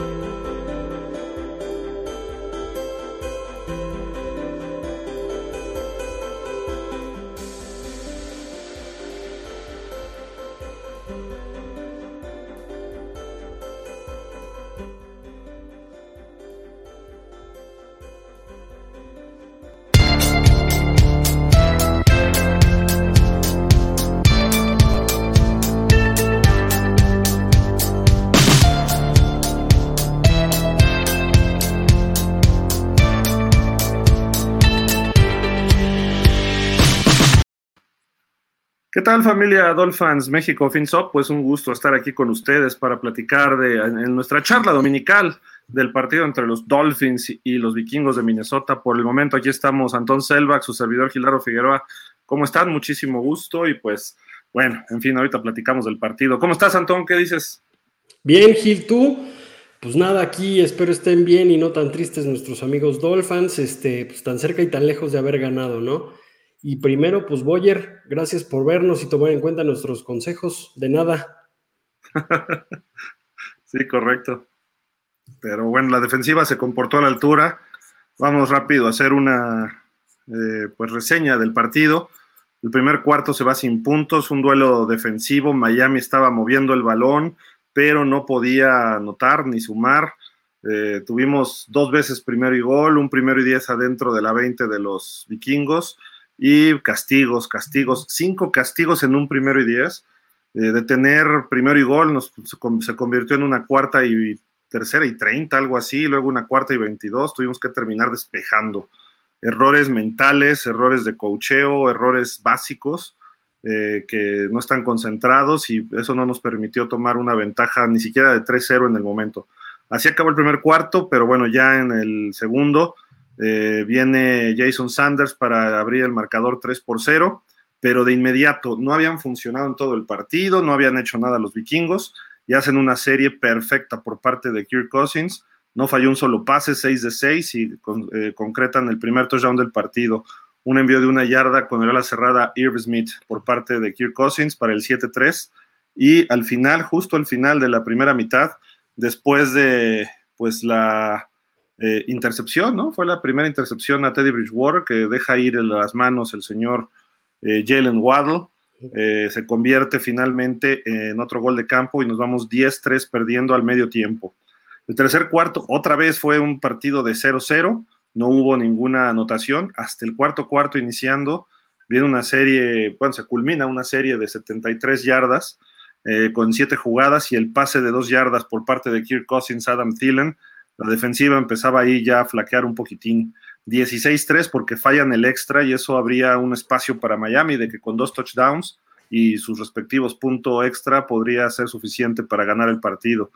you. ¿Qué tal familia Dolphins México FinSop? Pues un gusto estar aquí con ustedes para platicar de en nuestra charla dominical del partido entre los Dolphins y los vikingos de Minnesota. Por el momento aquí estamos Antón Selvak, su servidor Gildardo Figueroa. ¿Cómo están? Muchísimo gusto y pues bueno, en fin, ahorita platicamos del partido. ¿Cómo estás Antón? ¿Qué dices? Bien, Gil, tú. Pues nada, aquí espero estén bien y no tan tristes nuestros amigos Dolphins, este, pues tan cerca y tan lejos de haber ganado, ¿no? Y primero, pues Boyer, gracias por vernos y tomar en cuenta nuestros consejos. De nada. sí, correcto. Pero bueno, la defensiva se comportó a la altura. Vamos rápido a hacer una eh, pues reseña del partido. El primer cuarto se va sin puntos, un duelo defensivo. Miami estaba moviendo el balón, pero no podía anotar ni sumar. Eh, tuvimos dos veces primero y gol, un primero y diez adentro de la 20 de los vikingos y castigos, castigos, cinco castigos en un primero y diez. Eh, de tener primero y gol nos, se, convirtió en una cuarta y tercera y treinta, algo así, luego una cuarta y veintidós, tuvimos que terminar despejando. Errores mentales, errores de cocheo, errores básicos eh, que no están concentrados y eso no nos permitió tomar una ventaja ni siquiera de 3-0 en el momento. Así acabó el primer cuarto, pero bueno, ya en el segundo eh, viene Jason Sanders para abrir el marcador 3 por 0, pero de inmediato no habían funcionado en todo el partido, no habían hecho nada los vikingos y hacen una serie perfecta por parte de Kirk Cousins. No falló un solo pase, 6 de 6 y eh, concretan el primer touchdown del partido. Un envío de una yarda con el ala cerrada Irv Smith por parte de Kirk Cousins para el 7-3. Y al final, justo al final de la primera mitad, después de pues la eh, intercepción, ¿no? Fue la primera intercepción a Teddy Bridgewater que deja ir en las manos el señor eh, Jalen Waddle. Eh, se convierte finalmente en otro gol de campo y nos vamos 10-3 perdiendo al medio tiempo. El tercer cuarto, otra vez fue un partido de 0-0, no hubo ninguna anotación. Hasta el cuarto cuarto iniciando, viene una serie, bueno, se culmina una serie de 73 yardas con 7 jugadas y el pase de 2 yardas por parte de Kirk Cousins, Adam Thielen, la defensiva empezaba ahí ya a flaquear un poquitín. 16-3 porque fallan el extra y eso habría un espacio para Miami de que con dos touchdowns y sus respectivos puntos extra podría ser suficiente para ganar el partido.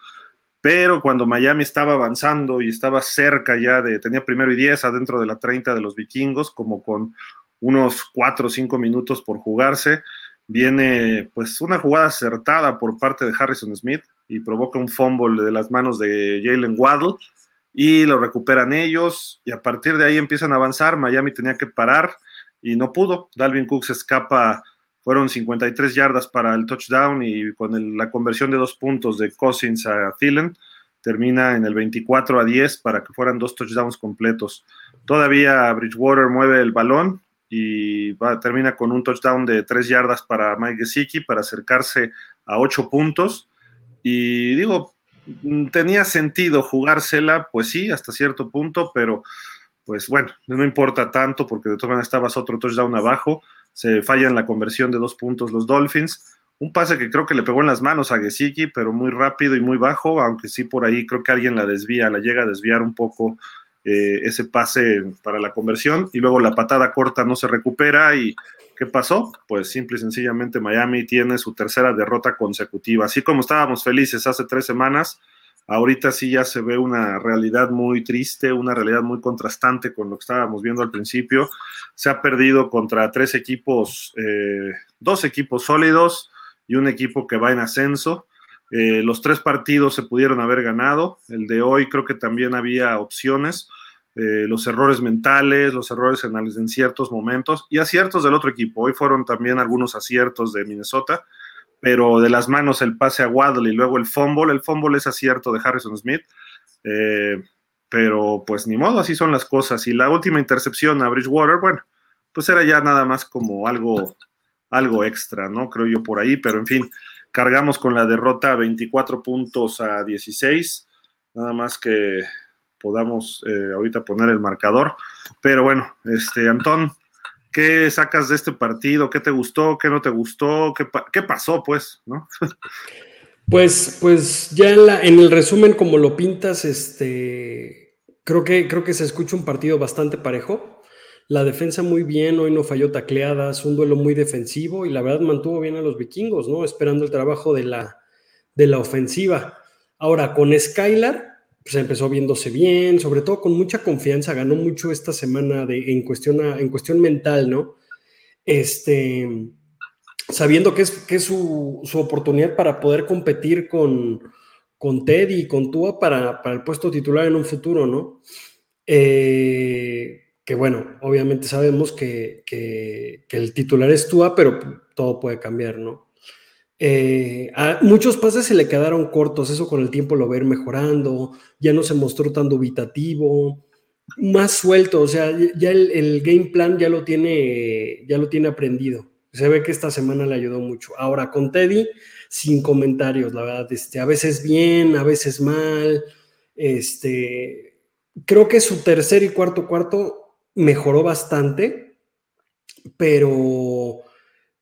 Pero cuando Miami estaba avanzando y estaba cerca ya de, tenía primero y 10 adentro de la 30 de los vikingos, como con unos 4 o 5 minutos por jugarse, viene pues una jugada acertada por parte de Harrison Smith y provoca un fumble de las manos de Jalen Waddle y lo recuperan ellos y a partir de ahí empiezan a avanzar. Miami tenía que parar y no pudo. Dalvin Cook se escapa, fueron 53 yardas para el touchdown y con la conversión de dos puntos de Cousins a Thielen termina en el 24 a 10 para que fueran dos touchdowns completos. Todavía Bridgewater mueve el balón y va, termina con un touchdown de tres yardas para Mike Gesicki para acercarse a ocho puntos. Y digo, Mm, tenía sentido jugársela, pues sí, hasta cierto punto, pero pues bueno, no importa tanto porque de todas maneras estabas otro touchdown abajo, se falla en la conversión de dos puntos los Dolphins, un pase que creo que le pegó en las manos a Gesicki, pero muy rápido y muy bajo, aunque sí por ahí creo que alguien la desvía, la llega a desviar un poco eh, ese pase para la conversión y luego la patada corta no se recupera y ¿Qué pasó? Pues simple y sencillamente Miami tiene su tercera derrota consecutiva. Así como estábamos felices hace tres semanas, ahorita sí ya se ve una realidad muy triste, una realidad muy contrastante con lo que estábamos viendo al principio. Se ha perdido contra tres equipos, eh, dos equipos sólidos y un equipo que va en ascenso. Eh, los tres partidos se pudieron haber ganado. El de hoy creo que también había opciones eh, los errores mentales, los errores en, ciertos momentos y aciertos del otro equipo. Hoy fueron también algunos aciertos de Minnesota, pero de las manos el pase a Waddle y luego el fumble. El fumble es acierto de Harrison Smith. Eh, pero pues ni modo, así son las cosas. Y la última intercepción a Bridgewater, bueno, pues era ya nada más como algo, algo extra, ¿no? Creo yo por ahí, pero en fin, cargamos con la derrota 24 puntos a 16, nada más que podamos eh, ahorita poner el marcador. Pero bueno, este, Antón, ¿qué sacas de este partido? ¿Qué te gustó? ¿Qué no te gustó? ¿Qué, qué pasó, pues? ¿no? Pues, pues ya en, la, en, el resumen, como lo pintas, este, creo, que, creo que se escucha un partido bastante parejo. La defensa muy bien, hoy no falló tacleadas, un duelo muy defensivo y la verdad mantuvo bien a los vikingos, ¿no? Esperando el trabajo de la, de la ofensiva. Ahora, con Skylar, pues empezó viéndose bien, sobre todo con mucha confianza, ganó mucho esta semana de, en, cuestión, en cuestión mental, ¿no? Este sabiendo que es, que es su, oportunidad para poder competir con, con Teddy y con Tua para, el puesto titular en un futuro, ¿no? Eh, que bueno, obviamente sabemos que, el titular es Tua, pero todo puede cambiar, ¿no? Eh, muchos pases se le quedaron cortos, eso con el tiempo lo va a ir mejorando, ya no se mostró tan dubitativo, más suelto, o sea, ya el, el game plan ya lo tiene, ya lo tiene aprendido. Se ve que esta semana le ayudó mucho. Ahora con Teddy, sin comentarios, la verdad, este, a veces bien, a veces mal. Este, creo que su tercer y cuarto cuarto mejoró bastante, pero,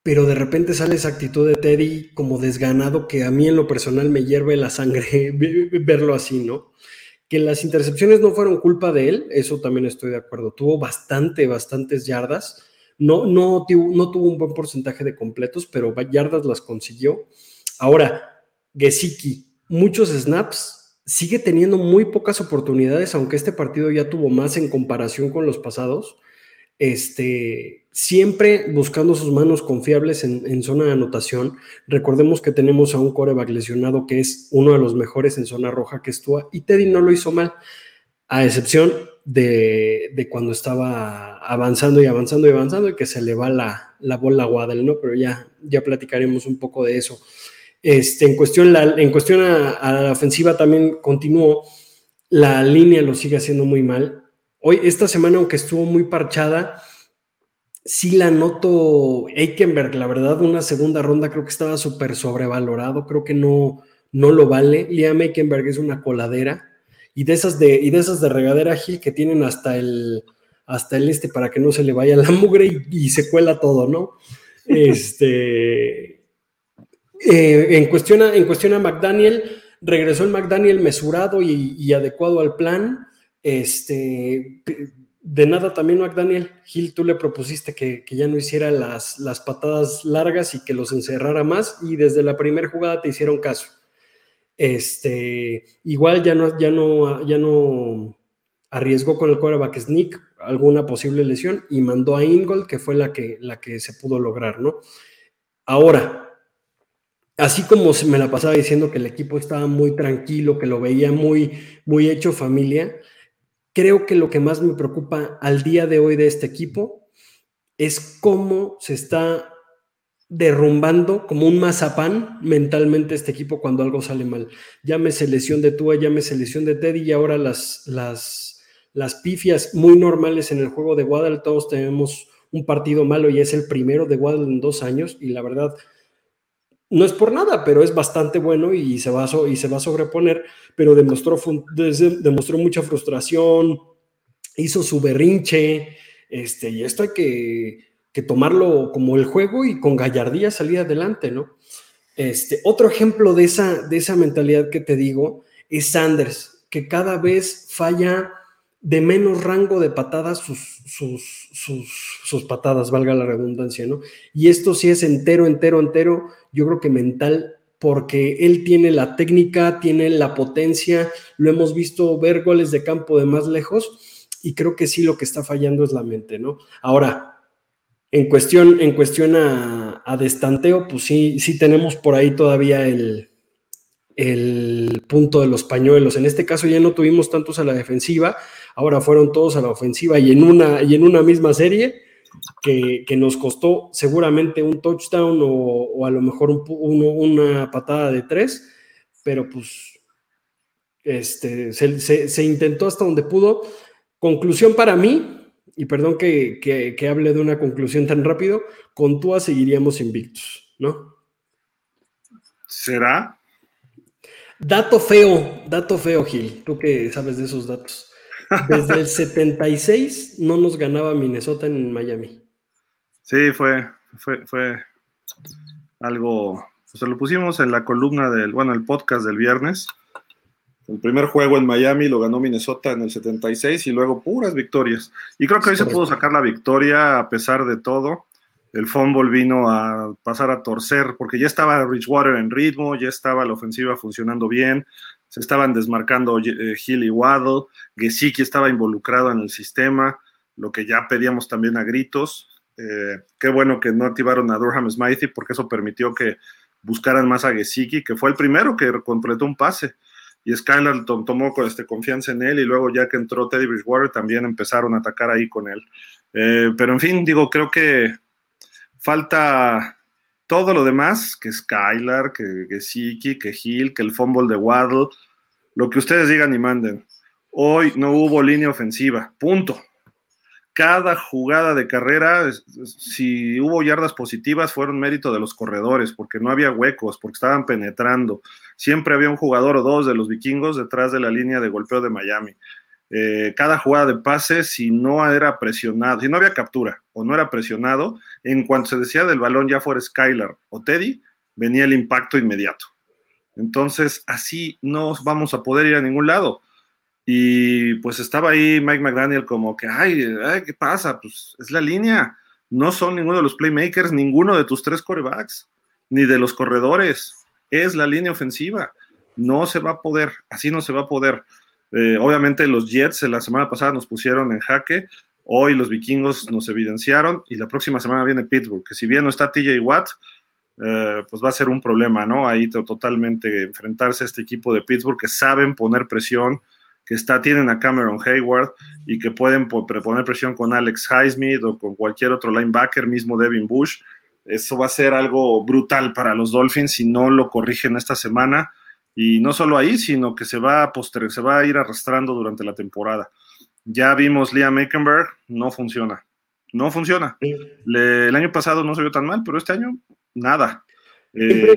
pero de repente sale esa actitud de Teddy como desganado que a mí en lo personal me hierve la sangre verlo así, ¿no? Que las intercepciones no fueron culpa de él, eso también estoy de acuerdo. Tuvo bastante, bastantes yardas no, no, no tuvo un buen porcentaje de completos, pero yardas las consiguió. Ahora, Gesicki, muchos snaps, sigue teniendo muy pocas oportunidades, aunque este partido ya tuvo más en comparación con los pasados. Este, siempre buscando sus manos confiables en, zona de anotación. Recordemos que tenemos a un coreback lesionado que es uno de los mejores en zona roja que es y Teddy no lo hizo mal, a excepción de, cuando estaba avanzando y avanzando y avanzando y que se le va la, la bola a Waddle, ¿no? Pero ya, ya platicaremos un poco de eso. Este, en cuestión, la, en cuestión a, la ofensiva también continuó, la línea lo sigue haciendo muy mal. Hoy, esta semana, aunque estuvo muy parchada, sí la noto Eikenberg, la verdad, una segunda ronda creo que estaba súper sobrevalorado, creo que no, no lo vale. Liam Eikenberg es una coladera y de esas de, y de esas de regadera Gil que tienen hasta el, hasta el este para que no se le vaya la mugre y, se cuela todo, ¿no? Este, eh, en, cuestión a, en cuestión a McDaniel, regresó el McDaniel mesurado y, adecuado al plan. Este, de nada también McDaniel, Gil, tú le propusiste que, ya no hiciera las, las, patadas largas y que los encerrara más y desde la primera jugada te hicieron caso. Este, igual ya no, ya no, ya no arriesgó con el quarterback sneak alguna posible lesión y mandó a Ingold, que fue la que, la que se pudo lograr, ¿no? Ahora, así como se me la pasaba diciendo que el equipo estaba muy tranquilo, que lo veía muy, muy hecho familia, creo que lo que más me preocupa al día de hoy de este equipo es cómo se está derrumbando como un mazapán mentalmente este equipo cuando algo sale mal. Llámese lesión de Tua, llámese lesión de Teddy y ahora las, las, las pifias muy normales en el juego de Waddle. Todos tenemos un partido malo y es el primero de Waddle en dos años y la verdad no es por nada, pero es bastante bueno y se va y se va a sobreponer, pero demostró, demostró mucha frustración, hizo su berrinche, este, y esto hay que que tomarlo como el juego y con gallardía salir adelante, ¿no? Este, otro ejemplo de esa, de esa mentalidad que te digo es Sanders, que cada vez falla de menos rango de patadas sus, sus, sus, patadas, valga la redundancia, ¿no? Y esto sí es entero, entero, entero, yo creo que mental, porque él tiene la técnica, tiene la potencia, lo hemos visto ver goles de campo de más lejos, y creo que sí lo que está fallando es la mente, ¿no? Ahora, en cuestión, en cuestión a, destanteo, pues sí, sí tenemos por ahí todavía el, el punto de los pañuelos. En este caso ya no tuvimos tantos a la defensiva, ahora fueron todos a la ofensiva y en una, y en una misma serie que, nos costó seguramente un touchdown o, a lo mejor una patada de tres, pero pues Este, se, intentó hasta donde pudo. Conclusión para mí, y perdón que, que, hable de una conclusión tan rápido, con Tua seguiríamos invictos, ¿no? ¿Será? Dato feo, dato feo, Gil, tú que sabes de esos datos. Desde el 76 no nos ganaba Minnesota en Miami. Sí, fue, fue, fue algo, se lo pusimos en la columna del, bueno, el podcast del viernes. El primer juego en Miami lo ganó Minnesota en el 76 y luego puras victorias. Y creo que hoy se pudo sacar la victoria a pesar de todo. El fumble vino a pasar a torcer porque ya estaba Richwater en ritmo, ya estaba la ofensiva funcionando bien, se estaban desmarcando eh, Hill y Waddle, Gesicki estaba involucrado en el sistema, lo que ya pedíamos también a gritos. Eh, qué bueno que no activaron a Durham Smythe porque eso permitió que buscaran más a Gesicki, que fue el primero que completó un pase y Skylar tomó este, confianza en él y luego ya que entró Teddy Bridgewater también empezaron a atacar ahí con él. Eh, pero en fin, digo, creo que falta todo lo demás, que Skylar, que, que Siki, que Hill, que el fumble de Waddle, lo que ustedes digan y manden. Hoy no hubo línea ofensiva, punto cada jugada de carrera, si hubo yardas positivas, fueron mérito de los corredores, porque no había huecos, porque estaban penetrando. Siempre había un jugador o dos de los vikingos detrás de la línea de golpeo de Miami. Eh, cada jugada de pase, si no era presionado, si no había captura o no era presionado, en cuanto se decía del balón ya fuera Skylar o Teddy, venía el impacto inmediato. Entonces, así no vamos a poder ir a ningún lado. Y pues estaba ahí Mike McDaniel como que, ay, ¿qué pasa? Pues es la línea. No son ninguno de los playmakers, ninguno de tus tres corebacks, ni de los corredores. Es la línea ofensiva. No se va a poder, así no se va a poder. Eh, obviamente los Jets la semana pasada nos pusieron en jaque, hoy los vikingos nos evidenciaron y la próxima semana viene Pittsburgh, que si bien no está TJ Watt, eh, pues va a ser un problema, ¿no? Ahí totalmente enfrentarse a este equipo de Pittsburgh que saben poner presión, que está, tienen a Cameron Hayward y que pueden poner presión con Alex Highsmith o con cualquier otro linebacker, mismo Devin Bush. Eso va a ser algo brutal para los Dolphins si no lo corrigen esta semana. Y no solo ahí, sino que se va a se va a ir arrastrando durante la temporada. Ya vimos Liam Eckenberg, no funciona. No funciona. el año pasado no se vio tan mal, pero este año nada. Eh,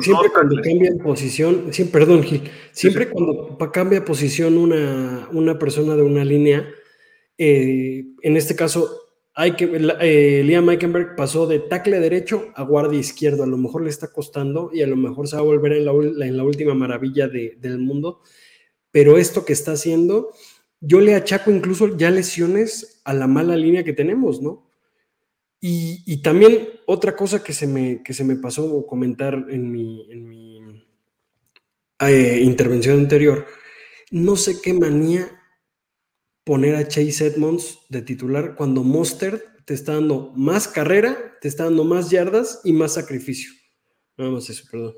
siempre cuando cambia posición, siempre, perdón Gil, siempre cuando cambia posición una, una, persona de una línea, eh, en este caso, eh, Liam Eikenberg pasó de tackle derecho a guardia izquierdo, a lo mejor le está costando y a lo mejor se va a volver en la, en la última maravilla del mundo, pero esto que está haciendo, yo le achaco incluso ya lesiones a la mala línea que tenemos, ¿no? Y, también otra cosa que se me, que se me pasó comentar en mi, en mi eh, intervención anterior, no sé qué manía poner a Chase Edmonds de titular cuando Monster te está dando más carrera, te está dando más yardas y más sacrificio. Nada más eso, perdón.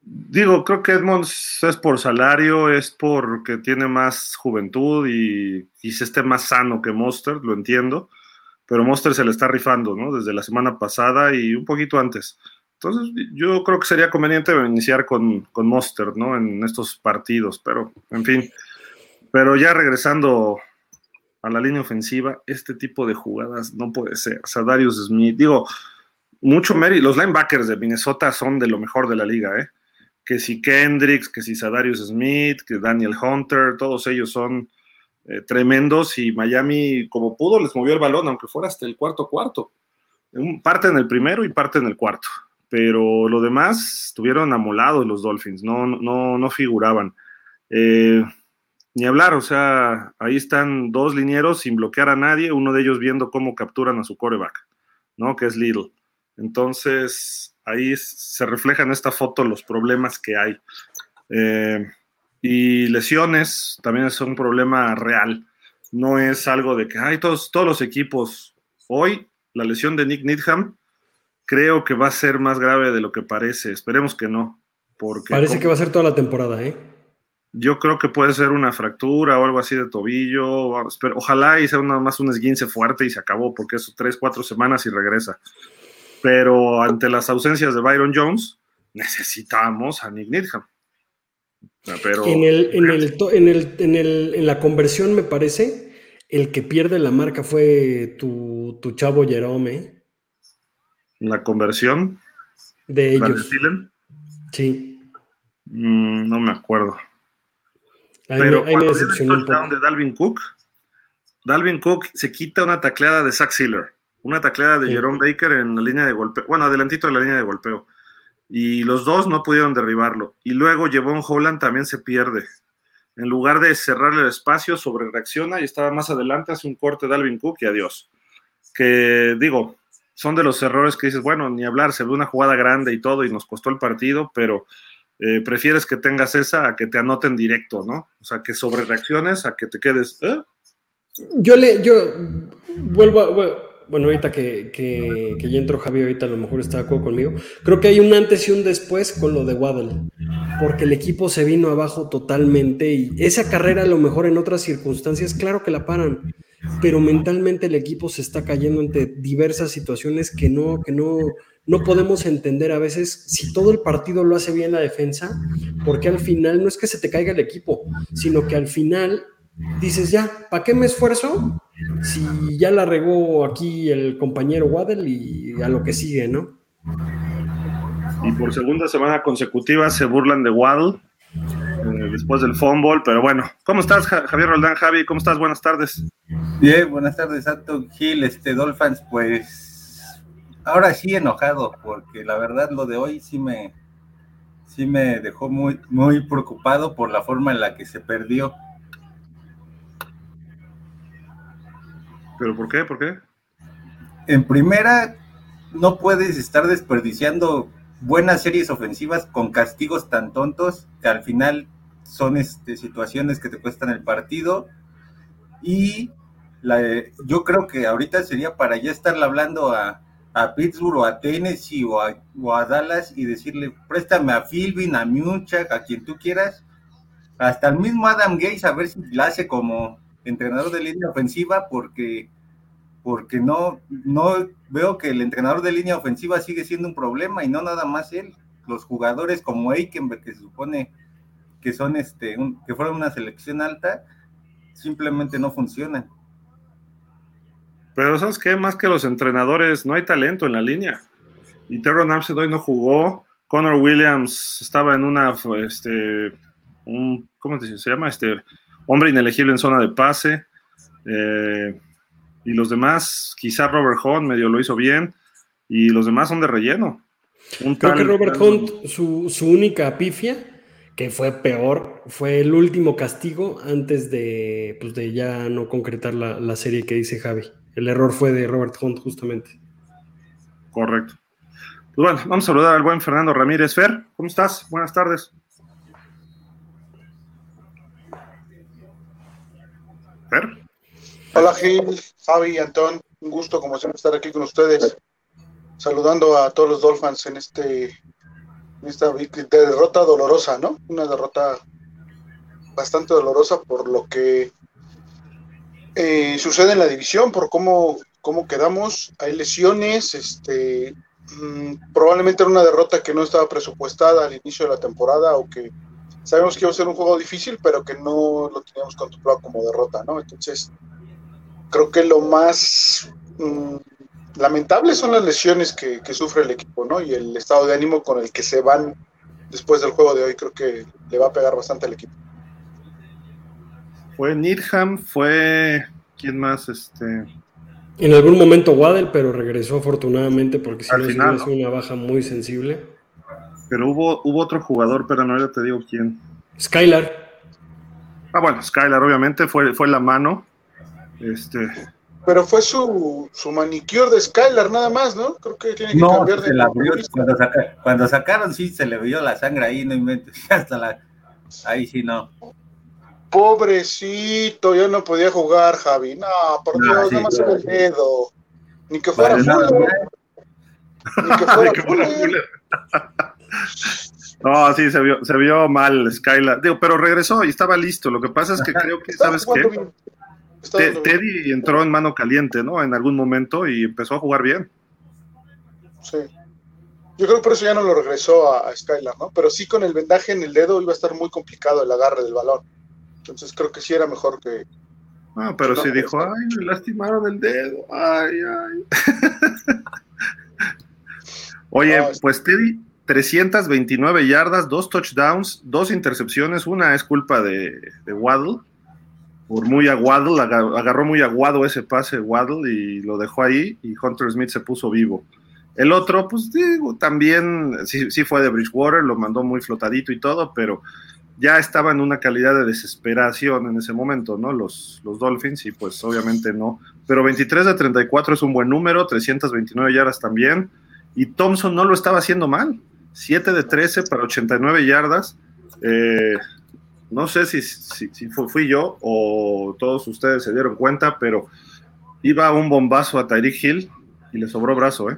Digo, creo que Edmonds es por salario, es porque tiene más juventud y, y se esté más sano que Monster, lo entiendo pero Monster se le está rifando, ¿no? Desde la semana pasada y un poquito antes. Entonces, yo creo que sería conveniente iniciar con, con Monster, ¿no? En estos partidos, pero, en fin. Pero ya regresando a la línea ofensiva, este tipo de jugadas no puede ser. O sea, Darius Smith, digo, mucho mérito. Los linebackers de Minnesota son de lo mejor de la liga, ¿eh? Que si Kendricks, que si Sadarius Smith, que Daniel Hunter, todos ellos son eh, tremendos y Miami, como pudo, les movió el balón, aunque fuera hasta el cuarto cuarto. Parte en el primero y parte en el cuarto. Pero lo demás estuvieron amolados los Dolphins, no, no, no figuraban. Eh, ni hablar, o sea, ahí están dos linieros sin bloquear a nadie, uno de ellos viendo cómo capturan a su coreback, ¿no? Que es Little. Entonces, ahí se refleja en esta foto los problemas que hay. Eh, y lesiones también es un problema real. No es algo de que, hay todos, todos los equipos. Hoy, la lesión de Nick Needham creo que va a ser más grave de lo que parece. Esperemos que no. Porque parece que va a ser toda la temporada, ¿eh? Yo creo que puede ser una fractura o algo así de tobillo. Pero ojalá y sea nada más un esguince fuerte y se acabó, porque eso tres, cuatro semanas y regresa. Pero ante las ausencias de Byron Jones, necesitamos a Nick Needham. Pero, en, el, en, el, en, el, en, el, en la conversión, me parece, el que pierde la marca fue tu, tu chavo Jerome. ¿La conversión? De ellos. Sí. Mm, no me acuerdo. Pero me, cuando viene el touchdown de Dalvin Cook, Dalvin Cook se quita una tacleada de Zach Sealer, una tacleada de Jerome Baker en la línea de golpeo, bueno, adelantito de la línea de golpeo. Y los dos no pudieron derribarlo. Y luego un Holland también se pierde. En lugar de cerrarle el espacio, sobre reacciona y estaba más adelante, hace un corte Dalvin Cook y adiós. Que digo, son de los errores que dices, bueno, ni hablar, se ve una jugada grande y todo y nos costó el partido, pero eh, prefieres que tengas esa a que te anoten directo, ¿no? O sea, que sobre reacciones a que te quedes. ¿eh? Yo le, yo vuelvo a, bueno, ahorita que, que, ya entró Javi, ahorita a lo mejor está de acuerdo conmigo. Creo que hay un antes y un después con lo de Waddle, porque el equipo se vino abajo totalmente y esa carrera a lo mejor en otras circunstancias, claro que la paran, pero mentalmente el equipo se está cayendo ante diversas situaciones que no, que no, no podemos entender a veces si todo el partido lo hace bien la defensa, porque al final no es que se te caiga el equipo, sino que al final dices ya, ¿para qué me esfuerzo? Si ya la regó aquí el compañero Waddell y a lo que sigue, ¿no? Y por segunda semana consecutiva se burlan de Waddle eh, después del fumble, pero bueno, ¿cómo estás Javier Roldán? Javi, ¿cómo estás? Buenas tardes. Bien, buenas tardes, Santo Gil, este Dolphins, pues ahora sí enojado, porque la verdad lo de hoy sí me, sí me dejó muy, muy preocupado por la forma en la que se perdió ¿Pero por qué? ¿Por qué? En primera, no puedes estar desperdiciando buenas series ofensivas con castigos tan tontos que al final son este, situaciones que te cuestan el partido. Y la, yo creo que ahorita sería para ya estarle hablando a, Pittsburgh o a Tennessee o a, Dallas y decirle, préstame a Philbin, a Munchak, a quien tú quieras, hasta el mismo Adam Gates a ver si la hace como, entrenador de línea ofensiva porque, porque no, no veo que el entrenador de línea ofensiva sigue siendo un problema y no nada más él. Los jugadores como Eikenberg, que se supone que son este, que fueron una selección alta, simplemente no funcionan. Pero ¿sabes qué? Más que los entrenadores, no hay talento en la línea. Y Terron Armstead hoy no jugó. Connor Williams estaba en una, este, un, ¿cómo se llama? Este, hombre inelegible en zona de pase. Eh, y los demás, quizá Robert Hunt medio lo hizo bien. Y los demás son de relleno. Creo que Robert Hunt, su, única pifia, que fue peor, fue el último castigo antes de, pues de ya no concretar la, serie que dice Javi. El error fue de Robert Hunt, justamente. Correcto. Pues bueno, vamos a saludar al buen Fernando Ramírez. Fer, ¿cómo estás? Buenas tardes. Hola Gil, Javi, Antón, un gusto como siempre estar aquí con ustedes, saludando a todos los Dolphins en este esta derrota dolorosa, ¿no? Una derrota bastante dolorosa por lo que eh, sucede en la división, por cómo, cómo quedamos, hay lesiones, este mm, probablemente era una derrota que no estaba presupuestada al inicio de la temporada o que sabemos que iba a ser un juego difícil, pero que no lo teníamos contemplado como derrota, ¿no? Entonces, creo que lo más mm, lamentable son las lesiones que, sufre el equipo, ¿no? Y el estado de ánimo con el que se van después del juego de hoy, creo que le va a pegar bastante al equipo. Fue Needham, fue. ¿Quién más? Este. En algún momento Waddell, pero regresó afortunadamente porque si no es una baja muy sensible. Pero hubo, hubo otro jugador, pero no ya te digo quién. Skylar. Ah, bueno, Skylar obviamente fue, fue la mano. Este. Pero fue su, su manicure de Skylar nada más, ¿no? Creo que tiene que cambiar de. La cuando, cuando, sacaron, sí, se le vio la sangre ahí, no inventes. Hasta la. Ahí sí, no. Pobrecito, ya no podía jugar, Javi. No, por Dios, nada más el dedo. Ni que fuera Fuller. Ni que fuera Fuller. No, sí, se vio, se vio mal Skylar. Digo, pero regresó y estaba listo. Lo que pasa es que creo que, ¿sabes qué? Teddy entró en mano caliente, ¿no? En algún momento y empezó a jugar bien. Sí. Yo creo que por eso ya no lo regresó a, a Skylar, ¿no? Pero sí con el vendaje en el dedo iba a estar muy complicado el agarre del balón. Entonces creo que sí era mejor que, Ah, pero no, sí dijo, ay, me lastimaron el dedo, ay, ay. Oye, no, pues Teddy, 329 yardas, dos touchdowns, dos intercepciones, una es culpa de, de Waddle, por muy aguado, agarró muy aguado ese pase Waddle y lo dejó ahí y Hunter Smith se puso vivo. El otro, pues digo, también sí, sí fue de Bridgewater, lo mandó muy flotadito y todo, pero ya estaba en una calidad de desesperación en ese momento, ¿no? Los, los Dolphins, y pues obviamente no. Pero 23 de 34 es un buen número, 329 yardas también, y Thompson no lo estaba haciendo mal. 7 de 13 para 89 yardas. Eh, no sé si, si, si, fui yo o todos ustedes se dieron cuenta, pero iba un bombazo a Tyreek Hill y le sobró brazo, ¿eh?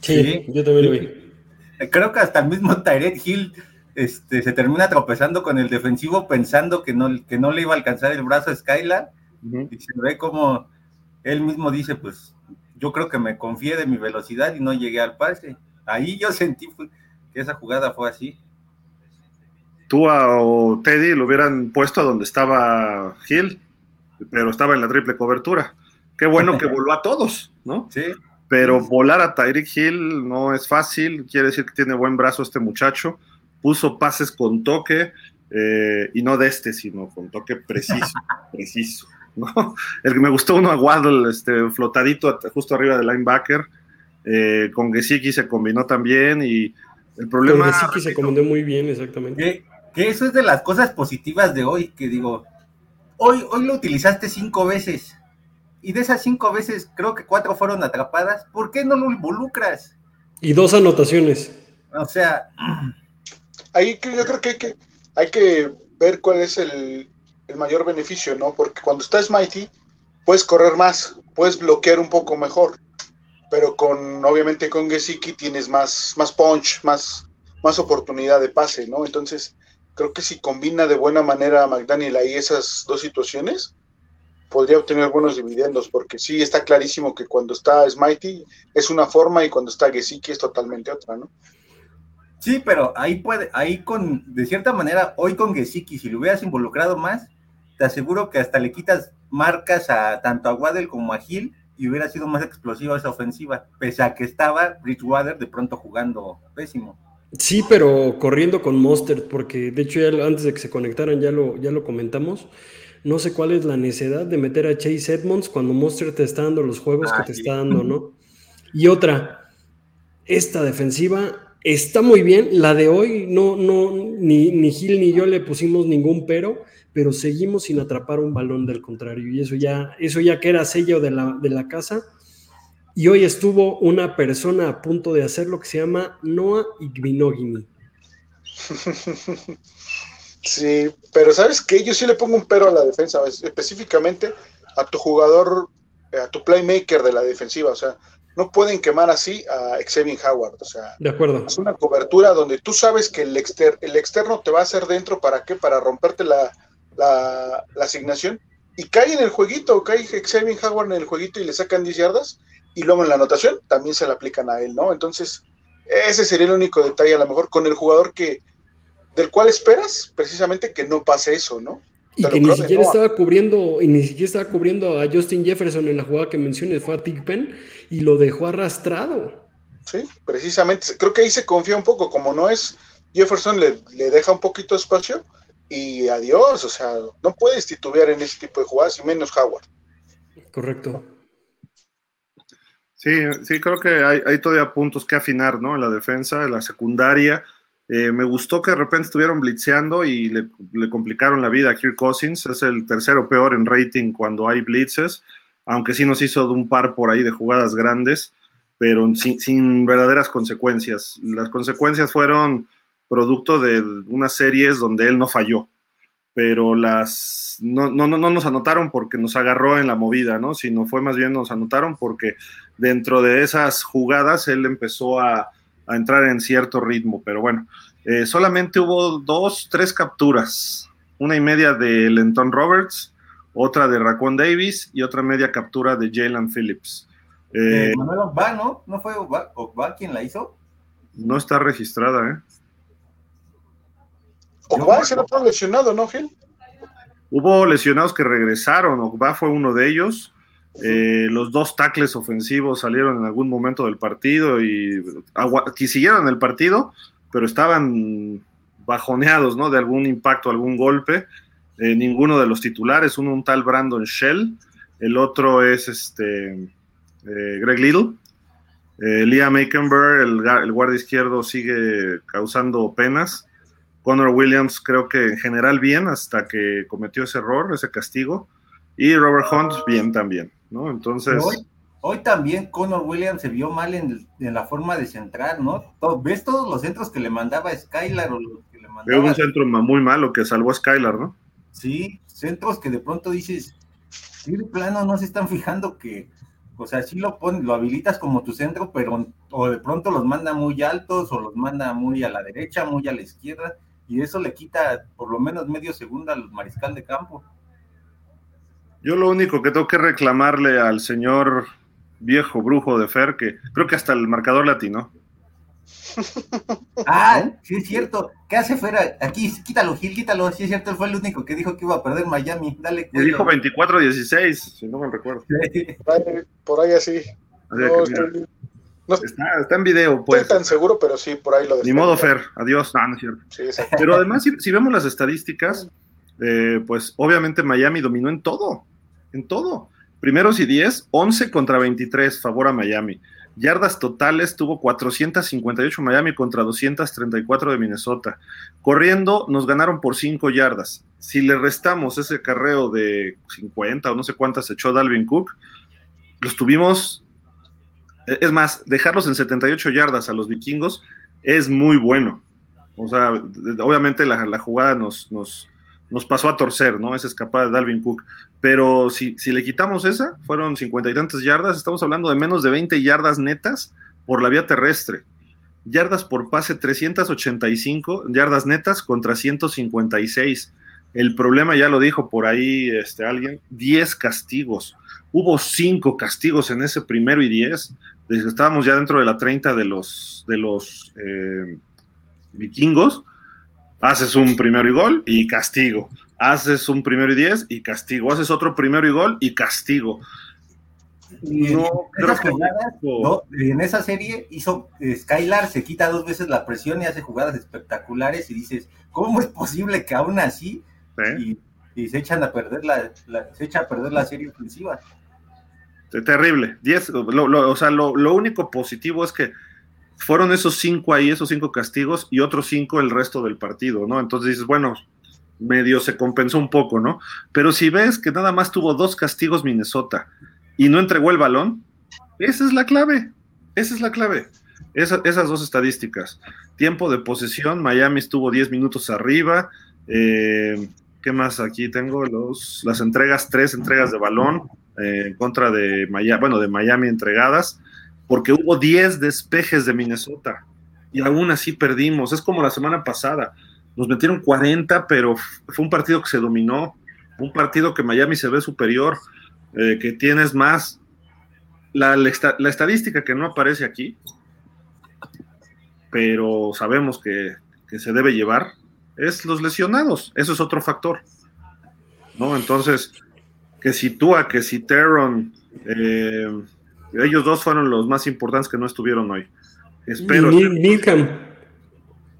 Sí, sí. yo también lo vi. Creo que hasta el mismo Tyreek Hill este, se termina tropezando con el defensivo pensando que no, que no le iba a alcanzar el brazo a Skylar uh -huh. y se ve como él mismo dice, pues yo creo que me confié de mi velocidad y no llegué al pase. Ahí yo sentí que esa jugada fue así. Tú o Teddy lo hubieran puesto donde estaba Hill, pero estaba en la triple cobertura. Qué bueno que voló a todos, ¿no? Sí. Pero volar a Tyreek Hill no es fácil, quiere decir que tiene buen brazo este muchacho puso pases con toque, eh, y no de este, sino con toque preciso, preciso. ¿no? El que me gustó uno a Waddle, este, flotadito justo arriba del linebacker, eh, con Gesicki se combinó también, y el problema... Con Gesicki se combinó muy bien, exactamente. Que, que, eso es de las cosas positivas de hoy, que digo, hoy, hoy lo utilizaste cinco veces, y de esas cinco veces creo que cuatro fueron atrapadas, ¿por qué no lo involucras? Y dos anotaciones. O sea, ahí yo creo que hay que, hay que ver cuál es el, el, mayor beneficio, ¿no? Porque cuando estás Mighty, puedes correr más, puedes bloquear un poco mejor, pero con, obviamente con Gesicki tienes más, más punch, más, más oportunidad de pase, ¿no? Entonces, creo que si combina de buena manera a McDaniel ahí esas dos situaciones, podría obtener buenos dividendos, porque sí está clarísimo que cuando está Smitey es una forma y cuando está Gesicki es totalmente otra, ¿no? Sí, pero ahí puede, ahí con, de cierta manera, hoy con Gesicki, si lo hubieras involucrado más, te aseguro que hasta le quitas marcas a tanto a Waddle como a Hill y hubiera sido más explosiva esa ofensiva, pese a que estaba Bridgewater de pronto jugando pésimo. Sí, pero corriendo con Monster, porque de hecho ya antes de que se conectaran ya lo, ya lo comentamos. No sé cuál es la necesidad de meter a Chase Edmonds cuando Monster te está dando los juegos ah, que te sí. está dando, ¿no? Y otra, esta defensiva está muy bien. La de hoy, no, no, ni, ni Gil ni yo le pusimos ningún pero, pero seguimos sin atrapar un balón del contrario. Y eso ya, eso ya que era sello de la, de la casa. Y hoy estuvo una persona a punto de hacer lo que se llama Noah Igbinogini. Sí, pero ¿sabes qué? Yo sí le pongo un pero a la defensa, específicamente a tu jugador, a tu playmaker de la defensiva. O sea, no pueden quemar así a Xavier Howard. O sea, de acuerdo. es una cobertura donde tú sabes que el, exter el externo te va a hacer dentro para qué, para romperte la, la, la, asignación. Y cae en el jueguito, cae Xavier Howard en el jueguito y le sacan 10 yardas. Y luego en la anotación también se la aplican a él, ¿no? Entonces, ese sería el único detalle, a lo mejor con el jugador que del cual esperas precisamente que no pase eso, ¿no? Y Pero que ni siquiera no. estaba cubriendo, y ni siquiera estaba cubriendo a Justin Jefferson en la jugada que mencioné, fue a Tigpen y lo dejó arrastrado. Sí, precisamente. Creo que ahí se confía un poco, como no es Jefferson, le, le deja un poquito de espacio y adiós. O sea, no puedes titubear en ese tipo de jugadas, y menos Howard. Correcto. Sí, sí, creo que hay, hay todavía puntos que afinar, ¿no? En la defensa, en la secundaria. Eh, me gustó que de repente estuvieron blitzeando y le, complicaron la vida a Kirk Cousins. Es el tercero peor en rating cuando hay blitzes, aunque sí nos hizo un par por ahí de jugadas grandes, pero sin, sin verdaderas consecuencias. Las consecuencias fueron producto de unas series donde él no falló, pero las no, no, no, nos anotaron porque nos agarró en la movida, ¿no? Sino fue más bien nos anotaron porque dentro de esas jugadas él empezó a a entrar en cierto ritmo, pero bueno, eh, solamente hubo dos, tres capturas, una y media de Lenton Roberts, otra de Raquan Davis y otra media captura de Jalen Phillips. Eh, Manuel Ogba, ¿no? ¿No fue Ogba, Ogba quien la hizo? No está registrada, ¿eh? Ogba se lo lesionado, ¿no, Gil? Hubo lesionados que regresaron, Ogba fue uno de ellos. Eh, los dos tackles ofensivos salieron en algún momento del partido y que siguieron el partido, pero estaban bajoneados, ¿no? De algún impacto, algún golpe. Eh, ninguno de los titulares, uno un tal Brandon Shell, el otro es este eh, Greg Little. Liam Aikenberg, el, el guardia izquierdo, sigue causando penas. Connor Williams creo que en general bien hasta que cometió ese error, ese castigo. Y Robert Hunt bien también, ¿no? Entonces... Hoy, también Connor Williams se vio mal en, la forma de centrar, ¿no? ¿Ves todos los centros que le mandaba Skylar o los que le mandaba... un centro muy malo que salvó a Skylar, ¿no? Sí, centros que de pronto dices, sí, de plano no se están fijando que, o sea, sí lo pones, lo habilitas como tu centro, pero o de pronto los manda muy altos o los manda muy a la derecha, muy a la izquierda y eso le quita por lo menos medio segundo al mariscal de campo. Yo lo único que tengo que reclamarle al señor viejo brujo de Fer, que creo que hasta el marcador latino. Ah, sí es cierto. ¿Qué hace Fer? Aquí, quítalo, Gil, quítalo. Sí es cierto, él fue el único que dijo que iba a perder Miami. Dale. Me dijo 24-16, si no me recuerdo. Por ahí así. está, en video, pues. estoy tan seguro, pero sí, por ahí lo Ni modo, Fer. Adiós. No, no es cierto. pero además, si, vemos las estadísticas, eh, pues obviamente Miami dominó en todo. En todo. Primeros y 10, 11 contra 23, favor a Miami. Yardas totales tuvo 458 Miami contra 234 de Minnesota. Corriendo nos ganaron por 5 yardas. Si le restamos ese carreo de 50 o no sé cuántas echó Dalvin Cook, los tuvimos es más, dejarlos en 78 yardas a los vikingos es muy bueno. O sea, obviamente la, jugada nos, nos, nos, pasó a torcer, ¿no? Esa escapada de Dalvin Cook. Pero si, si le quitamos esa, fueron 50 y tantas yardas, estamos hablando de menos de 20 yardas netas por la vía terrestre. Yardas por pase 385, yardas netas contra 156. El problema, ya lo dijo por ahí este, alguien, 10 castigos. Hubo 5 castigos en ese primero y 10 estábamos ya dentro de la 30 de los, de los eh, vikingos, haces un primero y gol y castigo. Haces un primero y 10 y castigo. Haces otro primero y gol y castigo. No, en esa serie hizo eh, Skylar se quita dos veces la presión y hace jugadas espectaculares y dices, ¿cómo es posible que aún así y, se echan a perder la, se echa a perder la serie ofensiva? Terrible. Diez, o sea, lo, único positivo es que fueron esos cinco ahí, esos cinco castigos, y otros cinco el resto del partido, ¿no? Entonces dices, bueno, medio se compensó un poco, ¿no? Pero si ves que nada más tuvo dos castigos Minnesota y no entregó el balón, esa es la clave. Esa es la clave. esas dos estadísticas. Tiempo de posesión, Miami estuvo 10 minutos arriba. Eh, ¿Qué más aquí tengo? Los, las entregas, tres entregas de balón. Eh, en contra de Miami, bueno, de Miami entregadas, porque hubo 10 despejes de Minnesota y aún así perdimos. Es como la semana pasada, nos metieron 40, pero fue un partido que se dominó, un partido que Miami se ve superior, eh, que tienes más. La, estadística que no aparece aquí, pero sabemos que, se debe llevar, es los lesionados. Eso es otro factor. ¿no? Entonces, que si Tua, que si Teron, eh, ellos dos fueron los más importantes que no estuvieron hoy. Espero.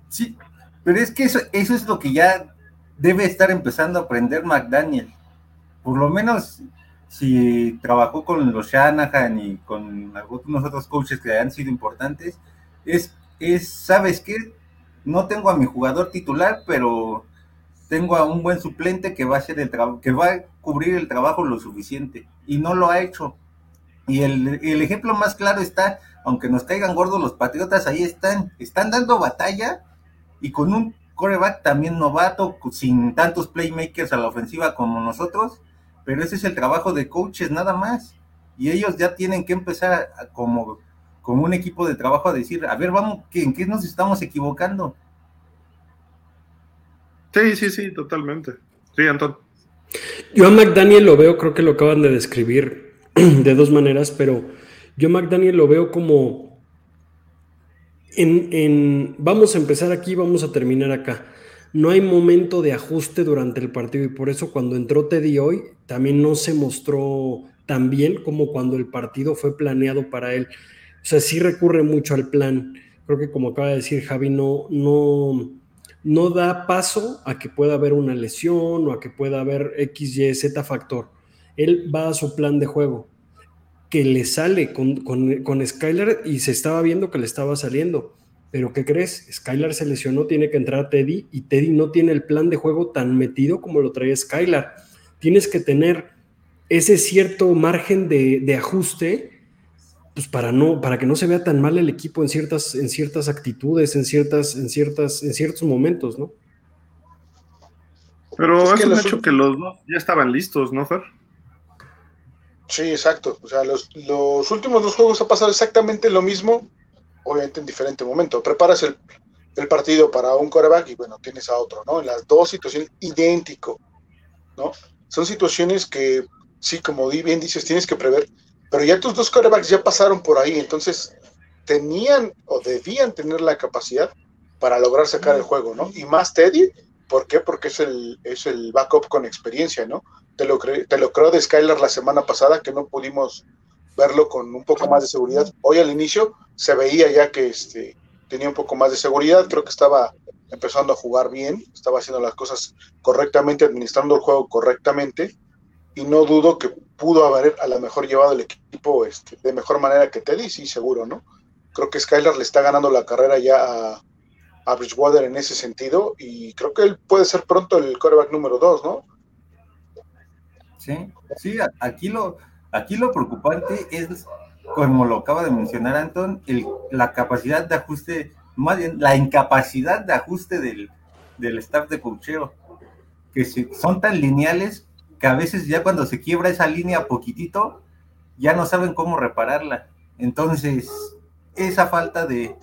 Sí, pero es que eso, eso es lo que ya debe estar empezando a aprender McDaniel. Por lo menos si trabajó con los Shanahan y con algunos otros coaches que han sido importantes, es, es ¿sabes qué? No tengo a mi jugador titular, pero tengo a un buen suplente que va a hacer el trabajo, que va a cubrir el trabajo lo suficiente y no lo ha hecho. Y el, ejemplo más claro está, aunque nos caigan gordos los patriotas, ahí están, están dando batalla y con un coreback también novato, sin tantos playmakers a la ofensiva como nosotros, pero ese es el trabajo de coaches nada más. Y ellos ya tienen que empezar como, como un equipo de trabajo a decir, a ver, vamos, ¿en qué nos estamos equivocando? Sí, sí, sí, totalmente. Sí, Anton. Yo a McDaniel lo veo, creo que lo acaban de describir de dos maneras, pero yo McDaniel lo veo como en, vamos a empezar aquí, vamos a terminar acá. No hay momento de ajuste durante el partido y por eso cuando entró Teddy hoy también no se mostró tan bien como cuando el partido fue planeado para él. O sea, sí recurre mucho al plan. Creo que como acaba de decir Javi, no, no, no da paso a que pueda haber una lesión o a que pueda haber X, Y, Z factor. Él va a su plan de juego que le sale con, con, Skylar y se estaba viendo que le estaba saliendo. Pero ¿qué crees? Skylar se lesionó, tiene que entrar Teddy y Teddy no tiene el plan de juego tan metido como lo trae Skylar. Tienes que tener ese cierto margen de, ajuste pues para no para que no se vea tan mal el equipo en ciertas en ciertas actitudes en ciertas en ciertas en ciertos momentos no pero es, un hecho que los dos ya estaban listos no Fer Sí, exacto. O sea, los, últimos dos juegos ha pasado exactamente lo mismo, obviamente en diferente momento. Preparas el, partido para un coreback y bueno, tienes a otro, ¿no? En las dos situaciones idéntico, ¿no? Son situaciones que, sí, como bien dices, tienes que prever, pero ya tus dos corebacks ya pasaron por ahí, entonces tenían o debían tener la capacidad para lograr sacar el juego, ¿no? Y más Teddy, ¿por qué? Porque es el, es el backup con experiencia, ¿no? Te lo, te lo creo de Skylar la semana pasada, que no pudimos verlo con un poco más de seguridad. Hoy al inicio se veía ya que este, tenía un poco más de seguridad, creo que estaba empezando a jugar bien, estaba haciendo las cosas correctamente, administrando el juego correctamente, y no dudo que pudo haber a lo mejor llevado el equipo este, de mejor manera que Teddy, sí, seguro, ¿no? Creo que Skylar le está ganando la carrera ya a, Bridgewater en ese sentido, y creo que él puede ser pronto el quarterback número dos, ¿no? Sí, sí, aquí lo, aquí lo preocupante es, como lo acaba de mencionar Anton, el, la capacidad de ajuste, más bien la incapacidad de ajuste del, del staff de cocheo, que son tan lineales que a veces ya cuando se quiebra esa línea poquitito, ya no saben cómo repararla. Entonces, esa falta de,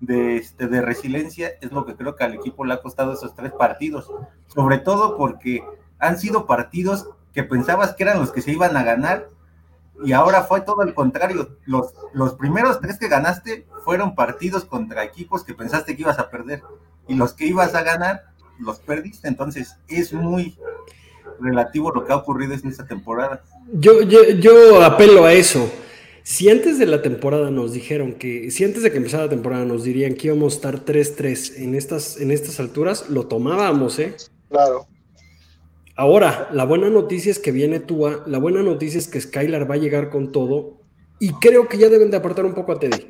de, este, de resiliencia es lo que creo que al equipo le ha costado esos tres partidos, sobre todo porque han sido partidos que pensabas que eran los que se iban a ganar y ahora fue todo el contrario. Los, los primeros tres que ganaste fueron partidos contra equipos que pensaste que ibas a perder y los que ibas a ganar los perdiste. Entonces es muy relativo lo que ha ocurrido en esta temporada. Yo, yo, yo apelo a eso. Si antes de la temporada nos dijeron que, si antes de que empezara la temporada nos dirían que íbamos a estar 3-3 en estas, en estas alturas, lo tomábamos, ¿eh? Claro. Ahora, la buena noticia es que viene Tua, la buena noticia es que Skylar va a llegar con todo y creo que ya deben de apartar un poco a Teddy.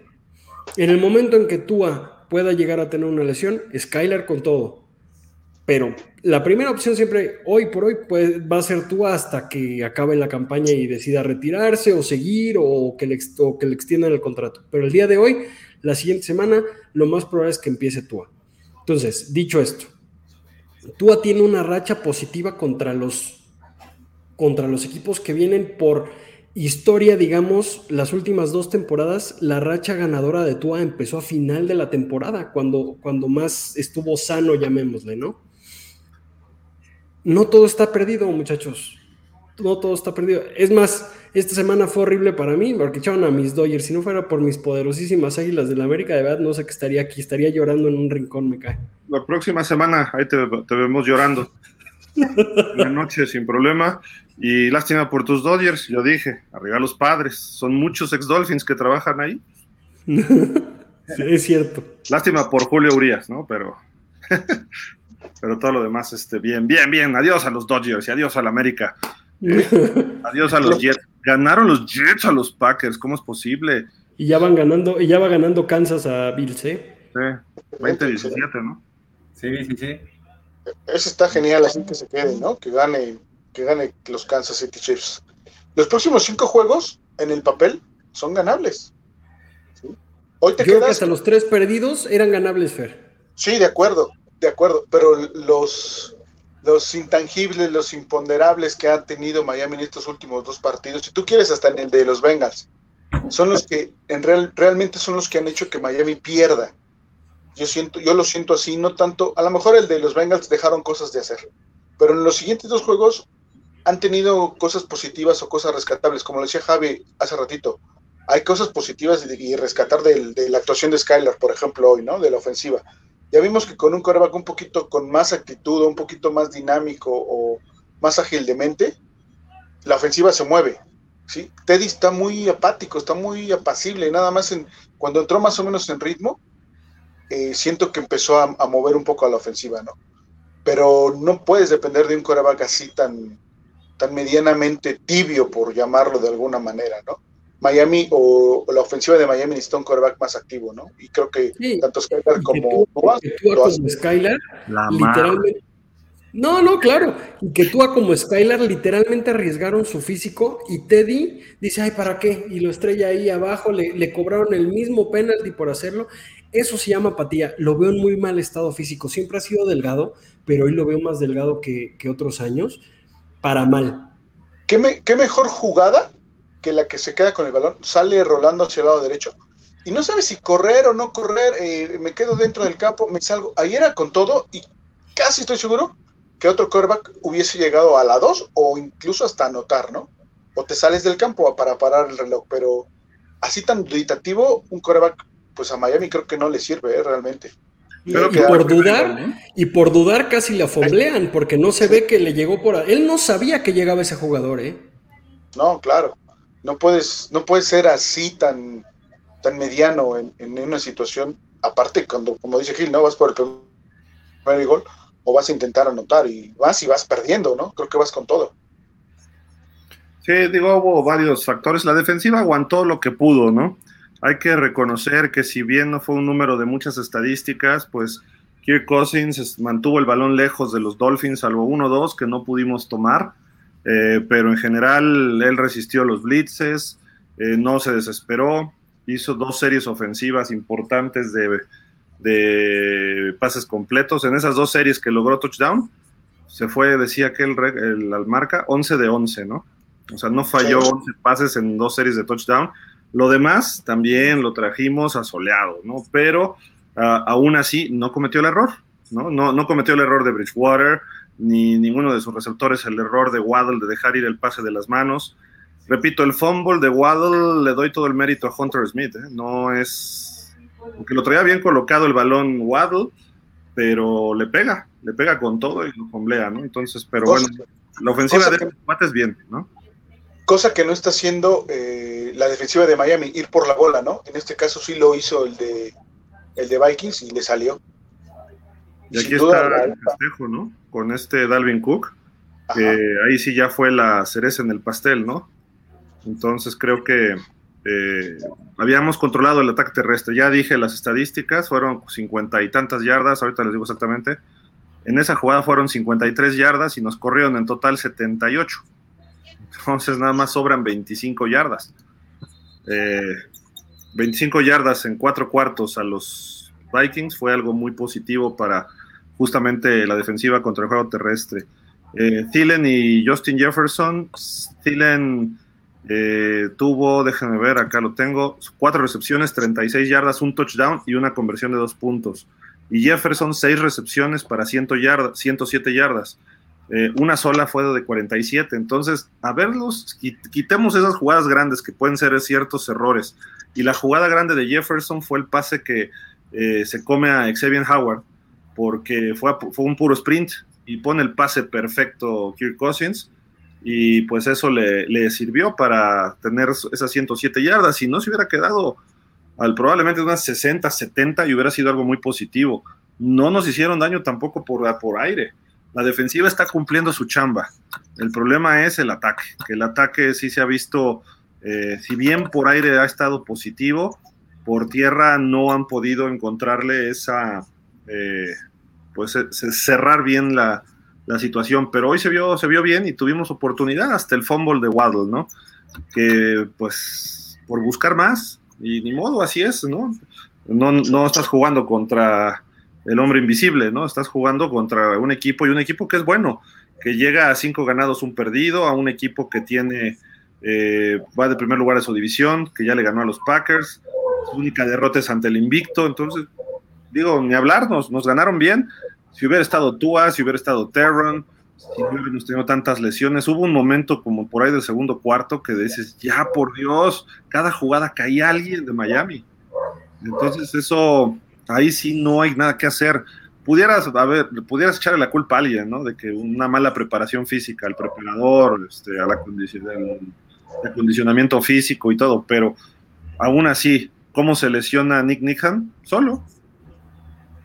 En el momento en que Tua pueda llegar a tener una lesión, Skylar con todo. Pero la primera opción siempre, hoy por hoy, pues, va a ser Tua hasta que acabe la campaña y decida retirarse o seguir o que, le, o que le extiendan el contrato. Pero el día de hoy, la siguiente semana, lo más probable es que empiece Tua. Entonces, dicho esto, Tua tiene una racha positiva contra los, contra los equipos que vienen por historia, digamos, las últimas dos temporadas, la racha ganadora de Tua empezó a final de la temporada, cuando, cuando más estuvo sano, llamémosle, ¿no? No todo está perdido, muchachos. No todo está perdido. Es más, esta semana fue horrible para mí porque echaron a mis Dodgers. Si no fuera por mis poderosísimas águilas de la América, de verdad no sé qué estaría aquí. Estaría llorando en un rincón, me cae. La próxima semana ahí te, vemos llorando. La noche sin problema. Y lástima por tus Dodgers. Yo dije, arriba los padres. Son muchos ex Dolphins que trabajan ahí. sí, es cierto. Lástima por Julio Urias, ¿no? Pero. pero todo lo demás, este, bien, bien, bien. Adiós a los Dodgers y adiós a la América. adiós a los Jets. Ganaron los Jets a los Packers, ¿cómo es posible? Y ya van ganando, y ya va ganando Kansas a Bills, ¿eh? Sí, 20-17, ¿no? Sí, sí, sí. Eso está genial, así que se quede, ¿no? Que gane, que gane los Kansas City Chiefs. Los próximos cinco juegos en el papel son ganables. Hoy te Creo que hasta los tres perdidos eran ganables, Fer. Sí, de acuerdo, de acuerdo. Pero los los intangibles, los imponderables que ha tenido Miami en estos últimos dos partidos, si tú quieres hasta en el de los Bengals, son los que en real, realmente son los que han hecho que Miami pierda. Yo siento, yo lo siento así, no tanto, a lo mejor el de los Bengals dejaron cosas de hacer, pero en los siguientes dos juegos han tenido cosas positivas o cosas rescatables, como lo decía Javi hace ratito. hay cosas positivas y, rescatar de, la actuación de Skylar, por ejemplo, hoy, ¿no? De la ofensiva. Ya vimos que con un coreback un poquito con más actitud, un poquito más dinámico o más ágil de mente, la ofensiva se mueve. ¿sí? Teddy está muy apático, está muy apacible, nada más en, cuando entró más o menos en ritmo, eh, siento que empezó a, mover un poco a la ofensiva, ¿no? Pero no puedes depender de un coreback así tan, tan medianamente tibio, por llamarlo de alguna manera, ¿no? Miami o, la ofensiva de Miami necesita un coreback más activo, ¿no? Y creo que tanto Skylar como Skylar, literalmente no, no, claro. Y que tú como Skylar literalmente arriesgaron su físico y Teddy dice, ay, ¿para qué? Y lo estrella ahí abajo, le, cobraron el mismo penalti por hacerlo. Eso se llama apatía. Lo veo en muy mal estado físico. Siempre ha sido delgado, pero hoy lo veo más delgado que, otros años, para mal. ¿Qué, me, ¿Qué, mejor jugada que la que se queda con el balón? Sale rolando hacia el lado derecho. Y no sabe si correr o no correr, eh, me quedo dentro del campo, me salgo. Ahí era con todo y casi estoy seguro que otro quarterback hubiese llegado a la 2 o incluso hasta anotar, ¿no? O te sales del campo para parar el reloj, pero así tan duditativo, un quarterback, pues a Miami creo que no le sirve ¿eh? realmente. Pero y, por dudar, y por dudar casi la fomblean, porque no se ve que le llegó por... Él no sabía que llegaba ese jugador, ¿eh? No, claro. No puedes, no puedes ser así tan, tan mediano en, en una situación. Aparte, cuando, como dice Gil, no vas por el primer gol, o vas a intentar anotar y vas y vas perdiendo, ¿no? Creo que vas con todo. Sí, digo, hubo varios factores. La defensiva aguantó lo que pudo, ¿no? Hay que reconocer que si bien no fue un número de muchas estadísticas, pues Kirk Cousins mantuvo el balón lejos de los Dolphins, salvo uno o dos que no pudimos tomar, eh, pero en general él resistió los blitzes, eh, no se desesperó, hizo dos series ofensivas importantes de de pases completos. En esas dos series que logró touchdown, se fue, decía que el, el, al marca, 11 de 11, ¿no? O sea, no falló 11 pases en dos series de touchdown. Lo demás también lo trajimos asoleado, ¿no? Pero uh, aún así no cometió el error, ¿no? ¿no? No cometió el error de Bridgewater, ni ninguno de sus receptores el error de Waddle de dejar ir el pase de las manos. Repito, el fumble de Waddle le doy todo el mérito a Hunter Smith, ¿eh? No es porque lo traía bien colocado el balón Waddle, pero le pega, le pega con todo y lo comblea, ¿no? Entonces, pero bueno, la ofensiva de Mate es bien, ¿no? Cosa que no está haciendo eh, la defensiva de Miami, ir por la bola, ¿no? En este caso sí lo hizo el de, el de Vikings y le salió. Y aquí está el festejo, ¿no? Con este Dalvin Cook, que ahí sí ya fue la cereza en el pastel, ¿no? Entonces creo que eh, habíamos controlado el ataque terrestre. Ya dije las estadísticas, fueron cincuenta y tantas yardas, ahorita les digo exactamente. En esa jugada fueron 53 yardas y nos corrieron en total 78. Entonces nada más sobran 25 yardas. 25 eh, yardas en cuatro cuartos a los Vikings fue algo muy positivo para justamente la defensiva contra el juego terrestre. Eh, Thielen y Justin Jefferson. Thielen eh, tuvo, déjenme ver, acá lo tengo, cuatro recepciones, 36 yardas, un touchdown y una conversión de dos puntos. Y Jefferson, seis recepciones para 100 yardas, 107 yardas. Eh, una sola fue de 47. Entonces, a verlos, quitemos esas jugadas grandes que pueden ser ciertos errores. Y la jugada grande de Jefferson fue el pase que eh, se come a Xavier Howard, porque fue, fue un puro sprint y pone el pase perfecto Kirk Cousins y pues eso le, sirvió para tener esas 107 yardas. Si no se hubiera quedado al probablemente unas 60, 70 y hubiera sido algo muy positivo. No nos hicieron daño tampoco por, por aire. La defensiva está cumpliendo su chamba. El problema es el ataque, que el ataque sí se ha visto, eh, si bien por aire ha estado positivo, por tierra no han podido encontrarle esa, eh, pues cerrar bien la, la situación, pero hoy se vio, se vio bien y tuvimos oportunidad hasta el fumble de Waddle, ¿no? Que pues por buscar más, y ni modo, así es, ¿no? No, no estás jugando contra el hombre invisible, ¿no? Estás jugando contra un equipo y un equipo que es bueno, que llega a cinco ganados, un perdido, a un equipo que tiene, eh, va de primer lugar a su división, que ya le ganó a los Packers, su única derrota es ante el invicto, entonces, digo, ni hablarnos, nos ganaron bien, si hubiera estado Tua, si hubiera estado Terron, si no hubiéramos tenido tantas lesiones. Hubo un momento como por ahí del segundo cuarto que dices, ya por Dios, cada jugada caía alguien de Miami. Entonces eso, ahí sí no hay nada que hacer. Pudieras, a ver, pudieras echarle la culpa a alguien, ¿no? De que una mala preparación física, al preparador, este, a la condición, el acondicionamiento físico y todo, pero aún así, ¿cómo se lesiona Nick Nihan? Solo.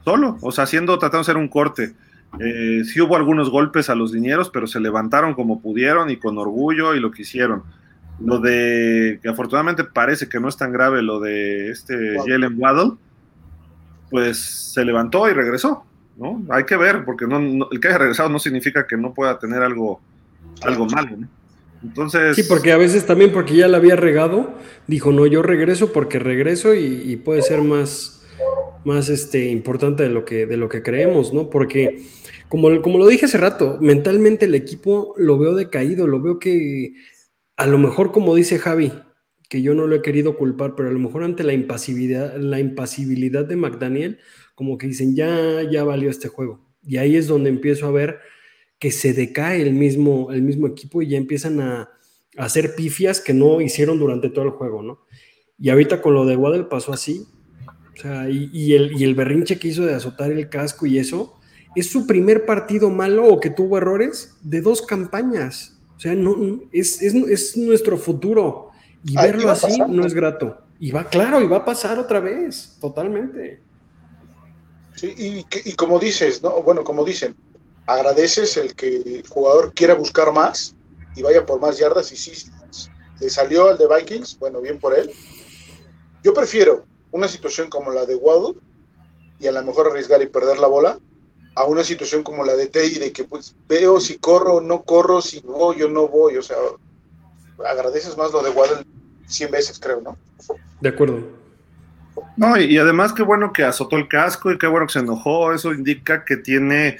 Solo, o sea, haciendo, tratando de hacer un corte. Eh, sí hubo algunos golpes a los dineros, pero se levantaron como pudieron y con orgullo y lo que hicieron. Lo de, que afortunadamente parece que no es tan grave lo de este Jalen Waddle, pues se levantó y regresó, ¿no? Hay que ver, porque no, el que haya regresado no significa que no pueda tener algo, algo malo, ¿no? Entonces. Sí, porque a veces también porque ya la había regado, dijo, no, yo regreso porque regreso y, puede ser más, más este, importante de lo, que, de lo que creemos, ¿no? Porque, como, como lo dije hace rato, mentalmente el equipo lo veo decaído, lo veo que a lo mejor, como dice Javi, que yo no lo he querido culpar, pero a lo mejor ante la impasibilidad, la impasibilidad de McDaniel, como que dicen, ya, ya valió este juego. Y ahí es donde empiezo a ver que se decae el mismo, el mismo equipo y ya empiezan a, hacer pifias que no hicieron durante todo el juego, ¿no? Y ahorita con lo de Waddle pasó así, o sea, y, el, y el berrinche que hizo de azotar el casco y eso, es su primer partido malo o que tuvo errores de dos campañas. O sea, no, es, es, nuestro futuro. Y verlo así no es grato. Y va, claro, y va a pasar otra vez, totalmente. Sí, y, y como dices, ¿no? Bueno, como dicen, agradeces el que el jugador quiera buscar más y vaya por más yardas y sí, le salió al de Vikings, bueno, bien por él. Yo prefiero una situación como la de Waddle y a lo mejor arriesgar y perder la bola a una situación como la de Teddy de que pues veo si corro o no corro, si voy o no voy, o sea, agradeces más lo de Waddle 100 veces, creo, ¿no? De acuerdo. No, y, y además qué bueno que azotó el casco y qué bueno que se enojó, eso indica que tiene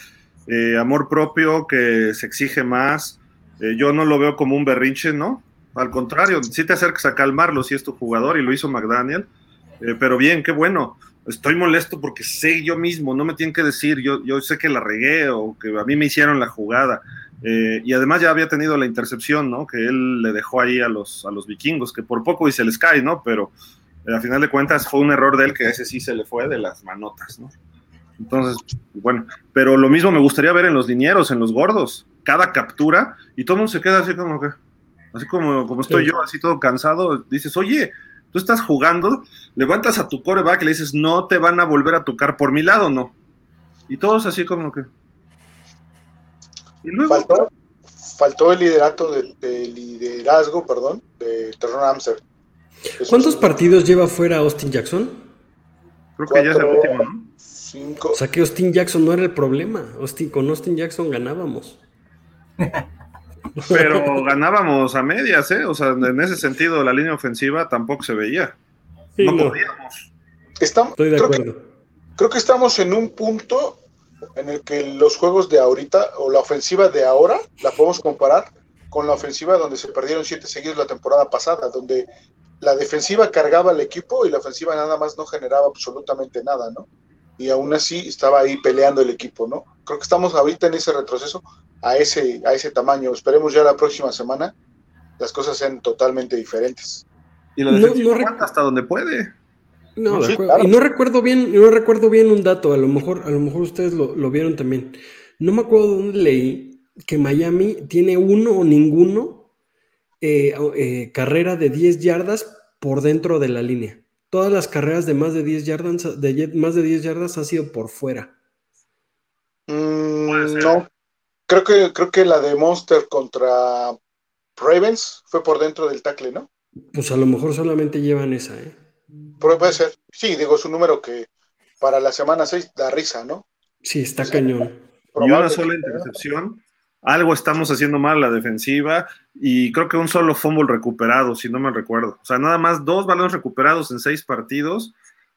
eh, amor propio, que se exige más. Eh, yo no lo veo como un berrinche, ¿no? Al contrario, si te acercas a calmarlo si es tu jugador y lo hizo McDaniel. Eh, pero bien, qué bueno. Estoy molesto porque sé yo mismo, no me tienen que decir, yo, yo sé que la regué o que a mí me hicieron la jugada. y además ya había tenido la intercepción, ¿no? Que él le dejó ahí a los, a los vikingos, que por poco y se les cae, ¿no? Pero a final de cuentas fue un error de él que ese sí se le fue de las manotas, ¿no? Entonces, bueno, pero lo mismo me gustaría ver en los dineros, en los gordos, cada captura, y todo el mundo se queda así como que, así como, como estoy yo, así todo cansado, dices, oye, tú estás jugando, levantas a tu coreback y le dices, no te van a volver a tocar por mi lado, ¿no? Y todos así como que... Y luego... Faltó, el liderato de, liderazgo, perdón, de Terron Amster. ¿Cuántos partidos lleva fuera Austin Jackson? Creo que ya es el último, ¿no? O sea que Austin Jackson no era el problema. Austin, con Austin Jackson ganábamos. Pero ganábamos a medias, ¿eh? O sea, en ese sentido, la línea ofensiva tampoco se veía. no, podíamos. Estamos, Estoy de acuerdo. creo que estamos en un punto en el que los juegos de ahorita o la ofensiva de ahora la podemos comparar con la ofensiva donde se perdieron siete seguidos la temporada pasada, donde la defensiva cargaba al equipo y la ofensiva nada más no generaba absolutamente nada, ¿no? Y aún así estaba ahí peleando el equipo, ¿no? Creo que estamos ahorita en ese retroceso a ese, a ese tamaño. Esperemos ya la próxima semana las cosas sean totalmente diferentes. Y la defensiva no, hasta donde puede. No, y no recuerdo bien, no recuerdo bien un dato, a lo mejor, a lo mejor ustedes lo, vieron también. No me acuerdo dónde leí que Miami tiene uno o ninguno eh, eh, carrera de 10 yardas por dentro de la línea todas las carreras de más de 10 yardas, de más de 10 yardas ha sido por fuera. Mm, no, creo que, creo que la de Monster contra Ravens fue por dentro del tackle, ¿no? Pues a lo mejor solamente llevan esa, ¿eh? puede ser. Sí, digo, es un número que para la semana 6 da risa, ¿no? Sí, está cañón. Y una sola intercepción algo estamos haciendo mal la defensiva y creo que un solo fumble recuperado, si no me recuerdo. O sea, nada más dos balones recuperados en seis partidos,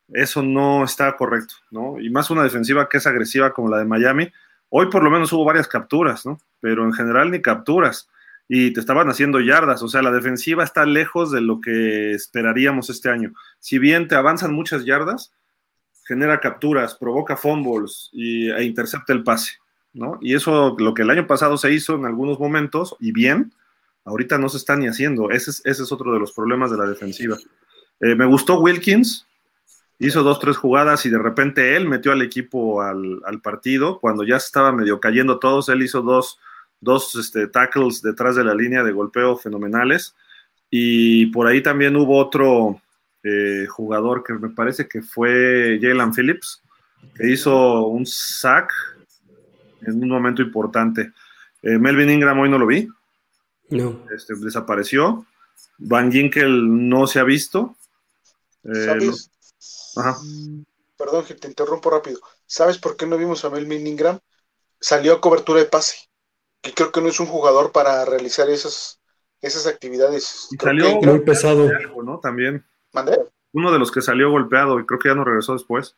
eso no está correcto, ¿no? Y más una defensiva que es agresiva como la de Miami. Hoy por lo menos hubo varias capturas, ¿no? Pero en general ni capturas. Y te estaban haciendo yardas, o sea, la defensiva está lejos de lo que esperaríamos este año. Si bien te avanzan muchas yardas, genera capturas, provoca fumbles y, e intercepta el pase. Y eso, lo que el año pasado se hizo en algunos momentos, y bien, ahorita no se está ni haciendo. Ese es, ese es otro de los problemas de la defensiva. Eh, me gustó Wilkins, hizo dos, tres jugadas y de repente él metió al equipo al, al partido. Cuando ya estaba medio cayendo todos, él hizo dos, dos este, tackles detrás de la línea de golpeo fenomenales. Y por ahí también hubo otro eh, jugador que me parece que fue Jalen Phillips, que hizo un sack en un momento importante. Eh, Melvin Ingram hoy no lo vi. No. Este, desapareció. Van Ginkel no se ha visto. Eh, ¿Sabes? Ajá. Perdón que te interrumpo rápido. ¿Sabes por qué no vimos a Melvin Ingram? Salió a cobertura de pase. Que creo que no es un jugador para realizar esas, esas actividades. Y salió que- Muy pesado. algo, ¿no? También. ¿Mandé? Uno de los que salió golpeado y creo que ya no regresó después.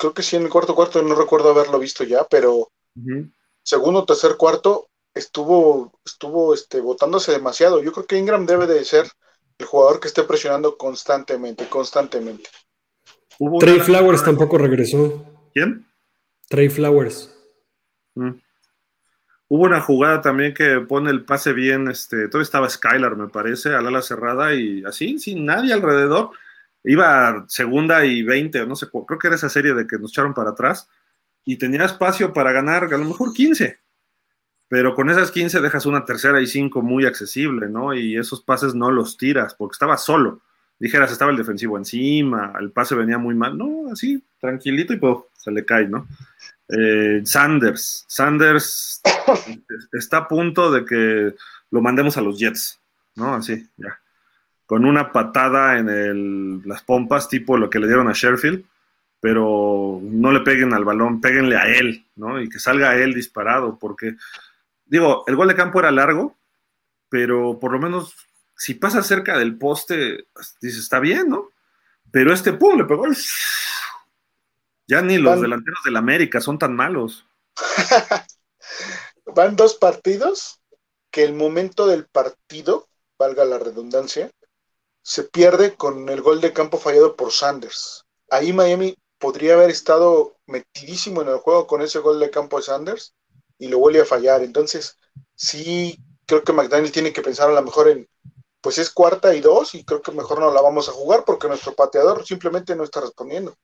Creo que sí, en el cuarto cuarto no recuerdo haberlo visto ya, pero Ujú. segundo, tercer cuarto estuvo, estuvo este, botándose demasiado. Yo creo que Ingram debe de ser el jugador que esté presionando constantemente, constantemente. Hubo Trey Flowers tampoco regresó. ¿Quién? Trey Flowers. Mm. Hubo una jugada también que pone el pase bien, este, todavía estaba Skylar, me parece, al ala cerrada y así, sin nadie alrededor. Iba segunda y 20, no sé, creo que era esa serie de que nos echaron para atrás y tenía espacio para ganar a lo mejor 15. Pero con esas 15 dejas una tercera y cinco muy accesible, ¿no? Y esos pases no los tiras porque estaba solo. Dijeras, estaba el defensivo encima, el pase venía muy mal. No, así, tranquilito y pues se le cae, ¿no? Eh, Sanders. Sanders está a punto de que lo mandemos a los Jets, ¿no? Así, ya. Con una patada en el- las pompas, tipo lo que le dieron a Sheffield, pero no le peguen al balón, péguenle a él, ¿no? Y que salga él disparado, porque, digo, el gol de campo era largo, pero por lo menos si pasa cerca del poste, dices, está bien, ¿no? Pero este, pum, le pegó el... Ya ni los Van- delanteros del América son tan malos. Van dos partidos que el momento del partido, valga la redundancia, se pierde con el gol de campo fallado por Sanders. Ahí Miami podría haber estado metidísimo en el juego con ese gol de campo de Sanders y lo vuelve a fallar. Entonces, sí, creo que McDaniel tiene que pensar a lo mejor en, pues es cuarta y dos y creo que mejor no la vamos a jugar porque nuestro pateador simplemente no está respondiendo.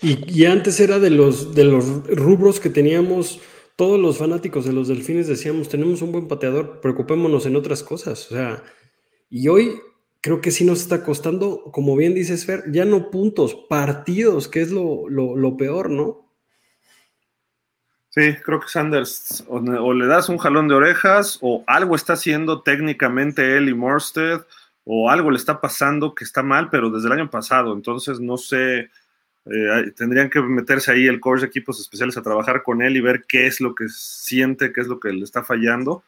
Y, y antes era de los, de los rubros que teníamos, todos los fanáticos de los delfines decíamos, tenemos un buen pateador, preocupémonos en otras cosas. O sea, y hoy creo que sí nos está costando, como bien dices Fer, ya no puntos, partidos, que es lo, lo, peor, ¿no? Sí, creo que Sanders o, le das un jalón de orejas o algo está haciendo técnicamente él y Morsted o algo le está pasando que está mal, pero desde el año pasado. Entonces, no sé, eh, tendrían que meterse ahí el coach de equipos especiales a trabajar con él y ver qué es lo que siente, qué es lo que le está fallando.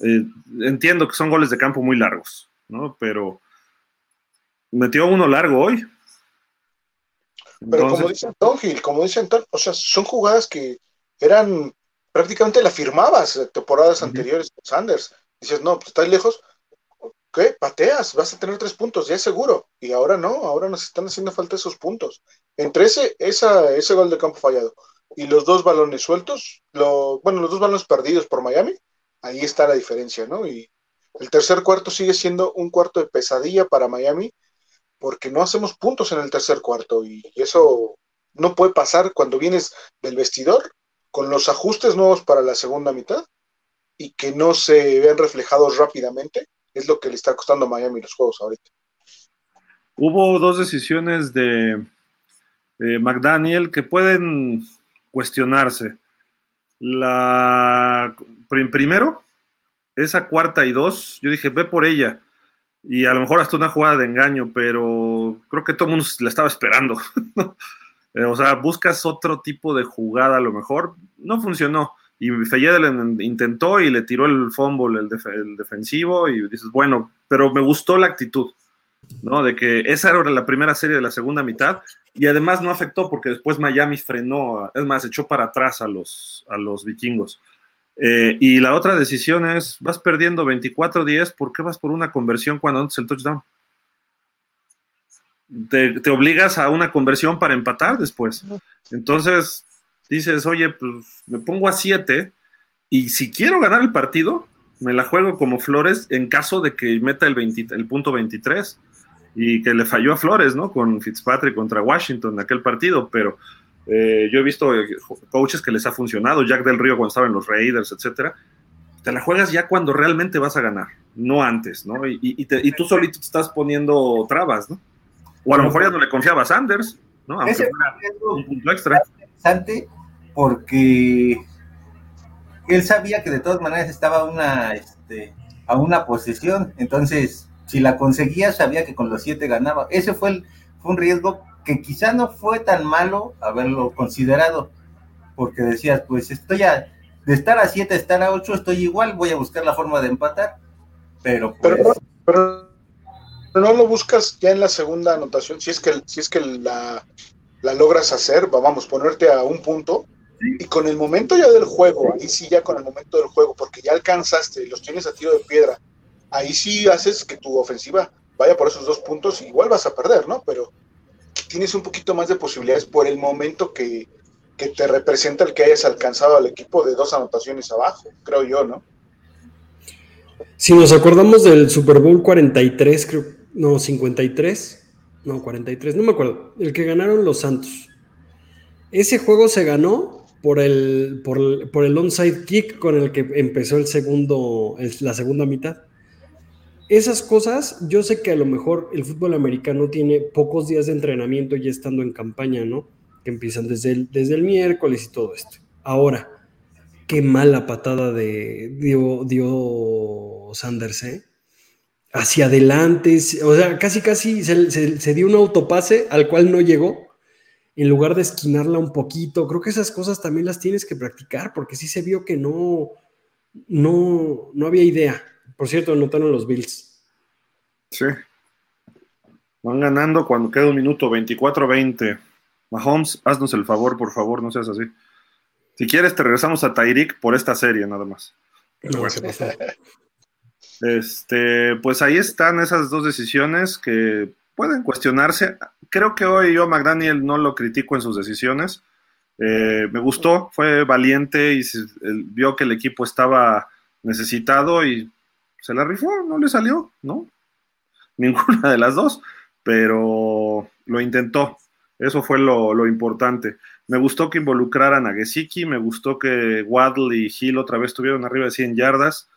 Eh, entiendo que son goles de campo muy largos, ¿no? Pero metió uno largo hoy. Pero como dice Anton Gil, como dice Anton, o sea, son jugadas que eran prácticamente la firmabas temporadas anteriores con Sanders. Dices, no, pues estás lejos. ¿Qué? Pateas, vas a tener tres puntos, ya es seguro. Y ahora no, ahora nos están haciendo falta esos puntos. Entre ese, esa, ese gol de campo fallado y los dos balones sueltos, lo, bueno, los dos balones perdidos por Miami, ahí está la diferencia, ¿no? Y el tercer cuarto sigue siendo un cuarto de pesadilla para Miami porque no hacemos puntos en el tercer cuarto y eso no puede pasar cuando vienes del vestidor con los ajustes nuevos para la segunda mitad y que no se vean reflejados rápidamente, es lo que le está costando a Miami los juegos ahorita. Hubo dos decisiones de, de McDaniel que pueden cuestionarse. La prim- primero, esa cuarta y dos, yo dije, ve por ella. Y a lo mejor hasta una jugada de engaño, pero creo que todo el mundo la estaba esperando. Eh, o sea, buscas otro tipo de jugada a lo mejor. No funcionó. Y Fayette intentó y le tiró el fumble, el, el defensivo, y dices, bueno, pero me gustó la actitud. ¿no? De que esa era la primera serie de la segunda mitad y además no afectó porque después Miami frenó, es más, echó para atrás a los, a los vikingos. Eh, y la otra decisión es, vas perdiendo 24-10, ¿por qué vas por una conversión cuando antes el touchdown? Te, te, obligas a una conversión para empatar después. Entonces, dices, oye, pues me pongo a 7 y si quiero ganar el partido, me la juego como Flores en caso de que meta el, 20, el punto 23 y que le falló a Flores, ¿no? Con Fitzpatrick contra Washington en aquel partido, pero eh, yo he visto eh, coaches que les ha funcionado, Jack del Río cuando estaba en los Raiders, etcétera. Te la juegas ya cuando realmente vas a ganar, no antes, ¿no? Y, y, tú solito te estás poniendo trabas, ¿no? O a lo mejor ya no le confiaba a Sanders, ¿no? Aunque fuera un punto extra. Interesante porque él sabía que de todas maneras estaba una, este, a una posición, entonces si la conseguía sabía que con los siete ganaba. Ese fue, el, fue un riesgo que quizá no fue tan malo haberlo considerado, porque decías, pues estoy a, de estar a siete, estar a ocho, estoy igual, voy a buscar la forma de empatar, pero pues... Pero, no lo buscas ya en la segunda anotación, si es que, si es que la, la logras hacer, vamos, ponerte a un punto, y con el momento ya del juego, ahí sí ya con el momento del juego, porque ya alcanzaste, los tienes a tiro de piedra, ahí sí haces que tu ofensiva vaya por esos dos puntos, igual vas a perder, ¿no? Pero tienes un poquito más de posibilidades por el momento que, te representa el que hayas alcanzado al equipo de dos anotaciones abajo, creo yo, ¿no? Si nos acordamos del Super Bowl 43, creo, no, 53, no, 43, no me acuerdo, el que ganaron los Santos. Ese juego se ganó por el, por, por el onside kick con el que empezó el segundo, la segunda mitad. Esas cosas, yo sé que a lo mejor el fútbol americano tiene pocos días de entrenamiento ya estando en campaña, ¿no? Que empiezan desde el, desde el miércoles y todo esto. Ahora, qué mala patada de, dio, dio Sanders, ¿eh? Hacia adelante, o sea, casi casi se, se dio un autopase al cual no llegó en lugar de esquinarla un poquito. Creo que esas cosas también las tienes que practicar, porque sí se vio que no, no, no había idea. Por cierto, anotaron los Bills. Sí. Van ganando cuando queda un minuto, 24-20. Mahomes, haznos el favor, por favor, no seas así. Si quieres, te regresamos a Tyreek por esta serie, nada más. No, Este, pues ahí están esas dos decisiones que pueden cuestionarse. Creo que hoy yo McDaniel no lo critico en sus decisiones. Eh, me gustó, fue valiente y vio que el equipo estaba necesitado y se la rifó, no le salió, ¿no? Ninguna de las dos, pero lo intentó. Eso fue lo, importante. Me gustó que involucraran a Gesicki, me gustó que Waddle y Hill otra vez estuvieron arriba de 100 yardas,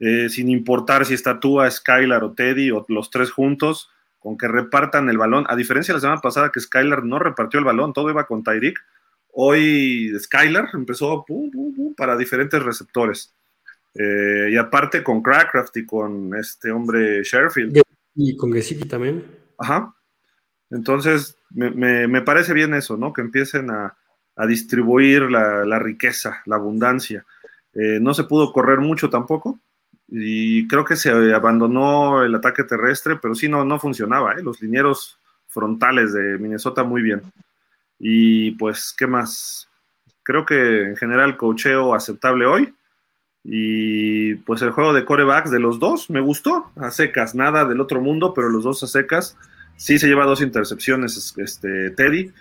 eh, sin importar si está Tua, Skylar o Teddy o los tres juntos con que repartan el balón. A diferencia de la semana pasada que Skylar no repartió el balón, todo iba con Tyreek. Hoy Skylar empezó para diferentes receptores. Eh, y aparte con Crackcraft y con este hombre Sherfield. Y con Gesicki también. Ajá. Entonces, me, parece bien eso, ¿no? Que empiecen a, distribuir la, riqueza, la abundancia. Eh, no se pudo correr mucho tampoco, y creo que se abandonó el ataque terrestre, pero sí no, no funcionaba, ¿eh? los linieros frontales de Minnesota muy bien. Y pues, ¿qué más? Creo que en general cocheo aceptable hoy. Y pues el juego de corebacks de los dos me gustó, a secas, nada del otro mundo, pero los dos a secas. Sí se lleva dos intercepciones este, Teddy.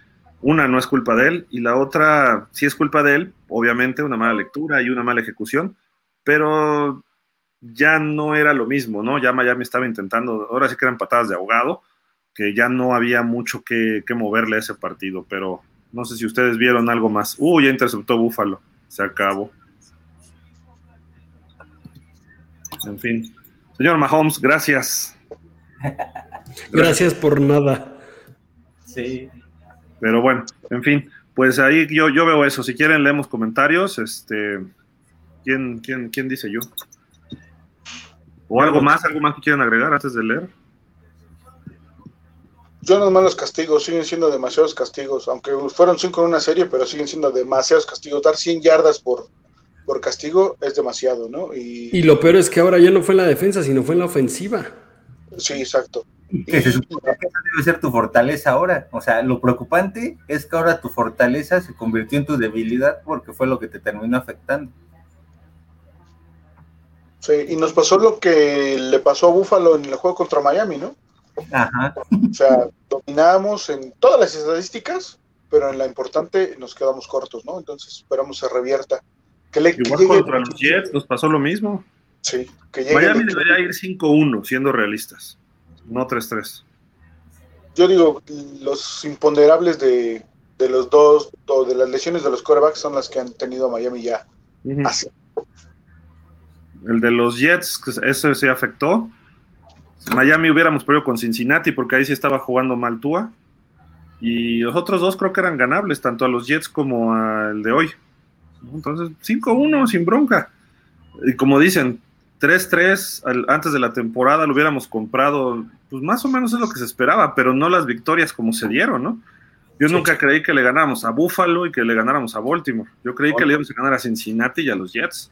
Una no es culpa de él y la otra sí es culpa de él, obviamente, una mala lectura y una mala ejecución, pero ya no era lo mismo, ¿no? Ya Miami estaba intentando, ahora sí que eran patadas de ahogado, que ya no había mucho que, moverle a ese partido, pero no sé si ustedes vieron algo más. Uh, ya interceptó Búfalo, se acabó. En fin. Señor Mahomes, gracias. Gracias por nada. Sí. Pero bueno, en fin, pues ahí yo, yo veo eso. Si quieren, leemos comentarios. Este, ¿quién, quién, quién dice yo? ¿O algo más, algo más que quieran agregar antes de leer? Yo nomás los castigos, siguen siendo demasiados castigos, aunque fueron cinco en una serie, pero siguen siendo demasiados castigos. Dar 100 yardas por, por castigo es demasiado, ¿no? Y, lo peor es que ahora ya no fue en la defensa, sino fue en la ofensiva. Sí, exacto. Que se supone que esa debe ser tu fortaleza ahora. O sea, lo preocupante es que ahora tu fortaleza se convirtió en tu debilidad porque fue lo que te terminó afectando. Sí, y nos pasó lo que le pasó a Buffalo en el juego contra Miami, ¿no? Ajá. O sea, dominamos en todas las estadísticas, pero en la importante nos quedamos cortos, ¿no? Entonces esperamos se revierta. Que le, Igual que contra los Jets nos pasó lo mismo. Sí, que Miami debería ir 5-1, siendo realistas, no 3-3. Yo digo, los imponderables de, de, los dos, o de las lesiones de los quarterbacks son las que han tenido Miami ya. así. El de los Jets, eso se afectó. Miami hubiéramos perdido con Cincinnati porque ahí sí estaba jugando mal Tua. Y los otros dos creo que eran ganables, tanto a los Jets como al de hoy. Entonces, 5-1 sin bronca. Y como dicen, 3-3 antes de la temporada lo hubiéramos comprado, pues más o menos es lo que se esperaba, pero no las victorias como se dieron, ¿no? Yo nunca creí que le ganáramos a Buffalo y que le ganáramos a Baltimore. Yo creí que le íbamos a ganar a Cincinnati y a los Jets.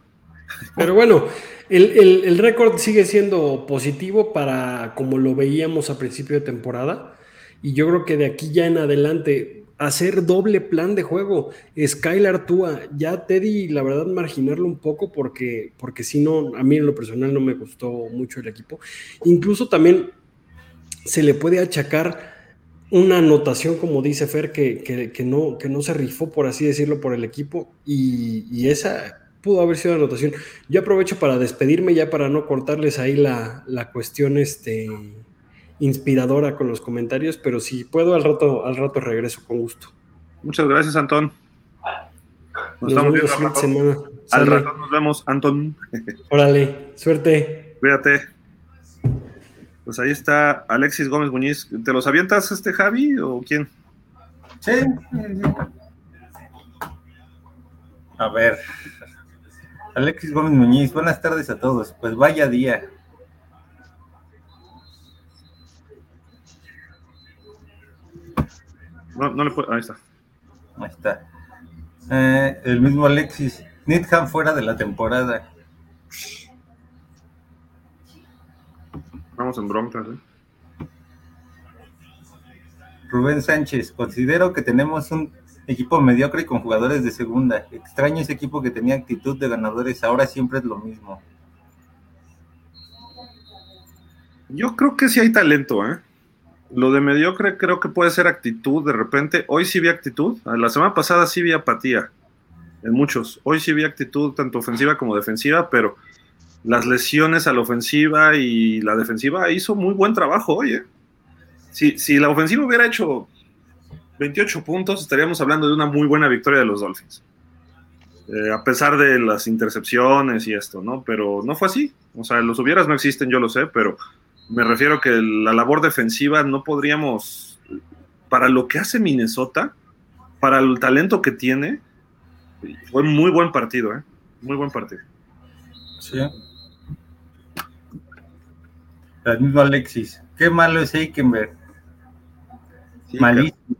Pero bueno, el, el récord sigue siendo positivo para como lo veíamos a principio de temporada. Y yo creo que de aquí ya en adelante, hacer doble plan de juego. Skylar Tua, ya Teddy, la verdad, marginarlo un poco porque, porque si no, a mí en lo personal no me gustó mucho el equipo. Incluso también se le puede achacar una anotación, como dice Fer, que, no, que no se rifó, por así decirlo, por el equipo. Y, y, esa pudo haber sido anotación. Yo aprovecho para despedirme, ya para no cortarles ahí la, la cuestión este, inspiradora con los comentarios, pero si puedo al rato, al rato regreso con gusto. Muchas gracias, Antón. Nos, estamos viendo semana. Al rato nos vemos, Antón. Órale, suerte. Cuídate. Pues ahí está Alexis Gómez Muñiz. ¿Te los avientas este Javi o quién? Sí. A ver. Alexis Gómez Muñiz, buenas tardes a todos. Pues vaya día. No, no le puedo. Ahí está. Ahí está. Eh, el mismo Alexis. Needham fuera de la temporada. Vamos en broncas, ¿eh? Rubén Sánchez, considero que tenemos un equipo mediocre con jugadores de segunda. Extraño ese equipo que tenía actitud de ganadores, ahora siempre es lo mismo. Yo creo que sí hay talento, ¿eh? Lo de mediocre creo que puede ser actitud de repente. Hoy sí vi actitud. La semana pasada sí vi apatía en muchos. Hoy sí vi actitud tanto ofensiva como defensiva, pero las lesiones a la ofensiva y la defensiva hizo muy buen trabajo hoy. ¿eh? Si, si la ofensiva hubiera hecho 28 puntos, estaríamos hablando de una muy buena victoria de los Dolphins. Eh, a pesar de las intercepciones y esto, ¿no? Pero no fue así. O sea, los hubieras no existen, yo lo sé, pero me refiero que la labor defensiva no podríamos, para lo que hace Minnesota, para el talento que tiene, fue muy buen partido, ¿eh? Muy buen partido. Sí. El mismo Alexis. Qué malo es Eikenberg. Sí, Malísimo.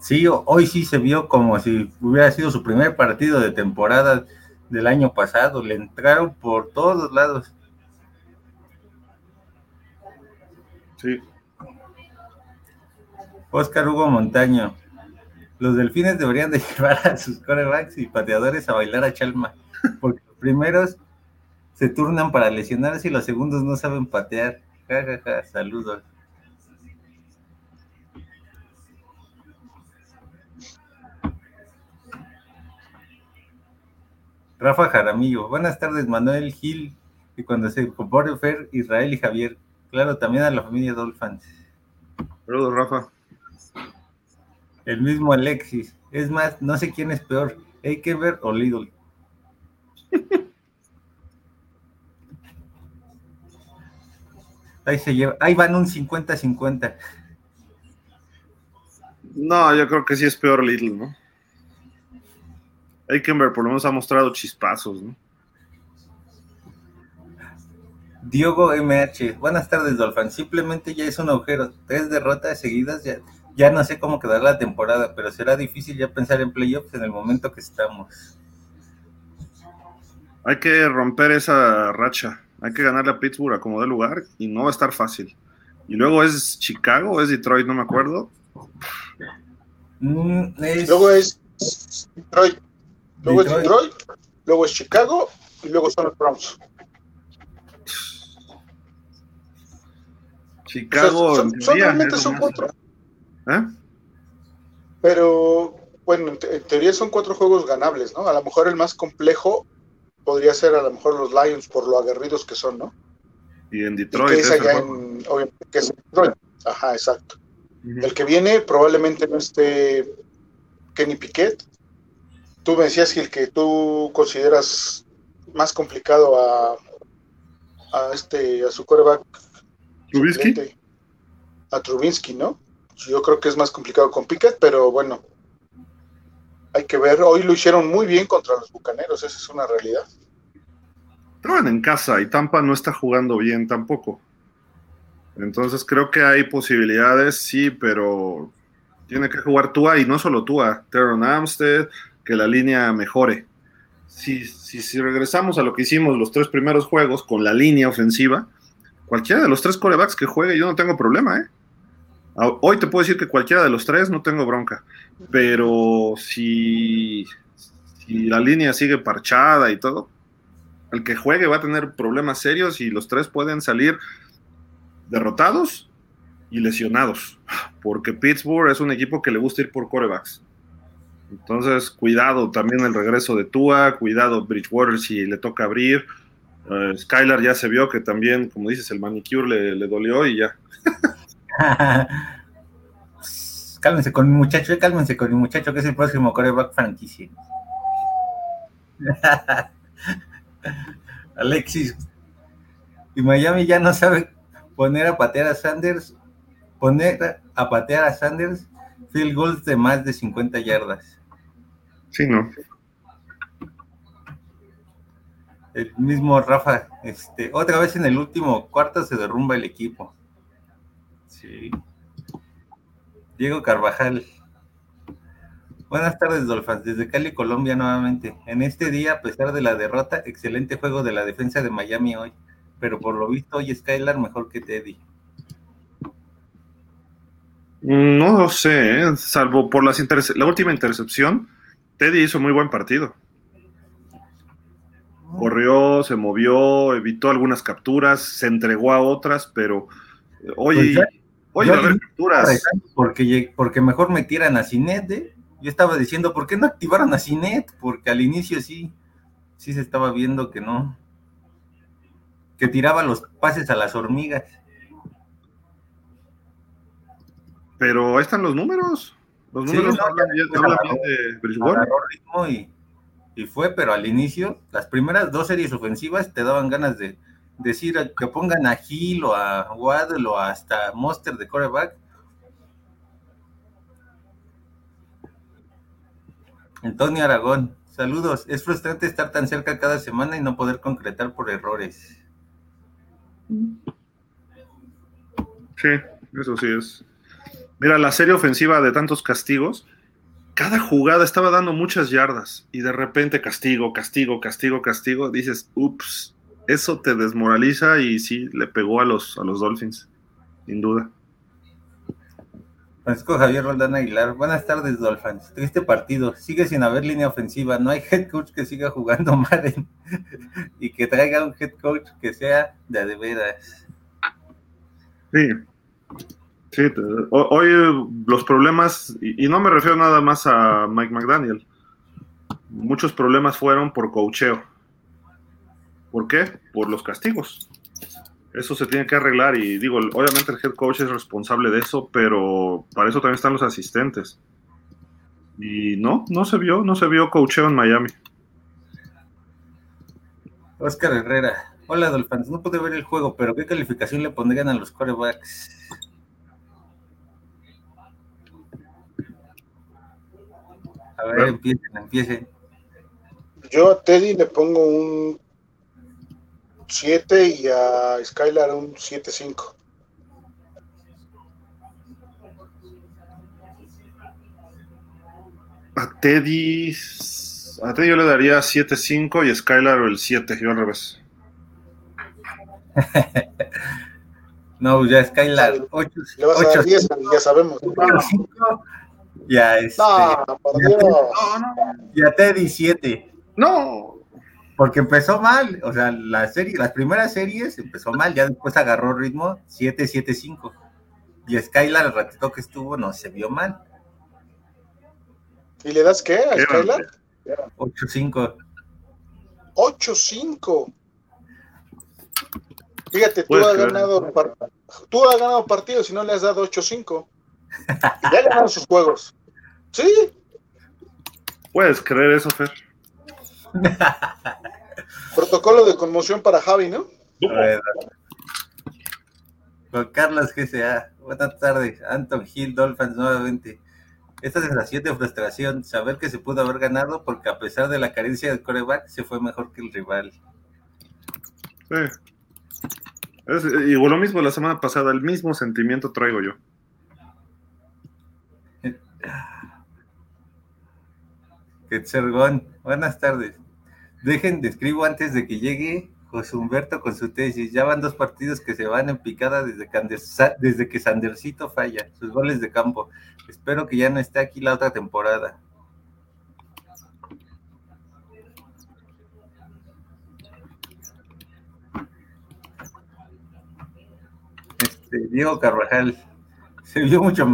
Sí, hoy sí se vio como si hubiera sido su primer partido de temporada del año pasado. Le entraron por todos lados. Sí. Oscar Hugo Montaño. Los delfines deberían de llevar a sus corebacks y pateadores a bailar a Chalma, porque los primeros se turnan para lesionarse y los segundos no saben patear. Ja. Saludos. Rafa Jaramillo. Buenas tardes, Manuel Gil. Y cuando se compone Fer, Israel y Javier. Claro, también a la familia Dolphins. Saludos, Rafa. El mismo Alexis. Es más, no sé quién es peor, Eikenberg o Lidl. Ahí se lleva, ahí van un 50-50. No, yo creo que sí es peor Lidl, ¿no? Eikenberg por lo menos ha mostrado chispazos, ¿no? Diogo MH, buenas tardes, Dolphin. Simplemente ya es un agujero. Tres derrotas seguidas, ya, ya no sé cómo quedar la temporada, pero será difícil ya pensar en playoffs en el momento que estamos. Hay que romper esa racha. Hay que ganarle a Pittsburgh a como de lugar y no va a estar fácil. Y luego es Chicago o es Detroit, no me acuerdo. Mm, luego es Detroit. Luego es Detroit, luego es Chicago y luego son los Browns. Chicago. son, realmente son cuatro. ¿Eh? Pero, bueno, en, en, teoría son cuatro juegos ganables, ¿no? A lo mejor el más complejo podría ser a lo mejor los Lions por lo aguerridos que son, ¿no? Y en Detroit. Y que es allá en, obviamente, que es en Detroit. Ajá, exacto. Uh -huh. El que viene probablemente no esté Kenny Piquet. Tú me decías, Gil, que tú consideras más complicado a, a este, a su coreback. ¿Trubinsky? A Trubinsky, ¿no? Yo creo que es más complicado con Piquet, pero bueno, hay que ver. Hoy lo hicieron muy bien contra los Bucaneros, esa es una realidad. Estaban en casa y Tampa no está jugando bien tampoco. Entonces creo que hay posibilidades, sí, pero tiene que jugar Tua y no solo Tua, Teron Amstead, que la línea mejore. Si, si, si, regresamos a lo que hicimos los tres primeros juegos con la línea ofensiva, cualquiera de los tres corebacks que juegue, yo no tengo problema, ¿eh? Hoy te puedo decir que cualquiera de los tres no tengo bronca, pero si, si la línea sigue parchada y todo, el que juegue va a tener problemas serios y los tres pueden salir derrotados y lesionados, porque Pittsburgh es un equipo que le gusta ir por corebacks. Entonces, cuidado también el regreso de Tua, cuidado Bridgewater si le toca abrir. Uh, Skylar ya se vio que también, como dices, el manicure le, le dolió y ya. cálmense con mi muchacho, cálmense con mi muchacho que es el próximo coreback franquicia. Alexis. Y Miami ya no sabe poner a patear a Sanders, poner a patear a Sanders field goals de más de 50 yardas. Sí, no. El mismo Rafa, este, otra vez en el último cuarto se derrumba el equipo. Sí. Diego Carvajal. Buenas tardes, Dolphins. Desde Cali, Colombia, nuevamente. En este día, a pesar de la derrota, excelente juego de la defensa de Miami hoy. Pero por lo visto, hoy Skylar mejor que Teddy. No lo sé, ¿eh? salvo por las la última intercepción. Teddy hizo muy buen partido. Corrió, se movió, evitó algunas capturas, se entregó a otras, pero pues hoy va a haber capturas. Porque, porque mejor metieran a Cinet, ¿eh? Yo estaba diciendo, ¿por qué no activaron a Cinet? Porque al inicio sí, sí se estaba viendo que no, que tiraba los pases a las hormigas. Pero ahí están los números. Los números sí, no, hablan, bien, pues, hablan bien de Bridgewater. ritmo y, y, fue, pero al inicio, las primeras dos series ofensivas te daban ganas de decir que pongan a Gil o a Waddle o hasta Monster de coreback. Antonio Aragón, saludos. Es frustrante estar tan cerca cada semana y no poder concretar por errores. Sí, eso sí es. Mira, la serie ofensiva de tantos castigos, cada jugada estaba dando muchas yardas y de repente castigo, castigo, castigo, castigo. Dices, ups, eso te desmoraliza y sí le pegó a los, a los Dolphins, sin duda. Francisco Javier Roldán Aguilar, buenas tardes, Dolphins. Triste partido, sigue sin haber línea ofensiva, no hay head coach que siga jugando Madden y que traiga un head coach que sea de de veras. Sí, sí, hoy los problemas, y no me refiero nada más a Mike McDaniel, muchos problemas fueron por coacheo. ¿Por qué? Por los castigos eso se tiene que arreglar y digo, obviamente el head coach es responsable de eso, pero para eso también están los asistentes. Y no, no se vio, no se vio coacheo en Miami. Oscar Herrera. Hola Dolphins, no pude ver el juego, pero ¿qué calificación le pondrían a los corebacks? A ver, bueno. empiecen, empiecen. Yo a Teddy le pongo un 7 y a Skylar un 7-5. A Teddy, a Teddy yo le daría 7-5 y a Skylar el 7, yo al revés. no, ya Skylar 8. Le vas 8, a dar 10, ya sabemos. 8, 5, ya este, no, por Dios. No, no. Y a Teddy 7. No, porque empezó mal, o sea, la serie, las primeras series empezó mal, ya después agarró ritmo 7-7-5. Y Skylar, el ratito que estuvo, no se vio mal. ¿Y le das qué a Skylar? 8-5. 8-5. Fíjate, tú has, ganado, tú has ganado partidos y no le has dado 8-5. ya ganaron sus juegos. Sí. Puedes creer eso, Fer. Protocolo de conmoción para Javi, ¿no? Juan Carlos GCA, buenas tardes. Anton Hill, Dolphins nuevamente. Esta sensación de frustración, saber que se pudo haber ganado porque a pesar de la carencia del coreback, se fue mejor que el rival. Sí. Es, igual lo mismo la semana pasada, el mismo sentimiento traigo yo. Quetzergón, buenas tardes. Dejen, de escribo antes de que llegue José Humberto con su tesis. Ya van dos partidos que se van en picada desde que, desde que Sandercito falla, sus goles de campo. Espero que ya no esté aquí la otra temporada. Este, Diego Carvajal, se vio mucho,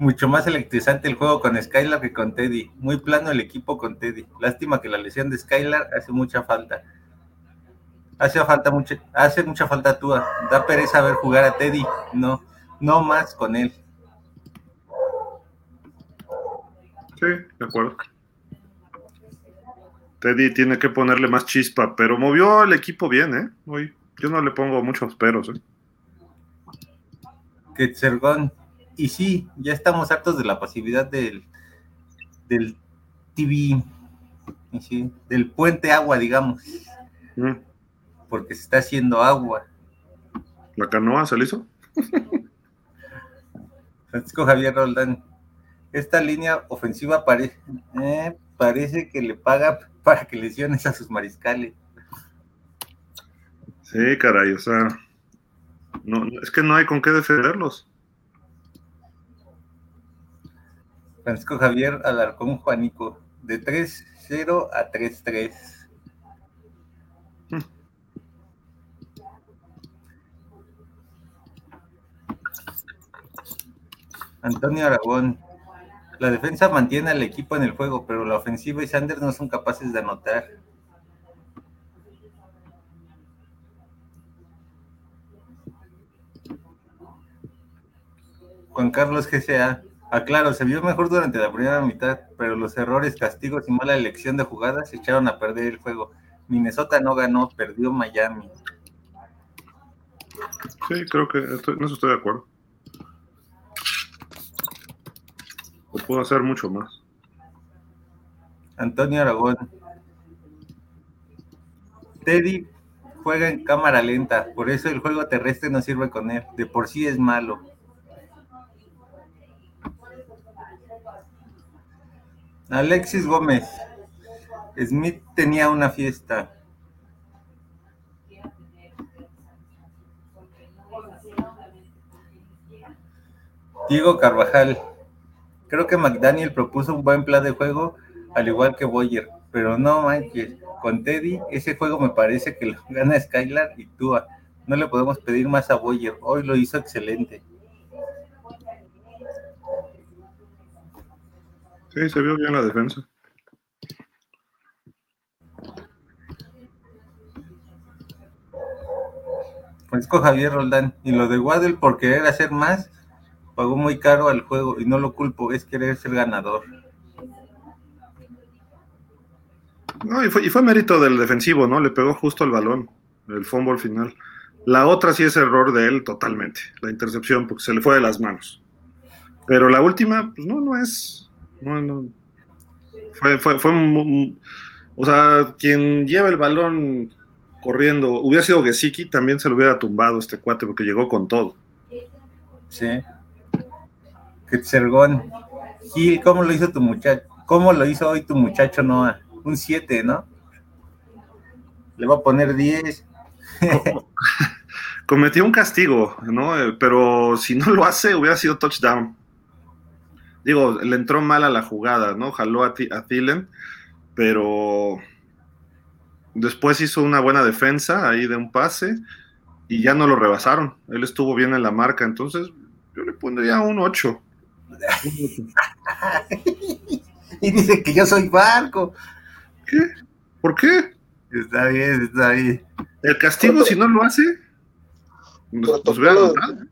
mucho más electrizante el juego con Skylar que con Teddy. Muy plano el equipo con Teddy. Lástima que la lesión de Skylar hace mucha falta. Hace falta mucho, hace mucha falta tú. Da pereza ver jugar a Teddy. No, no más con él. Sí, de acuerdo. Teddy tiene que ponerle más chispa, pero movió el equipo bien, ¿eh? Hoy yo no le pongo muchos peros, ¿eh? Que Y sí, ya estamos hartos de la pasividad del, del TV, del puente agua, digamos. Mm porque se está haciendo agua. ¿La canoa se le hizo? Francisco Javier Roldán, esta línea ofensiva parece, eh, parece que le paga para que lesiones a sus mariscales. Sí, caray, o sea, no, es que no hay con qué defenderlos. Francisco Javier Alarcón Juanico, de 3-0 a 3-3. Antonio Aragón. La defensa mantiene al equipo en el juego, pero la ofensiva y Sanders no son capaces de anotar. Juan Carlos GCA. Aclaro, se vio mejor durante la primera mitad, pero los errores, castigos y mala elección de jugadas echaron a perder el juego. Minnesota no ganó, perdió Miami. Sí, creo que no estoy de acuerdo. O puedo hacer mucho más. Antonio Aragón. Teddy juega en cámara lenta, por eso el juego terrestre no sirve con él. De por sí es malo. Alexis Gómez. Smith tenía una fiesta. Diego Carvajal. Creo que McDaniel propuso un buen plan de juego, al igual que Boyer, pero no manches, con Teddy ese juego me parece que lo gana Skylar y Tua. No le podemos pedir más a Boyer, hoy lo hizo excelente. Sí, se vio bien la defensa. Francisco Javier Roldán, y lo de Waddle por querer hacer más, pagó muy caro al juego y no lo culpo, es querer ser ganador. No, y fue, mérito del defensivo, ¿no? Le pegó justo el balón, el fútbol final. La otra sí es error de él totalmente, la intercepción, porque se le fue de las manos. Pero la última, pues no, no es. No, no. Fue, fue, fue o sea, quien lleva el balón corriendo, hubiera sido Gesicki, también se lo hubiera tumbado este cuate porque llegó con todo. Sí. Quetzergón. Gil, ¿cómo lo hizo tu muchacho? ¿Cómo lo hizo hoy tu muchacho Noah? Un 7, ¿no? Le va a poner 10. Cometió un castigo, ¿no? Eh, pero si no lo hace, hubiera sido touchdown. Digo, le entró mal a la jugada, ¿no? Jaló a, a Thielen, pero después hizo una buena defensa ahí de un pase y ya no lo rebasaron. Él estuvo bien en la marca, entonces yo le pondría un 8. y dice que yo soy barco. ¿Qué? ¿Por qué? Está bien, está bien. El castigo, si no lo hace, nos, nos hubiera Protocolo, anotado.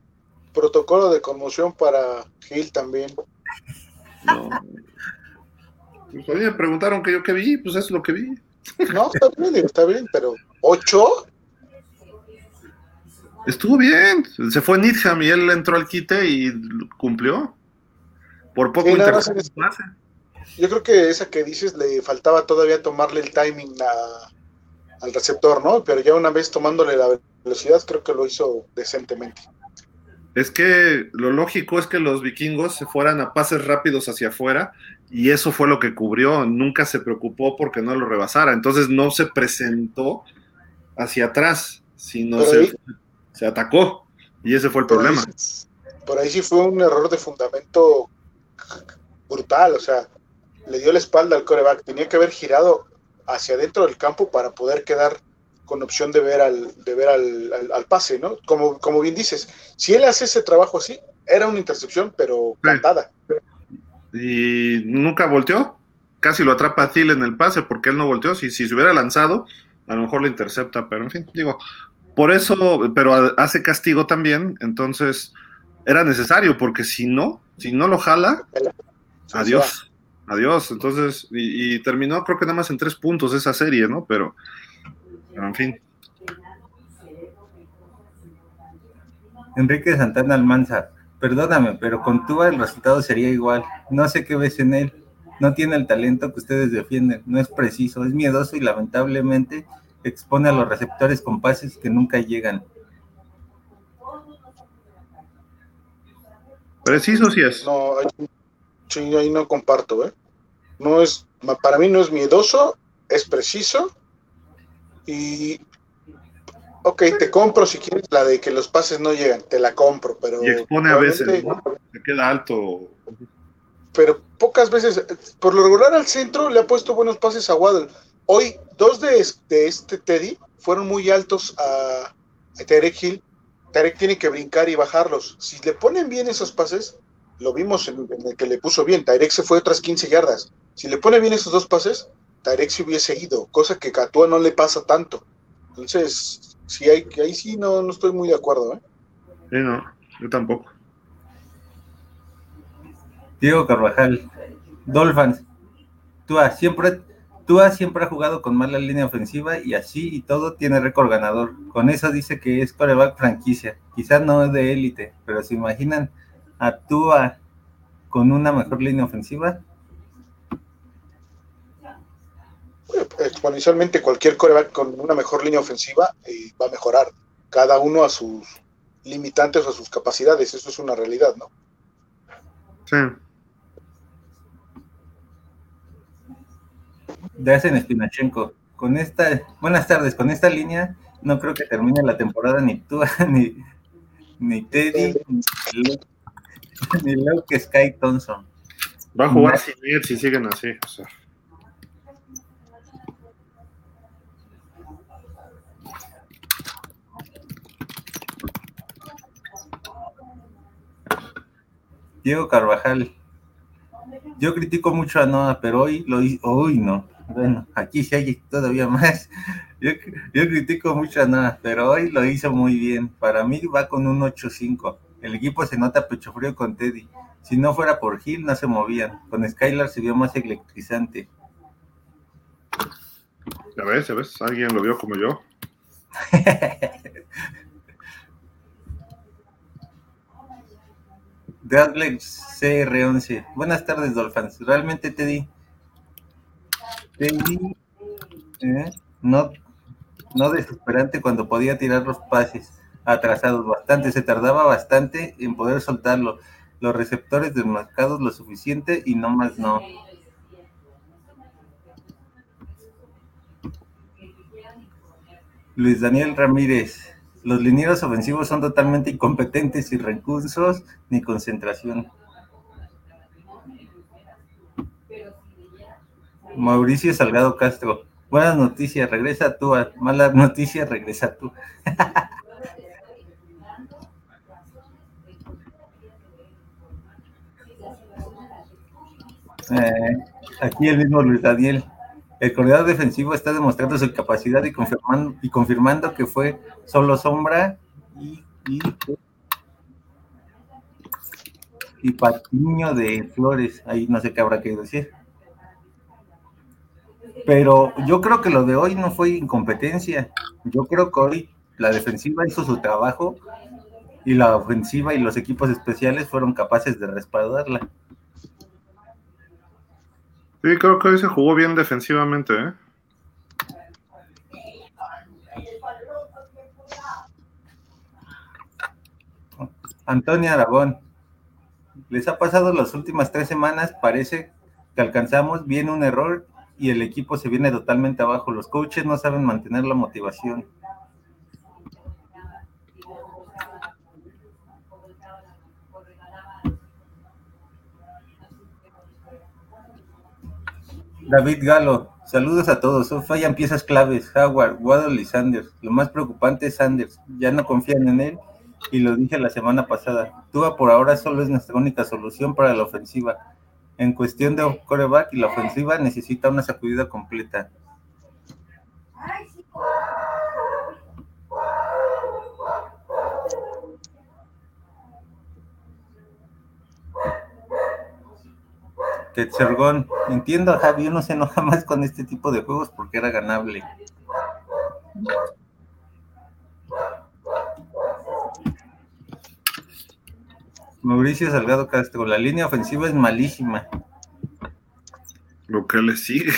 protocolo de conmoción para Gil también. No. Pues a mí me preguntaron que yo qué vi, pues es lo que vi. No, está bien, está bien, pero ¿ocho? Estuvo bien. Se fue Needham y él entró al quite y cumplió. Por poco Sí. Yo creo que esa que dices le faltaba todavía tomarle el timing a- al receptor, ¿no? Pero ya una vez tomándole la velocidad, creo que lo hizo decentemente. Es que lo lógico es que los vikingos se fueran a pases rápidos hacia afuera y eso fue lo que cubrió. Nunca se preocupó porque no lo rebasara. Entonces no se presentó hacia atrás, sino se, ahí- se atacó. Y ese fue el Por problema. por ahí sí fue un error de fundamento brutal, o sea, le dio la espalda al coreback, tenía que haber girado hacia adentro del campo para poder quedar con opción de ver al, de ver al, al- al pase, ¿no? Como, como bien dices, si él hace ese trabajo así, era una intercepción, pero cantada. Y nunca volteó. Casi lo atrapa a Thiel en el pase porque él no volteó. Si, si se hubiera lanzado, a lo mejor lo intercepta. Pero en fin, digo, por eso, pero hace castigo también. Entonces era necesario porque si no, si no lo jala, adiós. Adiós. Entonces, y, y terminó creo que nada más en tres puntos esa serie, ¿no? Pero, pero en fin. Enrique Santana Almanza, perdóname, pero con Tua el resultado sería igual. No sé qué ves en él. No tiene el talento que ustedes defienden. No es preciso, es miedoso y lamentablemente expone a los receptores con pases que nunca llegan. Preciso sí es. No, ahí, sí, ahí no comparto, ¿eh? No es, para mí no es miedoso, es preciso. Y, ok, te compro si quieres la de que los pases no llegan, te la compro, pero... Y expone a veces, ¿no? Se queda alto. Pero pocas veces, por lo regular al centro le ha puesto buenos pases a Waddle. Hoy, dos de, de este Teddy fueron muy altos a, a Tarek Hill. Tarek tiene que brincar y bajarlos. Si le ponen bien esos pases, lo vimos en, en el que le puso bien. Tarek se fue otras 15 yardas. Si le pone bien esos dos pases, Tarek se hubiese ido, cosa que a Tua no le pasa tanto. Entonces, sí hay, ahí sí no, no estoy muy de acuerdo. ¿eh? Sí, no, yo tampoco. Diego Carvajal, Dolphins, Tua siempre, Tua siempre ha jugado con mala línea ofensiva y así y todo tiene récord ganador. Con eso dice que es coreback franquicia. Quizás no es de élite, pero se imaginan a Tua con una mejor línea ofensiva. Exponencialmente cualquier coreback con una mejor línea ofensiva eh, va a mejorar. Cada uno a sus limitantes o a sus capacidades. Eso es una realidad, ¿no? Sí. de hacen Spinachenko. Con esta, buenas tardes, con esta línea no creo que termine la temporada ni tú, ni, ni Teddy, ni, Luke- ni Luke Sky Thompson. Va a jugar sin él si siguen así. o sea. Diego Carvajal. Yo critico mucho a Noah, pero hoy lo hizo, hoy no. Bueno, aquí sí hay todavía más. Yo, yo critico mucho a Noah, pero hoy lo hizo muy bien. Para mí va con un 8-5. El equipo se nota pecho frío con Teddy. Si no fuera por Hill, no se movían. Con Skylar se vio más electrizante. Ya ves, ya ves, alguien lo vio como yo. Deadlex CR11. Buenas tardes, Dolphins. Realmente Teddy. Teddy. eh, no, no desesperante cuando podía tirar los pases atrasados bastante. Se tardaba bastante en poder soltarlo. Los receptores desmarcados lo suficiente y no más no. Luis Daniel Ramírez. Los linieros ofensivos son totalmente incompetentes, sin recursos ni concentración. Mauricio Salgado Castro. Buenas noticias, regresa tú. Malas noticias, regresa tú. Eh, aquí el mismo Luis Daniel. El coordinador defensivo está demostrando su capacidad y confirmando, y confirmando que fue solo sombra y, y, y patiño de Flores. Ahí no sé qué habrá que decir. Pero yo creo que lo de hoy no fue incompetencia. Yo creo que hoy la defensiva hizo su trabajo y la ofensiva y los equipos especiales fueron capaces de respaldarla. Sí, creo que hoy se jugó bien defensivamente, ¿eh? Antonio Aragón, les ha pasado las últimas tres semanas, parece que alcanzamos bien un error y el equipo se viene totalmente abajo. Los coaches no saben mantener la motivación. David Galo, saludos a todos. Fallan piezas claves. Howard, Waddle y Sanders. Lo más preocupante es Sanders. Ya no confían en él y lo dije la semana pasada. Tua por ahora solo es nuestra única solución para la ofensiva. En cuestión de coreback y la ofensiva necesita una sacudida completa. Tetzergón, entiendo a Javi, uno se enoja más con este tipo de juegos porque era ganable. Mauricio Salgado Castro, la línea ofensiva es malísima. Lo que le sigue.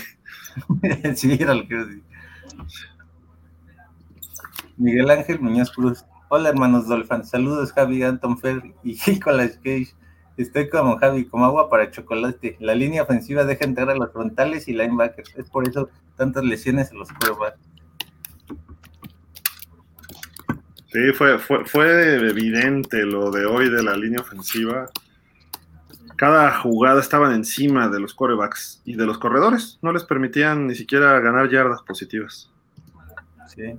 sí, era lo que. Miguel Ángel Muñoz Cruz. Hola hermanos Dolphin, saludos Javi, Anton Fer y Nicolas Cage. Estoy como Javi, como agua para chocolate. La línea ofensiva deja entrar a los frontales y linebackers. Es por eso tantas lesiones en los quarterbacks. Sí, fue, fue, fue evidente lo de hoy de la línea ofensiva. Cada jugada estaban encima de los corebacks y de los corredores. No les permitían ni siquiera ganar yardas positivas. Sí.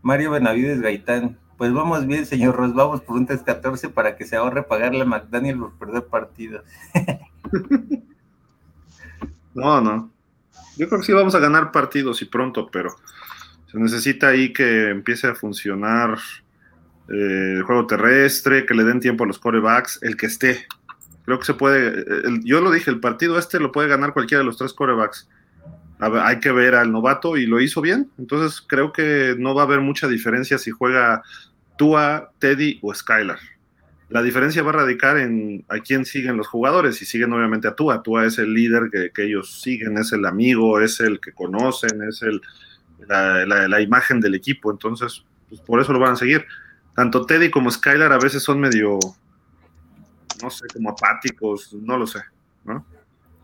Mario Benavides Gaitán. Pues vamos bien, señor Ross, vamos por un 3-14 para que se ahorre pagarle a McDaniel por perder partidos. no, no. Yo creo que sí vamos a ganar partidos y pronto, pero se necesita ahí que empiece a funcionar eh, el juego terrestre, que le den tiempo a los corebacks, el que esté. Creo que se puede, yo lo dije, el partido este lo puede ganar cualquiera de los tres corebacks. Hay que ver al novato y lo hizo bien. Entonces creo que no va a haber mucha diferencia si juega Tua, Teddy o Skylar. La diferencia va a radicar en a quién siguen los jugadores y siguen obviamente a Tua. Tua es el líder que, ellos siguen, es el amigo, es el que conocen, es el, la, imagen del equipo. Entonces, pues por eso lo van a seguir. Tanto Teddy como Skylar a veces son medio, no sé, como apáticos, no lo sé. ¿no?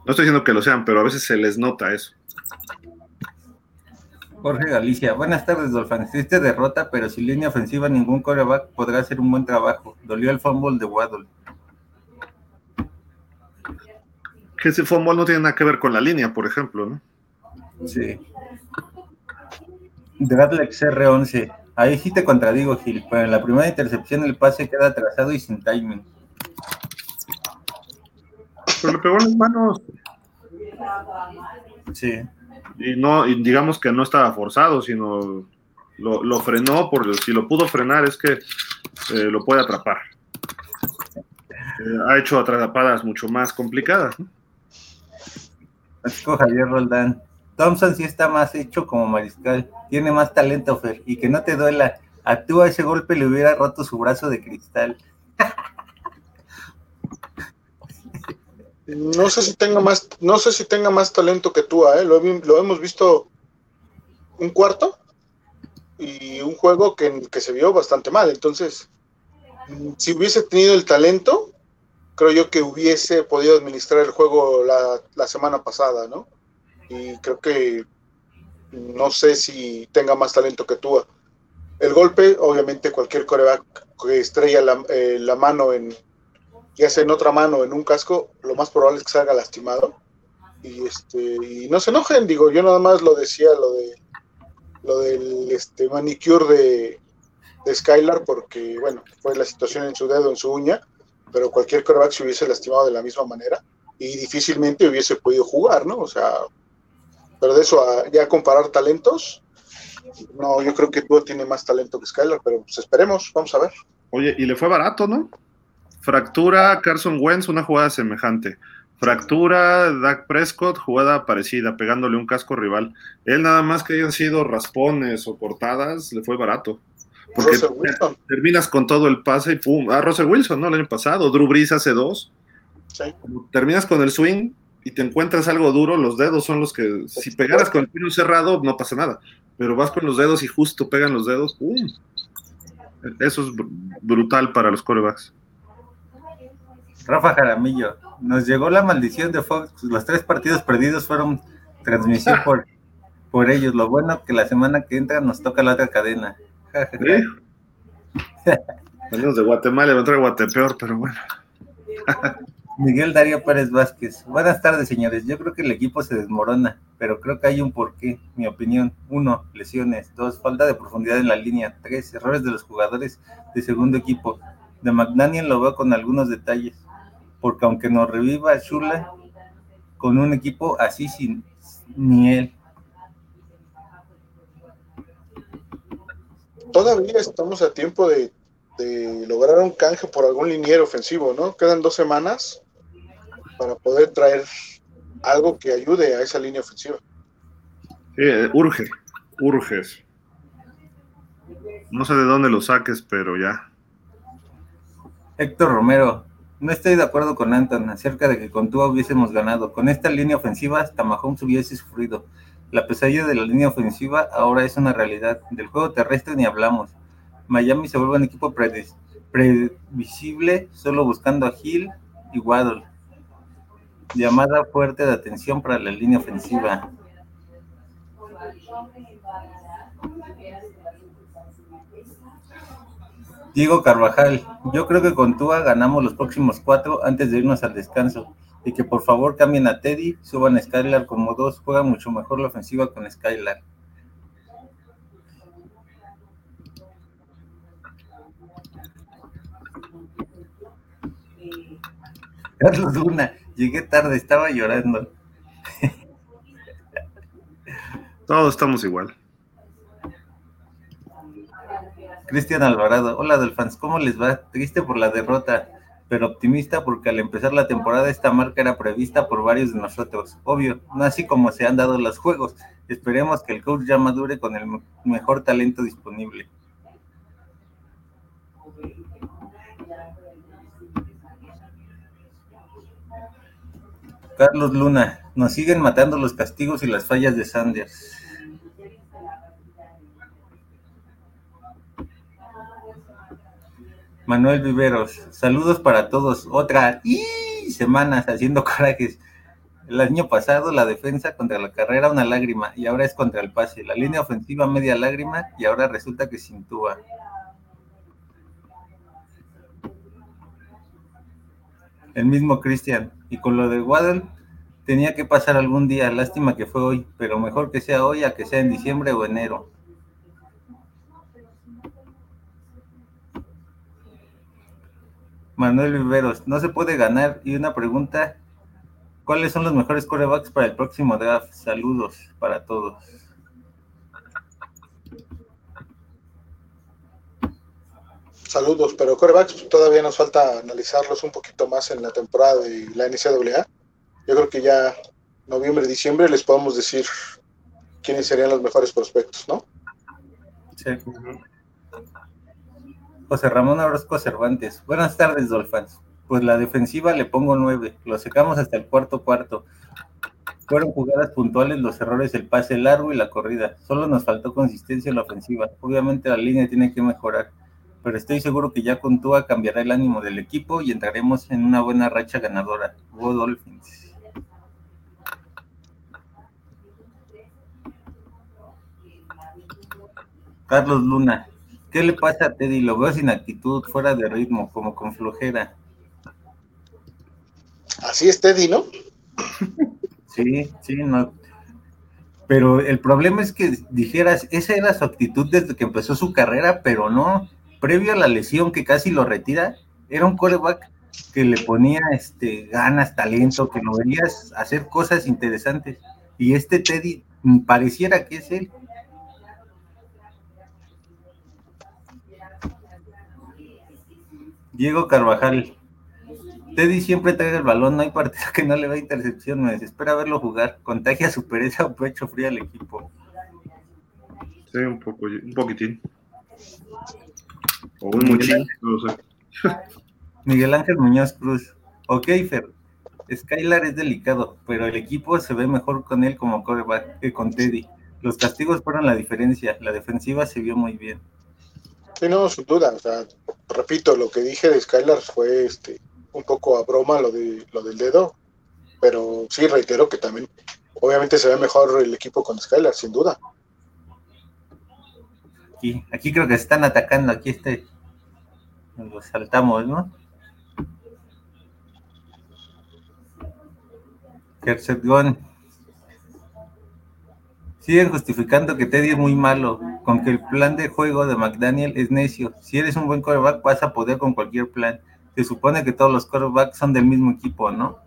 no estoy diciendo que lo sean, pero a veces se les nota eso. Jorge Galicia, buenas tardes, Dolphins. Triste derrota, pero sin línea ofensiva ningún coreback podrá hacer un buen trabajo. Dolió el fumble de Waddle. Que ese fumble no tiene nada que ver con la línea, por ejemplo, ¿no? Sí. Dradlex R11. Ahí sí te contradigo, Gil, pero en la primera intercepción el pase queda atrasado y sin timing. Pero le pegó en las manos. Sí y no y digamos que no estaba forzado, sino lo, frenó, por si lo pudo frenar es que eh, lo puede atrapar. Eh, ha hecho atrapadas mucho más complicadas. ¿no? Javier Roldán. Thompson sí está más hecho como mariscal, tiene más talento, Fer, y que no te duela. Actúa ese golpe le hubiera roto su brazo de cristal. No sé si tenga más, no sé si tenga más talento que tú, ¿eh? lo, hemos visto un cuarto y un juego que, se vio bastante mal. Entonces, si hubiese tenido el talento, creo yo que hubiese podido administrar el juego la, semana pasada, ¿no? Y creo que no sé si tenga más talento que tú. El golpe, obviamente, cualquier coreback que estrella la, eh, la mano en, ya sea en otra mano en un casco, lo más probable es que salga lastimado. Y este, y no se enojen, digo, yo nada más lo decía lo de lo del este manicure de, de Skylar, porque bueno, fue la situación en su dedo, en su uña, pero cualquier coreback se hubiese lastimado de la misma manera. y difícilmente hubiese podido jugar, ¿no? O sea, pero de eso a ya comparar talentos, no, yo creo que Tua tiene más talento que Skylar, pero pues esperemos, vamos a ver. Oye, y le fue barato, ¿no? Fractura Carson Wentz, una jugada semejante. Fractura Dak Prescott, jugada parecida, pegándole un casco rival. Él nada más que hayan sido raspones o cortadas, le fue barato. Porque terminas con todo el pase y pum. Ah, Russell Wilson, ¿no? El año pasado. Drew Brees hace dos. Sí. Terminas con el swing y te encuentras algo duro, los dedos son los que, si pegaras con el puño cerrado, no pasa nada. Pero vas con los dedos y justo pegan los dedos, ¡pum! Eso es brutal para los corebacks. Rafa Jaramillo, nos llegó la maldición de Fox. Los tres partidos perdidos fueron transmisión por, por ellos. Lo bueno que la semana que entra nos toca la otra cadena. Venimos de Guatemala, a entrar Guatepeor, pero bueno. Miguel Darío Pérez Vázquez. Buenas tardes, señores. Yo creo que el equipo se desmorona, pero creo que hay un porqué, mi opinión. Uno, lesiones. Dos, falta de profundidad en la línea. Tres, errores de los jugadores de segundo equipo. De McDaniel lo veo con algunos detalles, porque aunque nos reviva Shula, con un equipo así sin ni él. Todavía estamos a tiempo de lograr un canje por algún liniero ofensivo, ¿no? Quedan dos semanas para poder traer algo que ayude a esa línea ofensiva. Sí, eh, urge, urges. No sé de dónde lo saques, pero ya. Héctor Romero, no estoy de acuerdo con Anton acerca de que con Tua hubiésemos ganado. Con esta línea ofensiva, hasta Mahomes hubiese sufrido. La pesadilla de la línea ofensiva ahora es una realidad. Del juego terrestre ni hablamos. Miami se vuelve un equipo previsible, solo buscando a Hill y Waddle. Llamada fuerte de atención para la línea ofensiva. Diego Carvajal, yo creo que con Tua ganamos los próximos cuatro antes de irnos al descanso. Y que por favor cambien a Teddy, suban a Skylar como dos, juega mucho mejor la ofensiva con Skylar. Carlos Luna, llegué tarde, estaba llorando. Todos estamos igual. Cristian Alvarado, hola Dolphins, ¿cómo les va? Triste por la derrota, pero optimista porque al empezar la temporada esta marca era prevista por varios de nosotros. Obvio, no así como se han dado los juegos. Esperemos que el coach ya madure con el mejor talento disponible. Carlos Luna, nos siguen matando los castigos y las fallas de Sanders. Manuel Viveros, saludos para todos. Otra y semanas haciendo corajes. El año pasado la defensa contra la carrera una lágrima y ahora es contra el pase. La línea ofensiva media lágrima y ahora resulta que cintúa. El mismo Cristian. Y con lo de Waddle, tenía que pasar algún día. Lástima que fue hoy, pero mejor que sea hoy a que sea en diciembre o enero. Manuel Viveros, no se puede ganar. Y una pregunta, ¿cuáles son los mejores corebacks para el próximo draft? Saludos para todos. Saludos, pero corebacks todavía nos falta analizarlos un poquito más en la temporada de la NCAA. Yo creo que ya noviembre, diciembre les podemos decir quiénes serían los mejores prospectos, ¿no? Sí. José Ramón Orozco Cervantes. Buenas tardes, Dolphins. Pues la defensiva le pongo nueve. Lo secamos hasta el cuarto cuarto. Fueron jugadas puntuales los errores del pase largo y la corrida. Solo nos faltó consistencia en la ofensiva. Obviamente la línea tiene que mejorar pero estoy seguro que ya con Tua cambiará el ánimo del equipo y entraremos en una buena racha ganadora. Go Dolphins. Carlos Luna, ¿qué le pasa a Teddy? Lo veo sin actitud, fuera de ritmo, como con flojera. Así es Teddy, ¿no? Sí, sí, no. Pero el problema es que dijeras, esa era su actitud desde que empezó su carrera, pero no previo a la lesión que casi lo retira, era un coreback que le ponía este, ganas, talento, que lo veías hacer cosas interesantes. Y este Teddy pareciera que es él. Diego Carvajal. Teddy siempre trae el balón, no hay partido que no le va intercepción, me desespera verlo jugar, contagia su pereza o pecho frío al equipo. Sí, un poco, un poquitín. O un muchín, no sé. Miguel Ángel Muñoz Cruz. Ok, Fer. Skylar es delicado, pero el equipo se ve mejor con él como coreback que con Teddy. Los castigos fueron la diferencia. La defensiva se vio muy bien. Sí, no, sin duda. O sea, repito, lo que dije de Skylar fue este un poco a broma lo de lo del dedo, pero sí reitero que también obviamente se ve mejor el equipo con Skylar, sin duda. Aquí, aquí creo que están atacando, aquí este lo saltamos, ¿no? Gon. Siguen justificando que Teddy es muy malo, con que el plan de juego de McDaniel es necio. Si eres un buen quarterback, vas a poder con cualquier plan. Se supone que todos los quarterbacks son del mismo equipo, ¿no?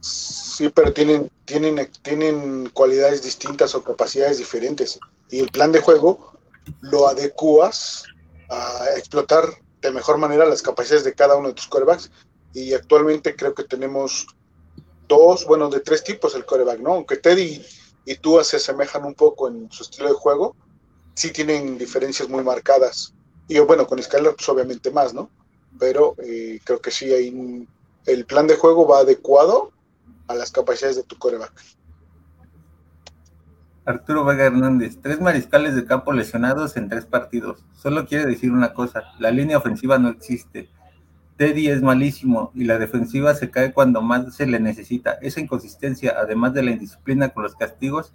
Sí, pero tienen, tienen, tienen cualidades distintas o capacidades diferentes. Y el plan de juego lo adecuas a explotar de mejor manera las capacidades de cada uno de tus quarterbacks. Y actualmente creo que tenemos dos, bueno, de tres tipos el coreback, ¿no? Aunque Teddy y Tua se asemejan un poco en su estilo de juego, sí tienen diferencias muy marcadas. Y bueno, con Skyler, pues obviamente más, ¿no? Pero eh, creo que sí hay el plan de juego va adecuado a las capacidades de tu coreback. Arturo Vega Hernández, tres mariscales de campo lesionados en tres partidos. Solo quiere decir una cosa, la línea ofensiva no existe. Teddy es malísimo y la defensiva se cae cuando más se le necesita. Esa inconsistencia, además de la indisciplina con los castigos,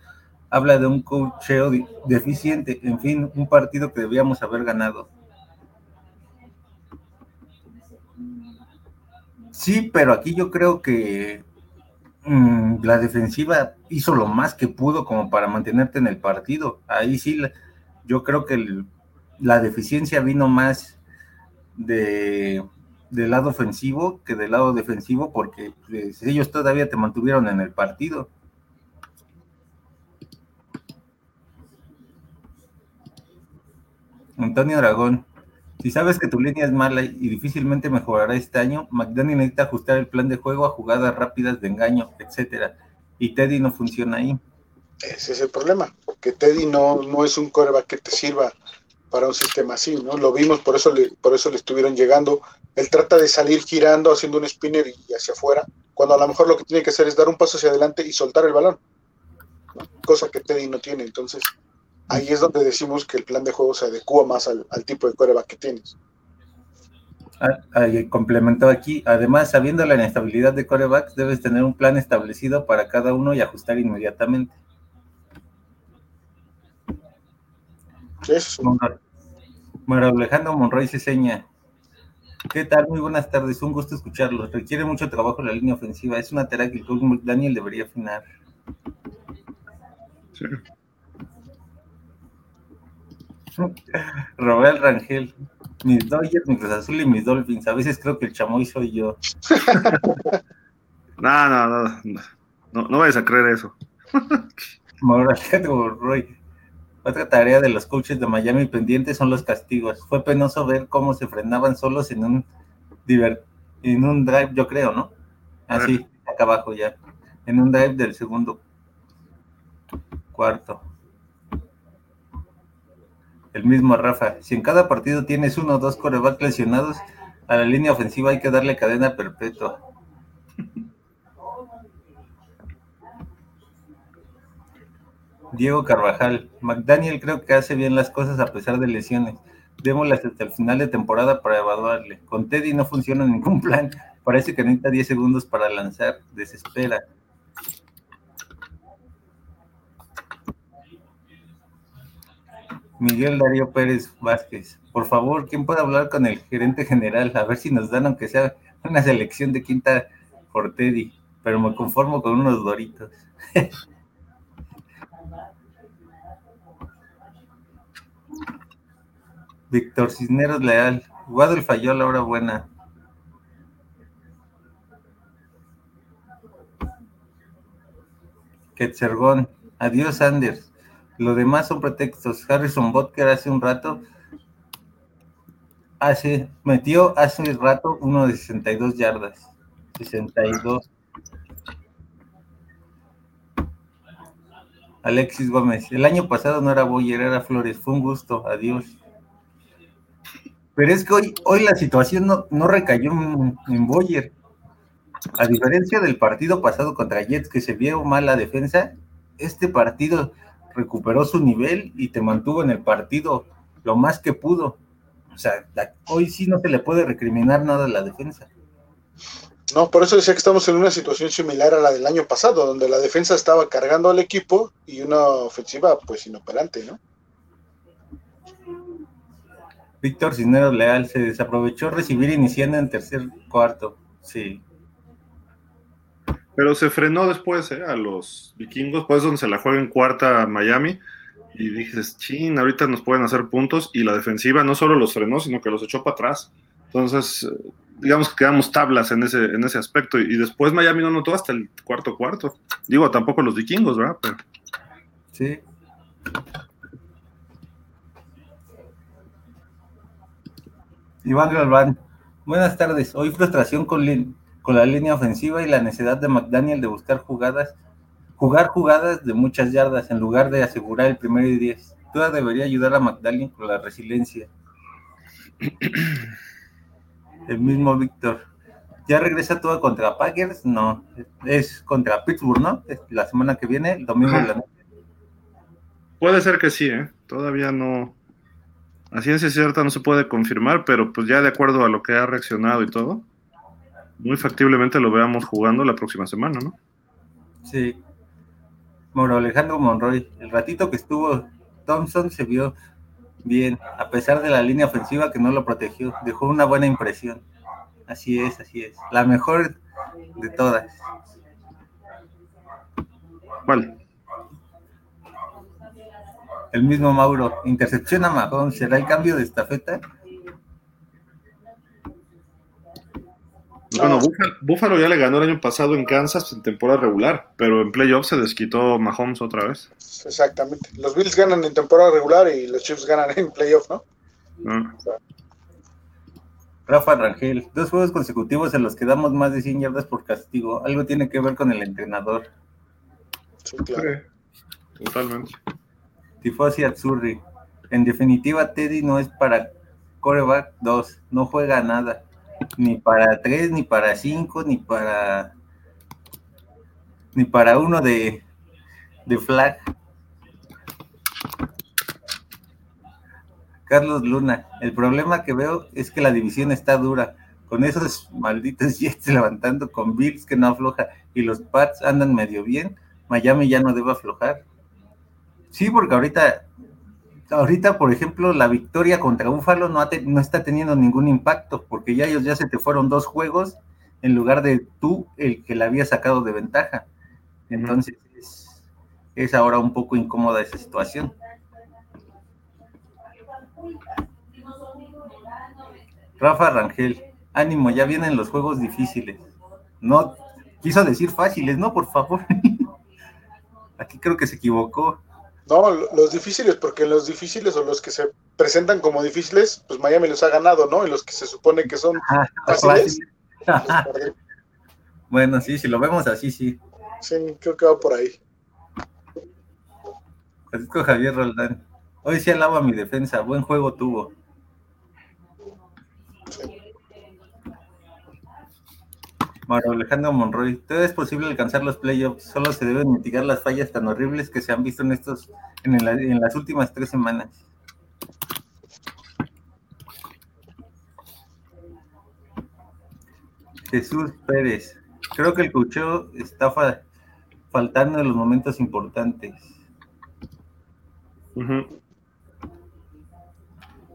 habla de un cocheo deficiente. En fin, un partido que debíamos haber ganado. Sí, pero aquí yo creo que mm, la defensiva hizo lo más que pudo como para mantenerte en el partido. Ahí sí, yo creo que la deficiencia vino más de del lado ofensivo que del lado defensivo, porque pues, ellos todavía te mantuvieron en el partido. Antonio Aragón, si sabes que tu línea es mala y difícilmente mejorará este año, McDaniel necesita ajustar el plan de juego a jugadas rápidas de engaño, etcétera. Y Teddy no funciona ahí. Ese es el problema, porque Teddy no, no es un coreback que te sirva para un sistema así, ¿no? Lo vimos, por eso le, por eso le estuvieron llegando. Él trata de salir girando, haciendo un spinner y hacia afuera, cuando a lo mejor lo que tiene que hacer es dar un paso hacia adelante y soltar el balón, cosa que Teddy no tiene. Entonces, ahí es donde decimos que el plan de juego se adecua más al, tipo de coreback que tienes. Ah, complementó aquí, además, sabiendo la inestabilidad de corebacks, debes tener un plan establecido para cada uno y ajustar inmediatamente. Bueno, Alejandro Monroy se seña. ¿Qué tal? Muy buenas tardes, un gusto escucharlos. Requiere mucho trabajo la línea ofensiva. Es una tarea que el Daniel debería afinar. Sí. Robert Rangel, mis Dodgers, mis Cruz Azul y mis Dolphins. A veces creo que el chamoy soy yo. no, no, no, no, no vayas a creer eso. Alejandro Monroy. Otra tarea de los coaches de Miami pendientes son los castigos. Fue penoso ver cómo se frenaban solos en un en un drive, yo creo, ¿no? Así, acá abajo ya. En un drive del segundo cuarto. El mismo Rafa. Si en cada partido tienes uno o dos corebacks lesionados, a la línea ofensiva hay que darle cadena perpetua. Diego Carvajal. McDaniel creo que hace bien las cosas a pesar de lesiones. Démoslas hasta el final de temporada para evaluarle. Con Teddy no funciona ningún plan. Parece que necesita 10 segundos para lanzar. Desespera. Miguel Darío Pérez Vázquez. Por favor, ¿quién puede hablar con el gerente general? A ver si nos dan, aunque sea una selección de quinta por Teddy. Pero me conformo con unos doritos. Víctor Cisneros Leal, Guadal falló la hora buena. Quetzergón, adiós Anders. Lo demás son pretextos. Harrison Butker hace un rato, hace, metió hace un rato uno de 62 yardas. 62. Alexis Gómez, el año pasado no era Boyer, era Flores. Fue un gusto. Adiós. Pero es que hoy, hoy la situación no, no recayó en, Boyer. A diferencia del partido pasado contra Jets, que se vio mal la defensa, este partido recuperó su nivel y te mantuvo en el partido lo más que pudo. O sea, hoy sí no se le puede recriminar nada a la defensa. No, por eso decía que estamos en una situación similar a la del año pasado, donde la defensa estaba cargando al equipo y una ofensiva pues inoperante, ¿no? Víctor Cisneros Leal se desaprovechó recibir iniciando en tercer cuarto, sí. Pero se frenó después ¿eh? a los vikingos, pues donde se la juega en cuarta a Miami y dices, chin, ahorita nos pueden hacer puntos y la defensiva no solo los frenó, sino que los echó para atrás. Entonces, digamos que quedamos tablas en ese, en ese aspecto y, después Miami no notó hasta el cuarto cuarto. Digo, tampoco los vikingos, ¿verdad? Sí. Iván Galván, buenas tardes. Hoy frustración con, con la línea ofensiva y la necesidad de McDaniel de buscar jugadas jugar jugadas de muchas yardas en lugar de asegurar el primero y diez. Toda debería ayudar a McDaniel con la resiliencia. El mismo Víctor. ¿Ya regresa todo contra Packers? No, es contra Pittsburgh, ¿no? La semana que viene, el domingo de la noche. Puede ser que sí, ¿eh? Todavía no. A ciencia cierta no se puede confirmar, pero pues ya de acuerdo a lo que ha reaccionado y todo, muy factiblemente lo veamos jugando la próxima semana, ¿no? Sí. Moro Alejandro Monroy, el ratito que estuvo Thompson se vio bien, a pesar de la línea ofensiva que no lo protegió, dejó una buena impresión. Así es, así es. La mejor de todas. ¿Cuál? El mismo Mauro, intercepción a Mahón, ¿será el cambio de estafeta? Bueno, Búfalo, ya le ganó el año pasado en Kansas en temporada regular, pero en playoffs se desquitó Mahomes otra vez. Exactamente. Los Bills ganan en temporada regular y los Chiefs ganan en playoffs, ¿no? Ah. Rafa Rangel, dos juegos consecutivos en los que damos más de 100 yardas por castigo. Algo tiene que ver con el entrenador. Sí, claro. totalmente. Tifosi Azzurri. En definitiva, Teddy no es para coreback 2. No juega nada ni para tres, ni para cinco, ni para ni para uno de, de flag. Carlos Luna, el problema que veo es que la división está dura, con esos malditos Jets levantando con Bills que no afloja y los Pats andan medio bien, Miami ya no debe aflojar. Sí, porque ahorita ahorita, por ejemplo, la victoria contra Búfalo no, no está teniendo ningún impacto, porque ya ellos ya se te fueron dos juegos en lugar de tú el que la había sacado de ventaja. Entonces es, ahora un poco incómoda esa situación. Rafa Rangel, ánimo, ya vienen los juegos difíciles. No, quiso decir fáciles, no, por favor. Aquí creo que se equivocó. No, los difíciles, porque los difíciles o los que se presentan como difíciles, pues Miami los ha ganado, ¿no? Y los que se supone que son fáciles. Pues, bueno, sí, si lo vemos así, sí. Sí, creo que va por ahí. Francisco Javier Roldán. Hoy sí alaba mi defensa, buen juego tuvo. Mario Alejandro Monroy, todo es posible alcanzar los playoffs, solo se deben mitigar las fallas tan horribles que se han visto en estos, en, las últimas tres semanas. Jesús Pérez, creo que el cocheo está faltando en los momentos importantes.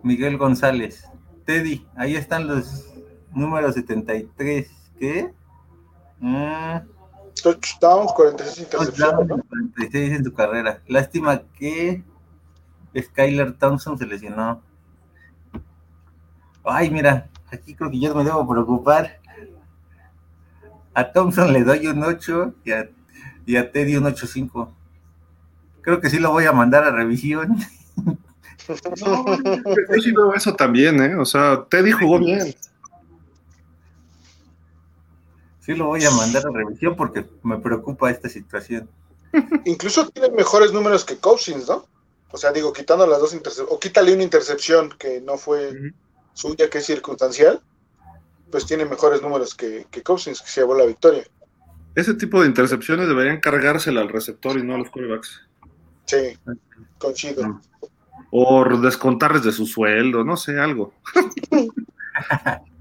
Miguel González, Teddy, ahí están los números 73, ¿qué? Mm. Touchdowns, 46 intercepciones. 46 en su carrera. Lástima que Skyler Thompson se lesionó. Ay, mira, aquí creo que yo me debo preocupar. A Thompson le doy un 8 y a, y a Teddy un 8.5. Creo que sí lo voy a mandar a revisión. No, yo sí veo eso también, ¿eh? O sea, Teddy jugó bien. Sí lo voy a mandar a revisión porque me preocupa esta situación. Incluso tiene mejores números que Cousins, ¿no? O sea, digo, quitando las dos intercepciones, o quítale una intercepción que no fue suya, que es circunstancial, pues tiene mejores números que, que Cousins, que se llevó la victoria. Ese tipo de intercepciones deberían cargársela al receptor y no a los quarterbacks. Sí, coincido. O descontarles de su sueldo, no sé, algo.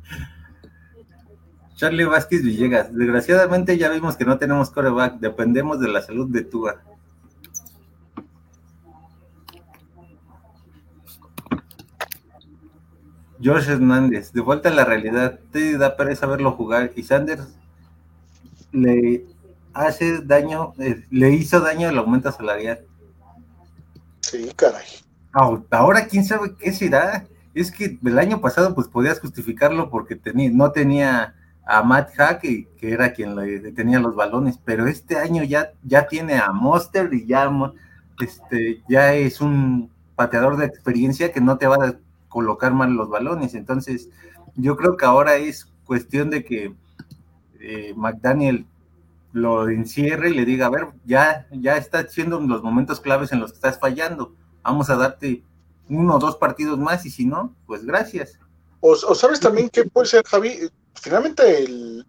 Charlie Vázquez Villegas. Desgraciadamente ya vimos que no tenemos coreback, dependemos de la salud de Tua. George Hernández, de vuelta a la realidad, te da pereza verlo jugar y Sanders le hace daño, eh, le hizo daño el aumento salarial. Sí, caray. Ahora, quién sabe qué será. Es que el año pasado, pues podías justificarlo porque tenía, no tenía a Matt Hack, que era quien le tenía los balones, pero este año ya, ya tiene a Monster y ya, este, ya es un pateador de experiencia que no te va a colocar mal los balones. Entonces, yo creo que ahora es cuestión de que eh, McDaniel lo encierre y le diga, a ver, ya, ya está siendo los momentos claves en los que estás fallando. Vamos a darte uno o dos partidos más y si no, pues gracias. O, sabes también que puede ser, Javi, finalmente el,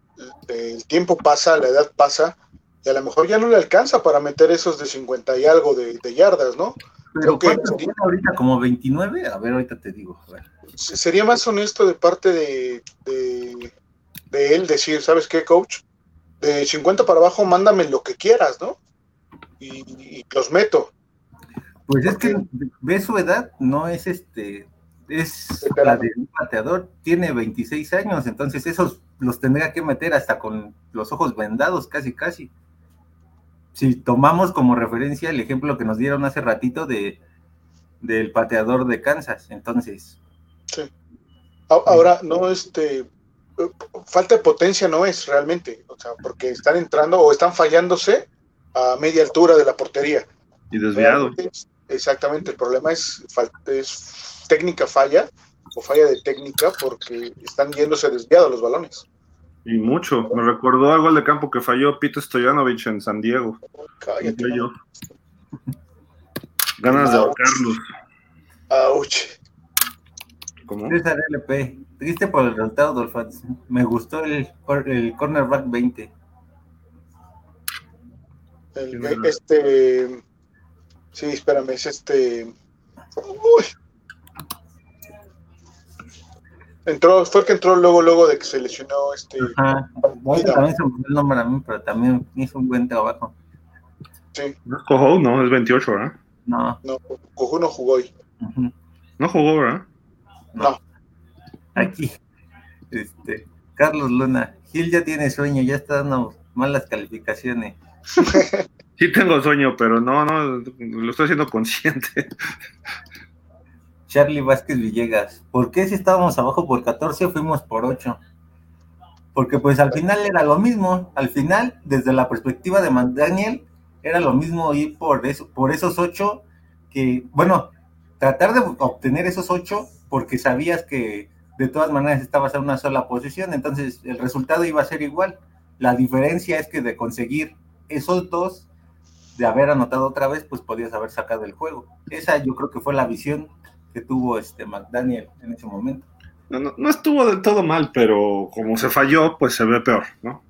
tiempo pasa, la edad pasa, y a lo mejor ya no le alcanza para meter esos de 50 y algo de, yardas, ¿no? Pero Creo que ahorita como 29, a ver, ahorita te digo. Sería más honesto de parte de, de él decir, ¿sabes qué, coach? De 50 para abajo, mándame lo que quieras, ¿no? Y, los meto. Pues es que ve su edad, no es este, es la de un pateador, tiene 26 años, entonces esos los tendría que meter hasta con los ojos vendados, casi, casi. Si tomamos como referencia el ejemplo que nos dieron hace ratito de del pateador de Kansas, entonces. Sí. Ahora, no, este, falta de potencia no es realmente, o sea, porque están entrando o están fallándose a media altura de la portería. Y desviado. Exactamente, el problema es, es técnica falla o falla de técnica porque están yéndose desviados los balones. Y mucho. Me recordó algo de campo que falló Pito Stoyanovich en San Diego. Cállate. Ganas de ahorcarlos. Ouch. ¿Cómo? César LP. Triste por el resultado, Dolphins. Me gustó el, el cornerback 20. este. Sí, espérame, es este. Uy. Entró, fue el que entró luego, luego de que se lesionó este. Ajá. también se me el nombre a mí, pero también hizo un buen trabajo. Sí. No es Cojo, no, es 28, ¿verdad? No. No, Cojo no jugó hoy. No jugó, ¿verdad? No. Aquí, este, Carlos Luna, Gil ya tiene sueño, ya está dando malas calificaciones. Sí tengo sueño, pero no, no, lo estoy haciendo consciente. Charlie Vázquez Villegas, ¿por qué si estábamos abajo por 14 fuimos por 8? Porque pues al final era lo mismo, al final, desde la perspectiva de Daniel, era lo mismo ir por, eso, por esos 8 que, bueno, tratar de obtener esos 8 porque sabías que de todas maneras estabas en una sola posición, entonces el resultado iba a ser igual. La diferencia es que de conseguir esos dos, de haber anotado otra vez, pues podías haber sacado el juego. Esa yo creo que fue la visión que tuvo este McDaniel en ese momento. No, estuvo del todo mal, pero como se falló, pues se ve peor, ¿no?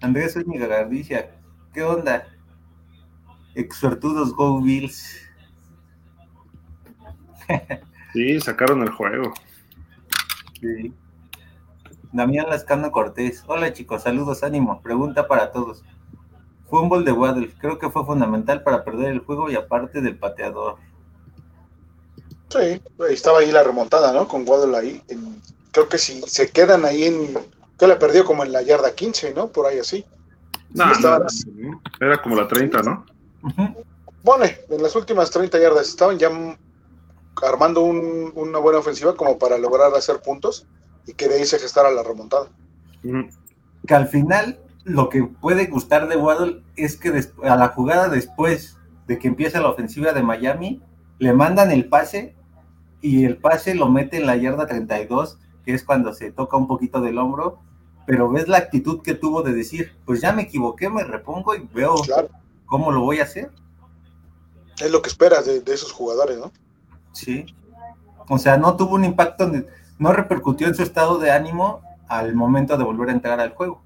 Andrés Zúñiga Gardicia, ¿qué onda? Exortudos Go Bills. sí, sacaron el juego. Sí. Damián Lascano Cortés. Hola chicos, saludos, ánimo. Pregunta para todos. Fumble de Waddle. Creo que fue fundamental para perder el juego y aparte del pateador. Sí, estaba ahí la remontada, ¿no? Con Waddle ahí. creo que si se quedan ahí en. Que la perdió como en la yarda 15, ¿no? Por ahí así. No, era como la 30, ¿no? Bueno, en las últimas 30 yardas estaban ya armando una buena ofensiva como para lograr hacer puntos y que de ahí se gestara la remontada. Que al final lo que puede gustar de Waddle es que a la jugada después de que empieza la ofensiva de Miami, le mandan el pase y el pase lo mete en la yarda 32, que es cuando se toca un poquito del hombro, pero ves la actitud que tuvo de decir, pues ya me equivoqué, me repongo y veo cómo lo voy a hacer. Es lo que esperas de, esos jugadores, ¿no? Sí. O sea, no tuvo un impacto, no repercutió en su estado de ánimo al momento de volver a entrar al juego.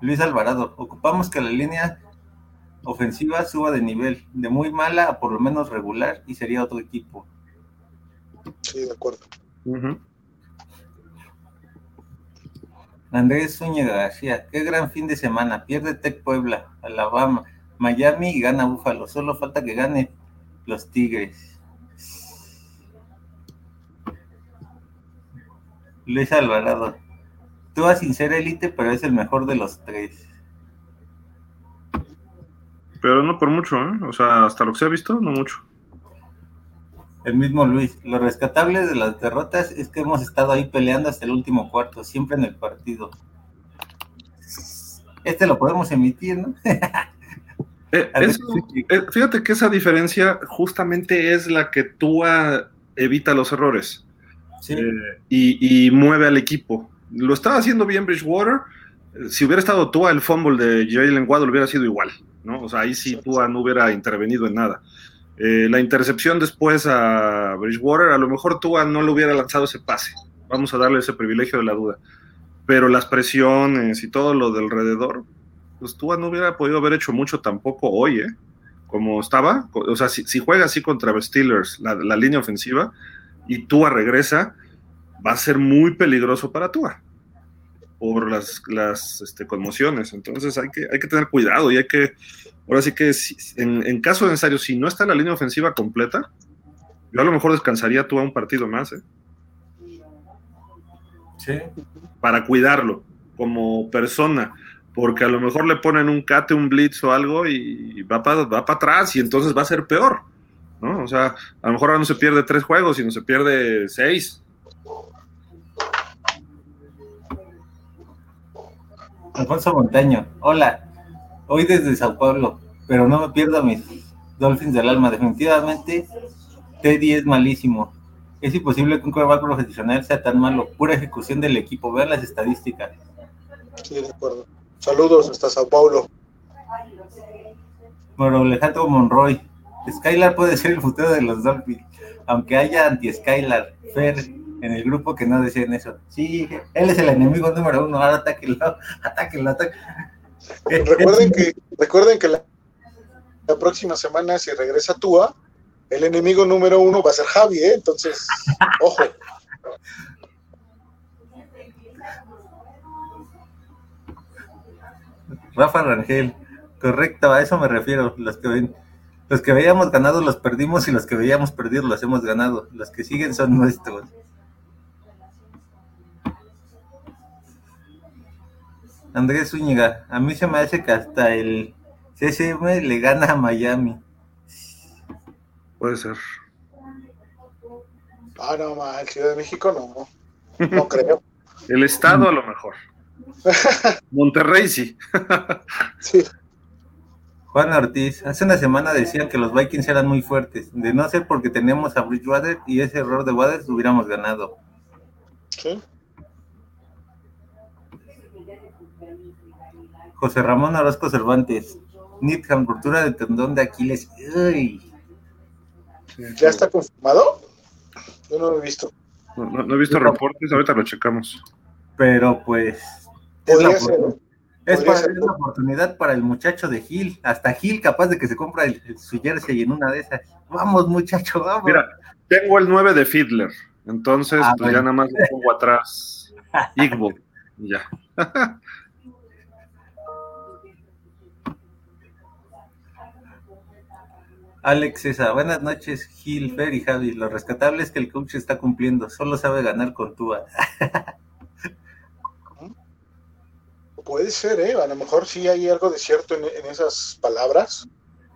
Luis Alvarado, ocupamos que la línea ofensiva suba de nivel, de muy mala a por lo menos regular, y sería otro equipo. Sí, de acuerdo. Andrés Zúñiga García, qué gran fin de semana. Pierde Tech Puebla, Alabama, Miami y gana Búfalo. Solo falta que gane los Tigres. Luis Alvarado, tú vas sin ser élite, pero es el mejor de los tres. Pero no por mucho, ¿eh? O sea, hasta lo que se ha visto, no mucho. El mismo Luis, lo rescatable de las derrotas es que hemos estado ahí peleando hasta el último cuarto, siempre en el partido. Este lo podemos emitir, ¿no? Eh, eh, fíjate que esa diferencia justamente es la que tú evita los errores eh, y, mueve al equipo. Lo estaba haciendo bien Bridgewater. Si hubiera estado Tua, el fumble de Jalen Waddle hubiera sido igual, ¿no? O sea, ahí sí Tua no hubiera intervenido en nada. Eh, la intercepción después a Bridgewater, a lo mejor Tua no le hubiera lanzado ese pase. Vamos a darle ese privilegio de la duda. Pero las presiones y todo lo del alrededor, pues Tua no hubiera podido haber hecho mucho tampoco hoy, ¿eh? Como estaba. O sea, si, juega así contra los Steelers, la, línea ofensiva, y Tua regresa, va a ser muy peligroso para Tua por las, las este, conmociones. Entonces hay que, hay que tener cuidado y hay que Ahora sí que en, caso necesario, si no está la línea ofensiva completa, yo a lo mejor descansaría tú a un partido más, ¿eh? Sí. Para cuidarlo como persona, porque a lo mejor le ponen un cate, un blitz o algo y va para va para atrás y entonces va a ser peor, ¿no? O sea, a lo mejor ahora no se pierde tres juegos, sino se pierde seis. Alfonso Montaño, hola, hoy desde Sao Paulo, pero no me pierdo mis Dolphins del alma. Definitivamente, Teddy es malísimo. Es imposible que un quarterback profesional sea tan malo. Pura ejecución del equipo. Vean las estadísticas. Sí, de acuerdo. Saludos hasta Sao Paulo. Bueno, Alejandro Monroy. Skylar puede ser el futuro de los Dolphins, aunque haya anti-Skylar, Fer, en el grupo que no decían eso. Sí, él es el enemigo número uno, ahora atáquenlo, atáquenlo, atáquenlo. recuerden que, recuerden que la, próxima semana, si regresa Tua, el enemigo número uno va a ser Javi, ¿eh? entonces, ojo. Rafa Rangel, correcto, a eso me refiero. Los que ven, los que veíamos ganado los perdimos y los que veíamos perdido los hemos ganado. Los que siguen son nuestros. Andrés Zúñiga, a mí se me hace que hasta el CCM le gana a Miami. Puede ser. Ah, no, el Ciudad de México no. No creo. el Estado a lo mejor. Monterrey sí. sí. Juan Ortiz, hace una semana decían que los Vikings eran muy fuertes. De no ser porque tenemos a Bridgewater y ese error de Waters hubiéramos ganado. Sí. José Ramón Orozco Cervantes, Nitham, ruptura de tendón de Aquiles. ¿Ya está confirmado? Yo no lo he visto. No, he visto reportes, ahorita lo checamos. Pero pues. Es, la, es, para, una oportunidad para el muchacho de Gil. Hasta Gil capaz de que se compra el, su jersey en una de esas. Vamos, muchacho, vamos. Mira, tengo el 9 de Fiddler. Entonces, ah, pues ya nada más lo pongo atrás. Igbo. Ya. Alex César, buenas noches, Gil, Fer y Javi. Lo rescatable es que el coach está cumpliendo, solo sabe ganar con Tua. Puede ser, ¿eh? A lo mejor sí hay algo de cierto en, esas palabras,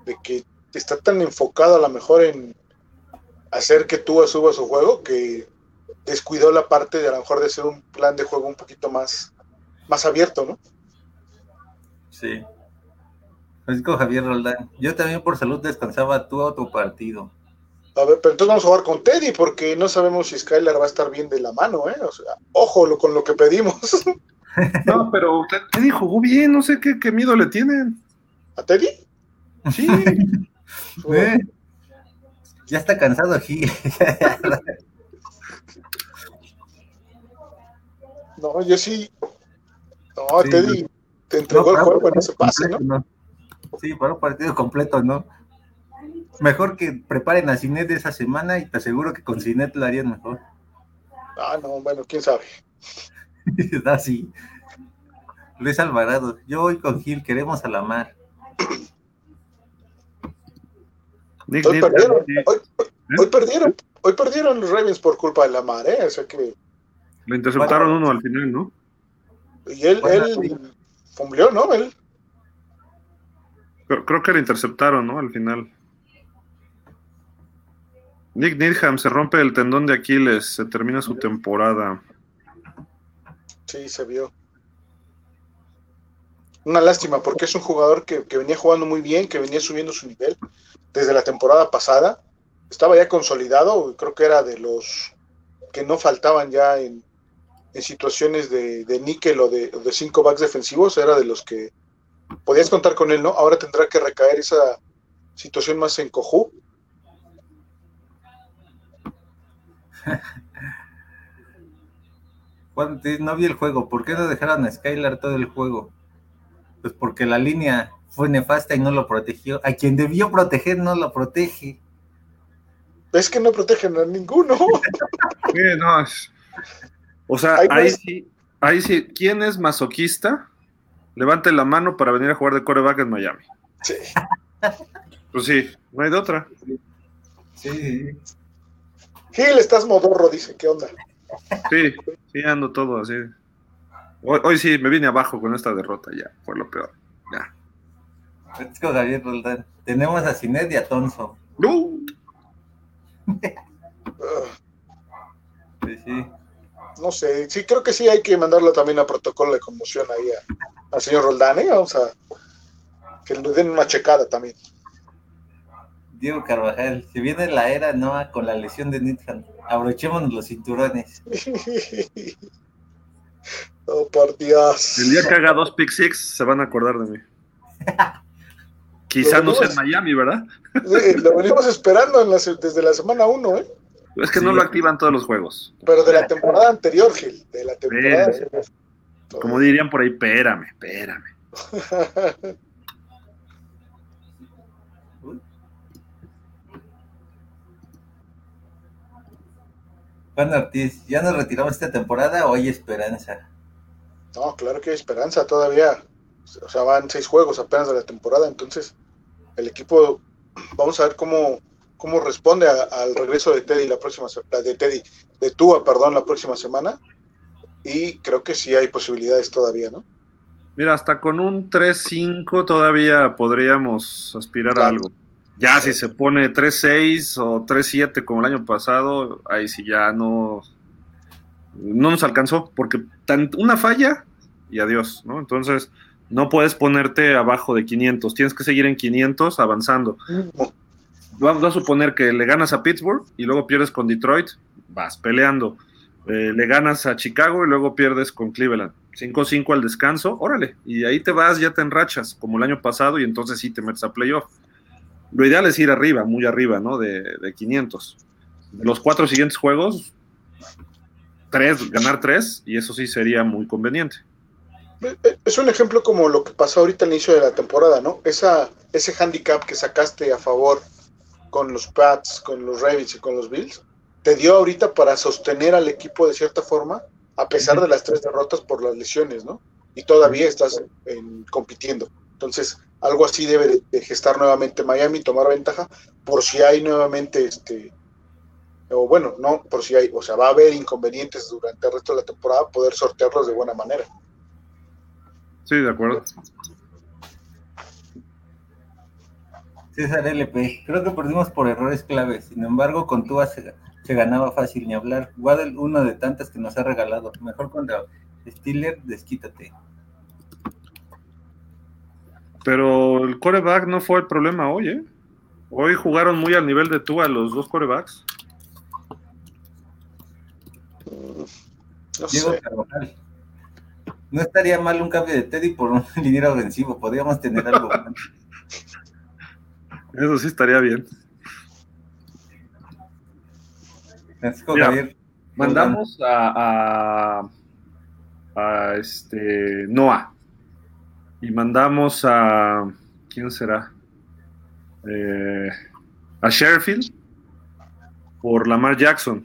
de que está tan enfocado a lo mejor en hacer que Tua suba su juego que descuidó la parte de a lo mejor de ser un plan de juego un poquito más, más abierto, ¿no? Sí. Francisco Javier Roldán, yo también por salud descansaba tú a tu partido. A ver, pero entonces vamos a jugar con Teddy porque no sabemos si Skylar va a estar bien de la mano, ¿eh? O sea, ojo con lo que pedimos. No, pero Teddy jugó bien, no sé qué, qué miedo le tienen. ¿A Teddy? Sí. ¿Eh? Ya está cansado aquí. No, yo sí. No, Sí, Teddy te entregó el para juego en ese pase, ¿no? Sí, para un partido completo, ¿no? Mejor que preparen a Cinet de esa semana y te aseguro que con Cinet lo harían mejor. Ah, no, bueno, quién sabe. Así. Luis Alvarado, yo voy con Gil, queremos a la mar. Nick, Hoy perdieron, hoy, hoy perdieron, hoy perdieron los Ravens por culpa de la mar, ¿eh? O sea que. le interceptaron uno al final, ¿no? Y él, Bueno, él fumbleó, ¿no? Él. Creo, creo que le interceptaron, ¿no? Al final. Nick Needham se rompe el tendón de Aquiles, se termina su temporada. Sí, se vio. Una lástima, porque es un jugador que, que venía jugando muy bien, que venía subiendo su nivel desde la temporada pasada. Estaba ya consolidado, creo que era de los que no faltaban ya en, en situaciones de, de níquel o de, de cinco backs defensivos, era de los que podías contar con él, ¿no? Ahora tendrá que recaer esa situación más en Cojú. Juan, no vi el juego. ¿Por qué no dejaron a Skylar todo el juego? Pues porque la línea fue nefasta y no lo protegió. A quien debió proteger no lo protege. Es que no protegen a ninguno. Sí, no, es- O sea, Ahí ahí sí, ahí sí, ¿quién es masoquista? Levante la mano para venir a jugar de coreback en Miami. Sí. Pues sí, no hay de otra. Sí. Gil, estás modorro, dice, ¿qué onda? Sí, sí, ando todo así. Hoy, hoy sí, me vine abajo con esta derrota ya, fue lo peor. Ya. Francisco Javier Roldán. Tenemos a Cinet y a Tonso. ¡No! Sí, sí. no sé, sí creo que sí hay que mandarlo también a protocolo de conmoción ahí a- al señor Roldán, ¿eh? Vamos a que le den una checada también. Diego Carvajal. Se viene la era Noah con la lesión de Nithan. Abrochémonos los cinturones. oh, por Dios. El día que haga dos pick six se van a acordar de mí. Quizá no sea en Miami, ¿verdad? Sí, lo venimos esperando en la se- desde la semana 1, ¿eh? Es que no lo activan todos los juegos. Pero de la temporada anterior, Gil, de la temporada. Bien. Como dirían por ahí, espérame, espérame. Juan Ortiz, ¿ya nos retiramos esta temporada o hay esperanza? No, claro que hay esperanza todavía. O sea, van seis juegos apenas de la temporada, entonces el equipo, vamos a ver cómo, cómo responde a- al regreso de Teddy la próxima se- de Teddy, de Tua, perdón, la próxima semana. Y creo que sí hay posibilidades todavía, ¿no? Mira, hasta con un 3-5 todavía podríamos aspirar a algo. Ya si se pone 3-6 o 3-7 como el año pasado, ahí sí ya no, no nos alcanzó, porque tan- una falla y adiós, ¿no? Entonces, no puedes ponerte abajo de 500, tienes que seguir en 500 avanzando. Vamos a suponer que le ganas a Pittsburgh y luego pierdes con Detroit, vas peleando. Eh, le ganas a Chicago y luego pierdes con Cleveland. 5-5 al descanso, órale. Y ahí te vas, ya te enrachas, como el año pasado, y entonces sí te metes a playoff. Lo ideal es ir arriba, muy arriba, ¿no? De, de 500. Los cuatro siguientes juegos, tres, ganar tres, y eso sí sería muy conveniente. Es un ejemplo como lo que pasó ahorita al inicio de la temporada, ¿no? Esa, ese handicap que sacaste a favor con los Pats, con los Ravens y con los Bills, te dio ahorita para sostener al equipo de cierta forma, a pesar de las tres derrotas por las lesiones, ¿no? Y todavía estás en- compitiendo. Entonces, algo así debe de, de gestar nuevamente Miami, tomar ventaja, por si hay nuevamente, este, o bueno, no, por si hay, o sea, va a haber inconvenientes durante el resto de la temporada, poder sortearlos de buena manera. Sí, de acuerdo. César LP, creo que perdimos por errores claves. Sin embargo, con Tua se- se ganaba fácil ni hablar. Waddle, uno de tantas que nos ha regalado. Mejor contra Steeler, desquítate. Pero el coreback no fue el problema hoy, ¿eh? Hoy jugaron muy al nivel de tú a los dos corebacks. No, Diego Carvajal. no estaría mal un cambio de Teddy por un liniero ofensivo. Podríamos tener algo. Eso sí estaría bien. mandamos a, a, este Noah y mandamos a quién será eh, a Sheffield por Lamar Jackson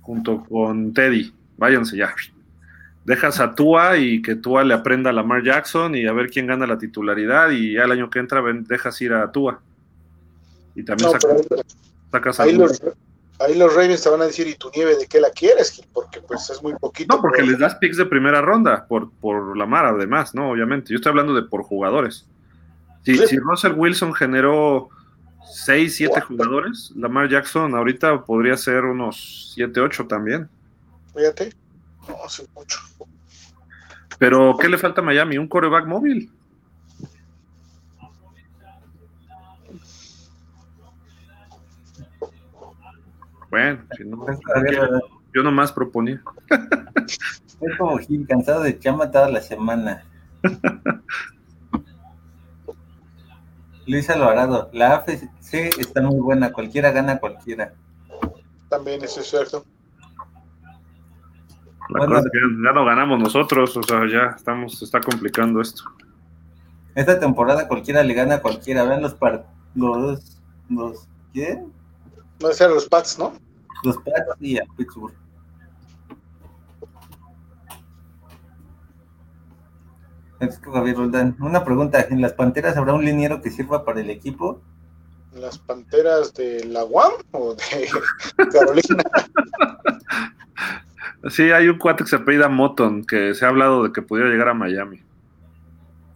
junto con Teddy. Váyanse ya. Dejas a Tua y que Tua le aprenda a Lamar Jackson y a ver quién gana la titularidad y ya el año que entra dejas ir a Tua. Y también sacas, a ahí los Ravens te van a decir, ¿y tu nieve de qué la quieres? Porque pues es muy poquito. No, porque les das picks de primera ronda por, por la mar, además, ¿no? Obviamente. Yo estoy hablando de por jugadores. Si, si Russell Wilson generó 6, 7 jugadores, Lamar Jackson ahorita podría ser unos 7, 8 también. Fíjate. No, hace mucho. Pero, ¿qué le falta a Miami? Un coreback móvil. Bueno, si no, yo nomás proponía. Es como Gil, cansado de chama toda la semana. Luis Alvarado, la AFC está muy buena, cualquiera gana cualquiera. También eso es cierto. La cosa es que ya no ganamos nosotros, o sea, ya estamos, se está complicando esto. Esta temporada cualquiera le gana a cualquiera. Vean los par los, los ¿quién? No ser los Pats, ¿no? Los Pats y a Pittsburgh. Javier Roldán. Una pregunta, ¿en las Panteras habrá un liniero que sirva para el equipo? ¿Las Panteras de la UAM o de Carolina? sí, hay un cuate que se apellida Moton, que se ha hablado de que pudiera llegar a Miami.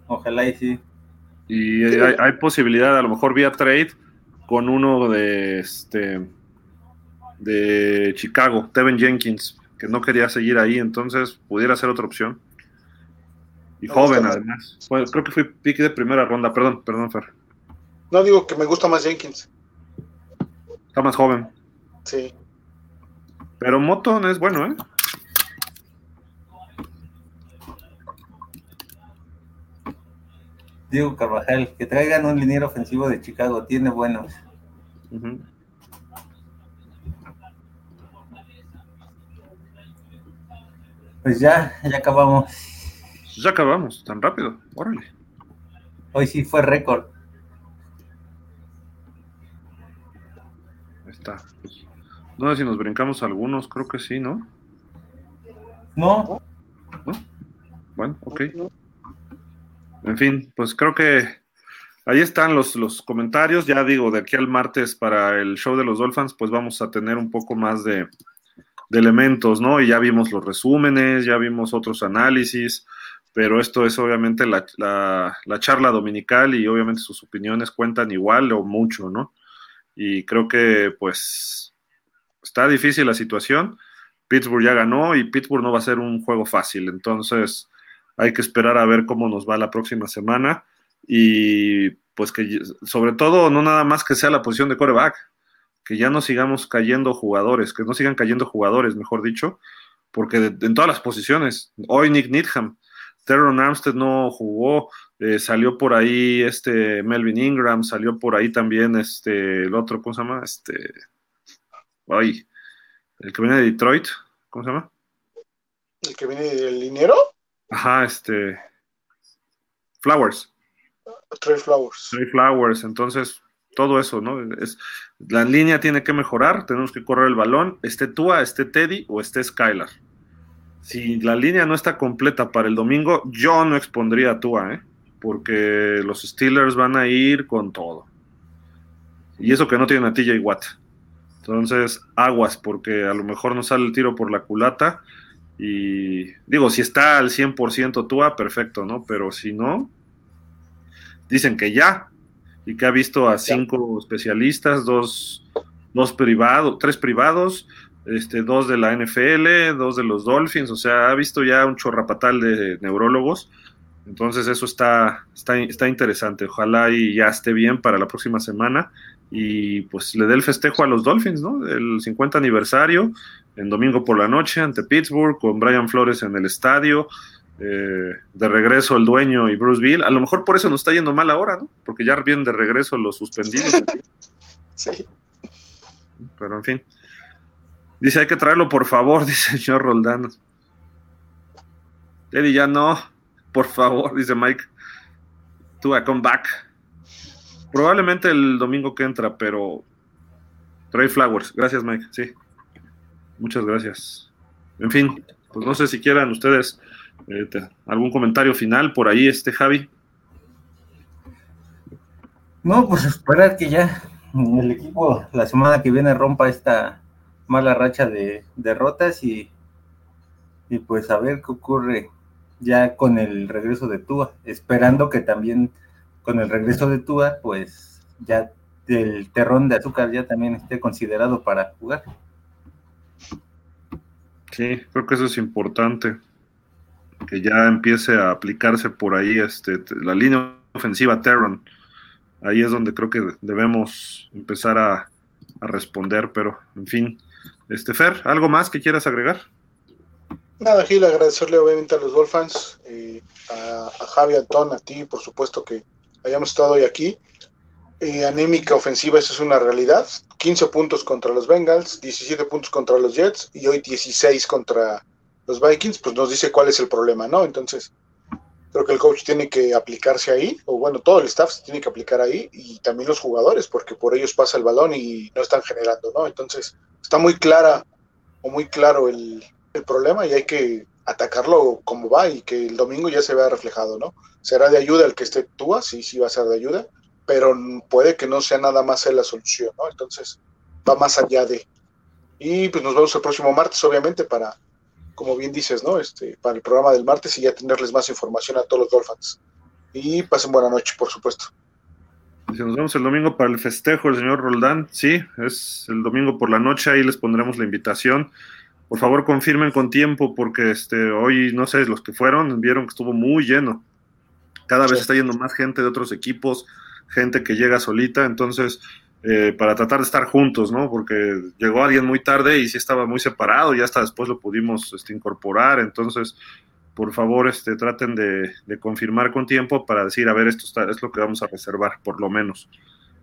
Ojalá y sí. Y hay, hay, posibilidad, a lo mejor vía trade, con uno de este de Chicago, Tevin Jenkins, que no quería seguir ahí, entonces pudiera ser otra opción. Y joven además. creo que fue pick de primera ronda, perdón, perdón, Fer. No digo que me gusta más Jenkins. Está más joven. Sí. Pero Moton es bueno, ¿eh? Diego Carvajal, que traigan un liniero ofensivo de Chicago, tiene buenos. Pues ya, ya acabamos. Ya acabamos, tan rápido, órale. Hoy sí fue récord. Ahí está. no sé si nos brincamos algunos, creo que sí, ¿no? No. ¿No? Bueno, ok. En fin, pues creo que ahí están los, los comentarios. Ya digo, de aquí al martes para el show de los Dolphins, pues vamos a tener un poco más de, elementos, ¿no? Y ya vimos los resúmenes, ya vimos otros análisis, pero esto es obviamente la, la, charla dominical y obviamente sus opiniones cuentan igual o mucho, ¿no? Y creo que pues está difícil la situación. Pittsburgh ya ganó y Pittsburgh no va a ser un juego fácil, entonces hay que esperar a ver cómo nos va la próxima semana y pues que sobre todo no nada más que sea la posición de coreback, que ya no sigamos cayendo jugadores, que no sigan cayendo jugadores, mejor dicho, porque en todas las posiciones, hoy Nick Needham, Teron Armstead no jugó, eh, salió por ahí este Melvin Ingram, salió por ahí también este, el otro, ¿cómo se llama? Este, ay, el que viene de Detroit, ¿cómo se llama? ¿El que viene del dinero? Ajá, este. Flowers. Trey Flowers. Trey Flowers, entonces todo eso, ¿no? Es, la línea tiene que mejorar, tenemos que correr el balón, esté Tua, esté Teddy o esté Skylar. Si la línea no está completa para el domingo, yo no expondría a Tua, ¿eh? Porque los Steelers van a ir con todo. Y eso que no tienen a TJ Watt. Entonces, aguas, porque a lo mejor no sale el tiro por la culata y digo, si está al 100% Tua, perfecto, ¿no? Pero si no, dicen que ya, y que ha visto a cinco especialistas, dos, dos privados, tres privados, este, dos de la NFL, dos de los Dolphins, o sea, ha visto ya un chorrapatal de neurólogos. Entonces eso está, está, está interesante. Ojalá y ya esté bien para la próxima semana y pues le dé el festejo a los Dolphins, ¿no? El 50 aniversario, en domingo por la noche ante Pittsburgh, con Brian Flores en el estadio, eh, de regreso el dueño y Bruce Bill. A lo mejor por eso nos está yendo mal ahora, ¿no? Porque ya vienen de regreso los suspendidos. Sí. Pero en fin. Dice, hay que traerlo por favor, dice el señor Roldán. Eddie, ya no, por favor, dice Mike. Tú a come back. Probablemente el domingo que entra, pero Trey Flowers. Gracias, Mike. Sí. Muchas gracias. En fin, pues no sé si quieran ustedes eh, algún comentario final por ahí, este Javi. No, pues esperar que ya el equipo la semana que viene rompa esta mala racha de derrotas y, y pues a ver qué ocurre ya con el regreso de Tua, esperando que también con el regreso de Tua, pues ya el terrón de azúcar ya también esté considerado para jugar. Sí, creo que eso es importante. Que ya empiece a aplicarse por ahí este, la línea ofensiva Terron. Ahí es donde creo que debemos empezar a, a responder, pero en fin. Este Fer, ¿algo más que quieras agregar? Nada, Gil, agradecerle obviamente a los Dolphins, eh, a, a Javi, Antón, a ti, por supuesto que hayamos estado hoy aquí. Eh, anémica ofensiva, eso es una realidad. 15 puntos contra los Bengals, 17 puntos contra los Jets y hoy 16 contra los Vikings, pues nos dice cuál es el problema, ¿no? Entonces, creo que el coach tiene que aplicarse ahí, o bueno, todo el staff se tiene que aplicar ahí y también los jugadores, porque por ellos pasa el balón y no están generando, ¿no? Entonces, está muy clara o muy claro el, el problema y hay que atacarlo como va y que el domingo ya se vea reflejado, ¿no? Será de ayuda el que esté Tua, sí, sí va a ser de ayuda, pero puede que no sea nada más la solución, ¿no? Entonces va más allá de. Y pues nos vemos el próximo martes, obviamente, para, como bien dices, ¿no? Este, para el programa del martes y ya tenerles más información a todos los Dolphins. Y pasen buena noche, por supuesto. Nos vemos el domingo para el festejo, el señor Roldán. Sí, es el domingo por la noche, ahí les pondremos la invitación. Por favor, confirmen con tiempo, porque este, hoy, no sé, los que fueron vieron que estuvo muy lleno. Cada vez está yendo más gente de otros equipos, gente que llega solita, entonces, eh, para tratar de estar juntos, ¿no? Porque llegó alguien muy tarde y sí estaba muy separado, y hasta después lo pudimos este, incorporar, entonces, por favor, este, traten de, confirmar con tiempo para decir, a ver, esto es lo que vamos a reservar, por lo menos.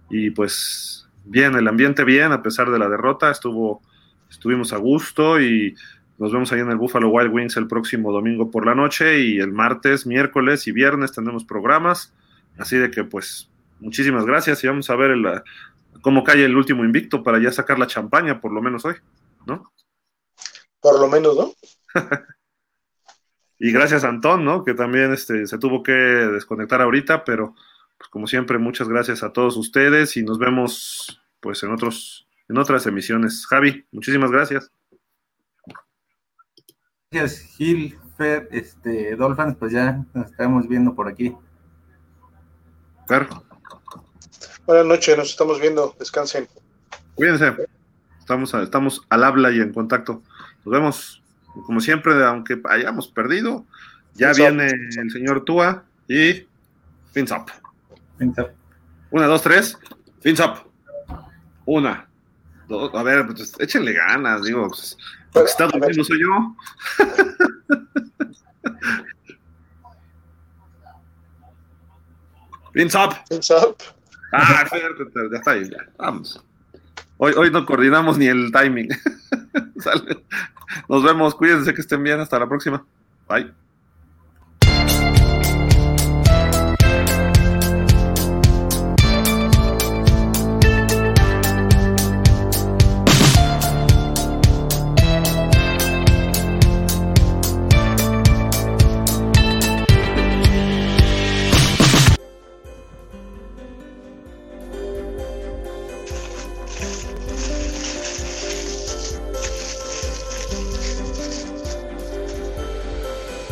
Y pues, bien, el ambiente bien, a pesar de la derrota, estuvo, estuvimos a gusto y nos vemos ahí en el Buffalo Wild Wings el próximo domingo por la noche y el martes, miércoles y viernes tenemos programas. Así de que pues muchísimas gracias y vamos a ver el, cómo cae el último invicto para ya sacar la champaña por lo menos hoy, ¿no? Por lo menos, ¿no? Y gracias a Antón, ¿no? Que también este, se tuvo que desconectar ahorita, pero pues, como siempre, muchas gracias a todos ustedes y nos vemos pues en otros, en otras emisiones. Javi, muchísimas gracias. Gracias, Gil, Fer, este, Dolphins, pues ya nos estamos viendo por aquí. Fer, Buenas noches, nos estamos viendo. Descansen. cuídense. Estamos, estamos al habla y en contacto. Nos vemos, como siempre, aunque hayamos perdido. Ya Fins up. viene el señor Tua y fins up. Una, dos, tres. Fins up. Una. Dos. A ver, pues échenle ganas, digo. Pues, Pero, está durmiendo soy yo. Fins up. fins up. Ah, ya está ahí. ya, Vamos. Hoy, hoy no coordinamos ni el timing. Nos vemos. Cuídense que estén bien. Hasta la próxima. Bye.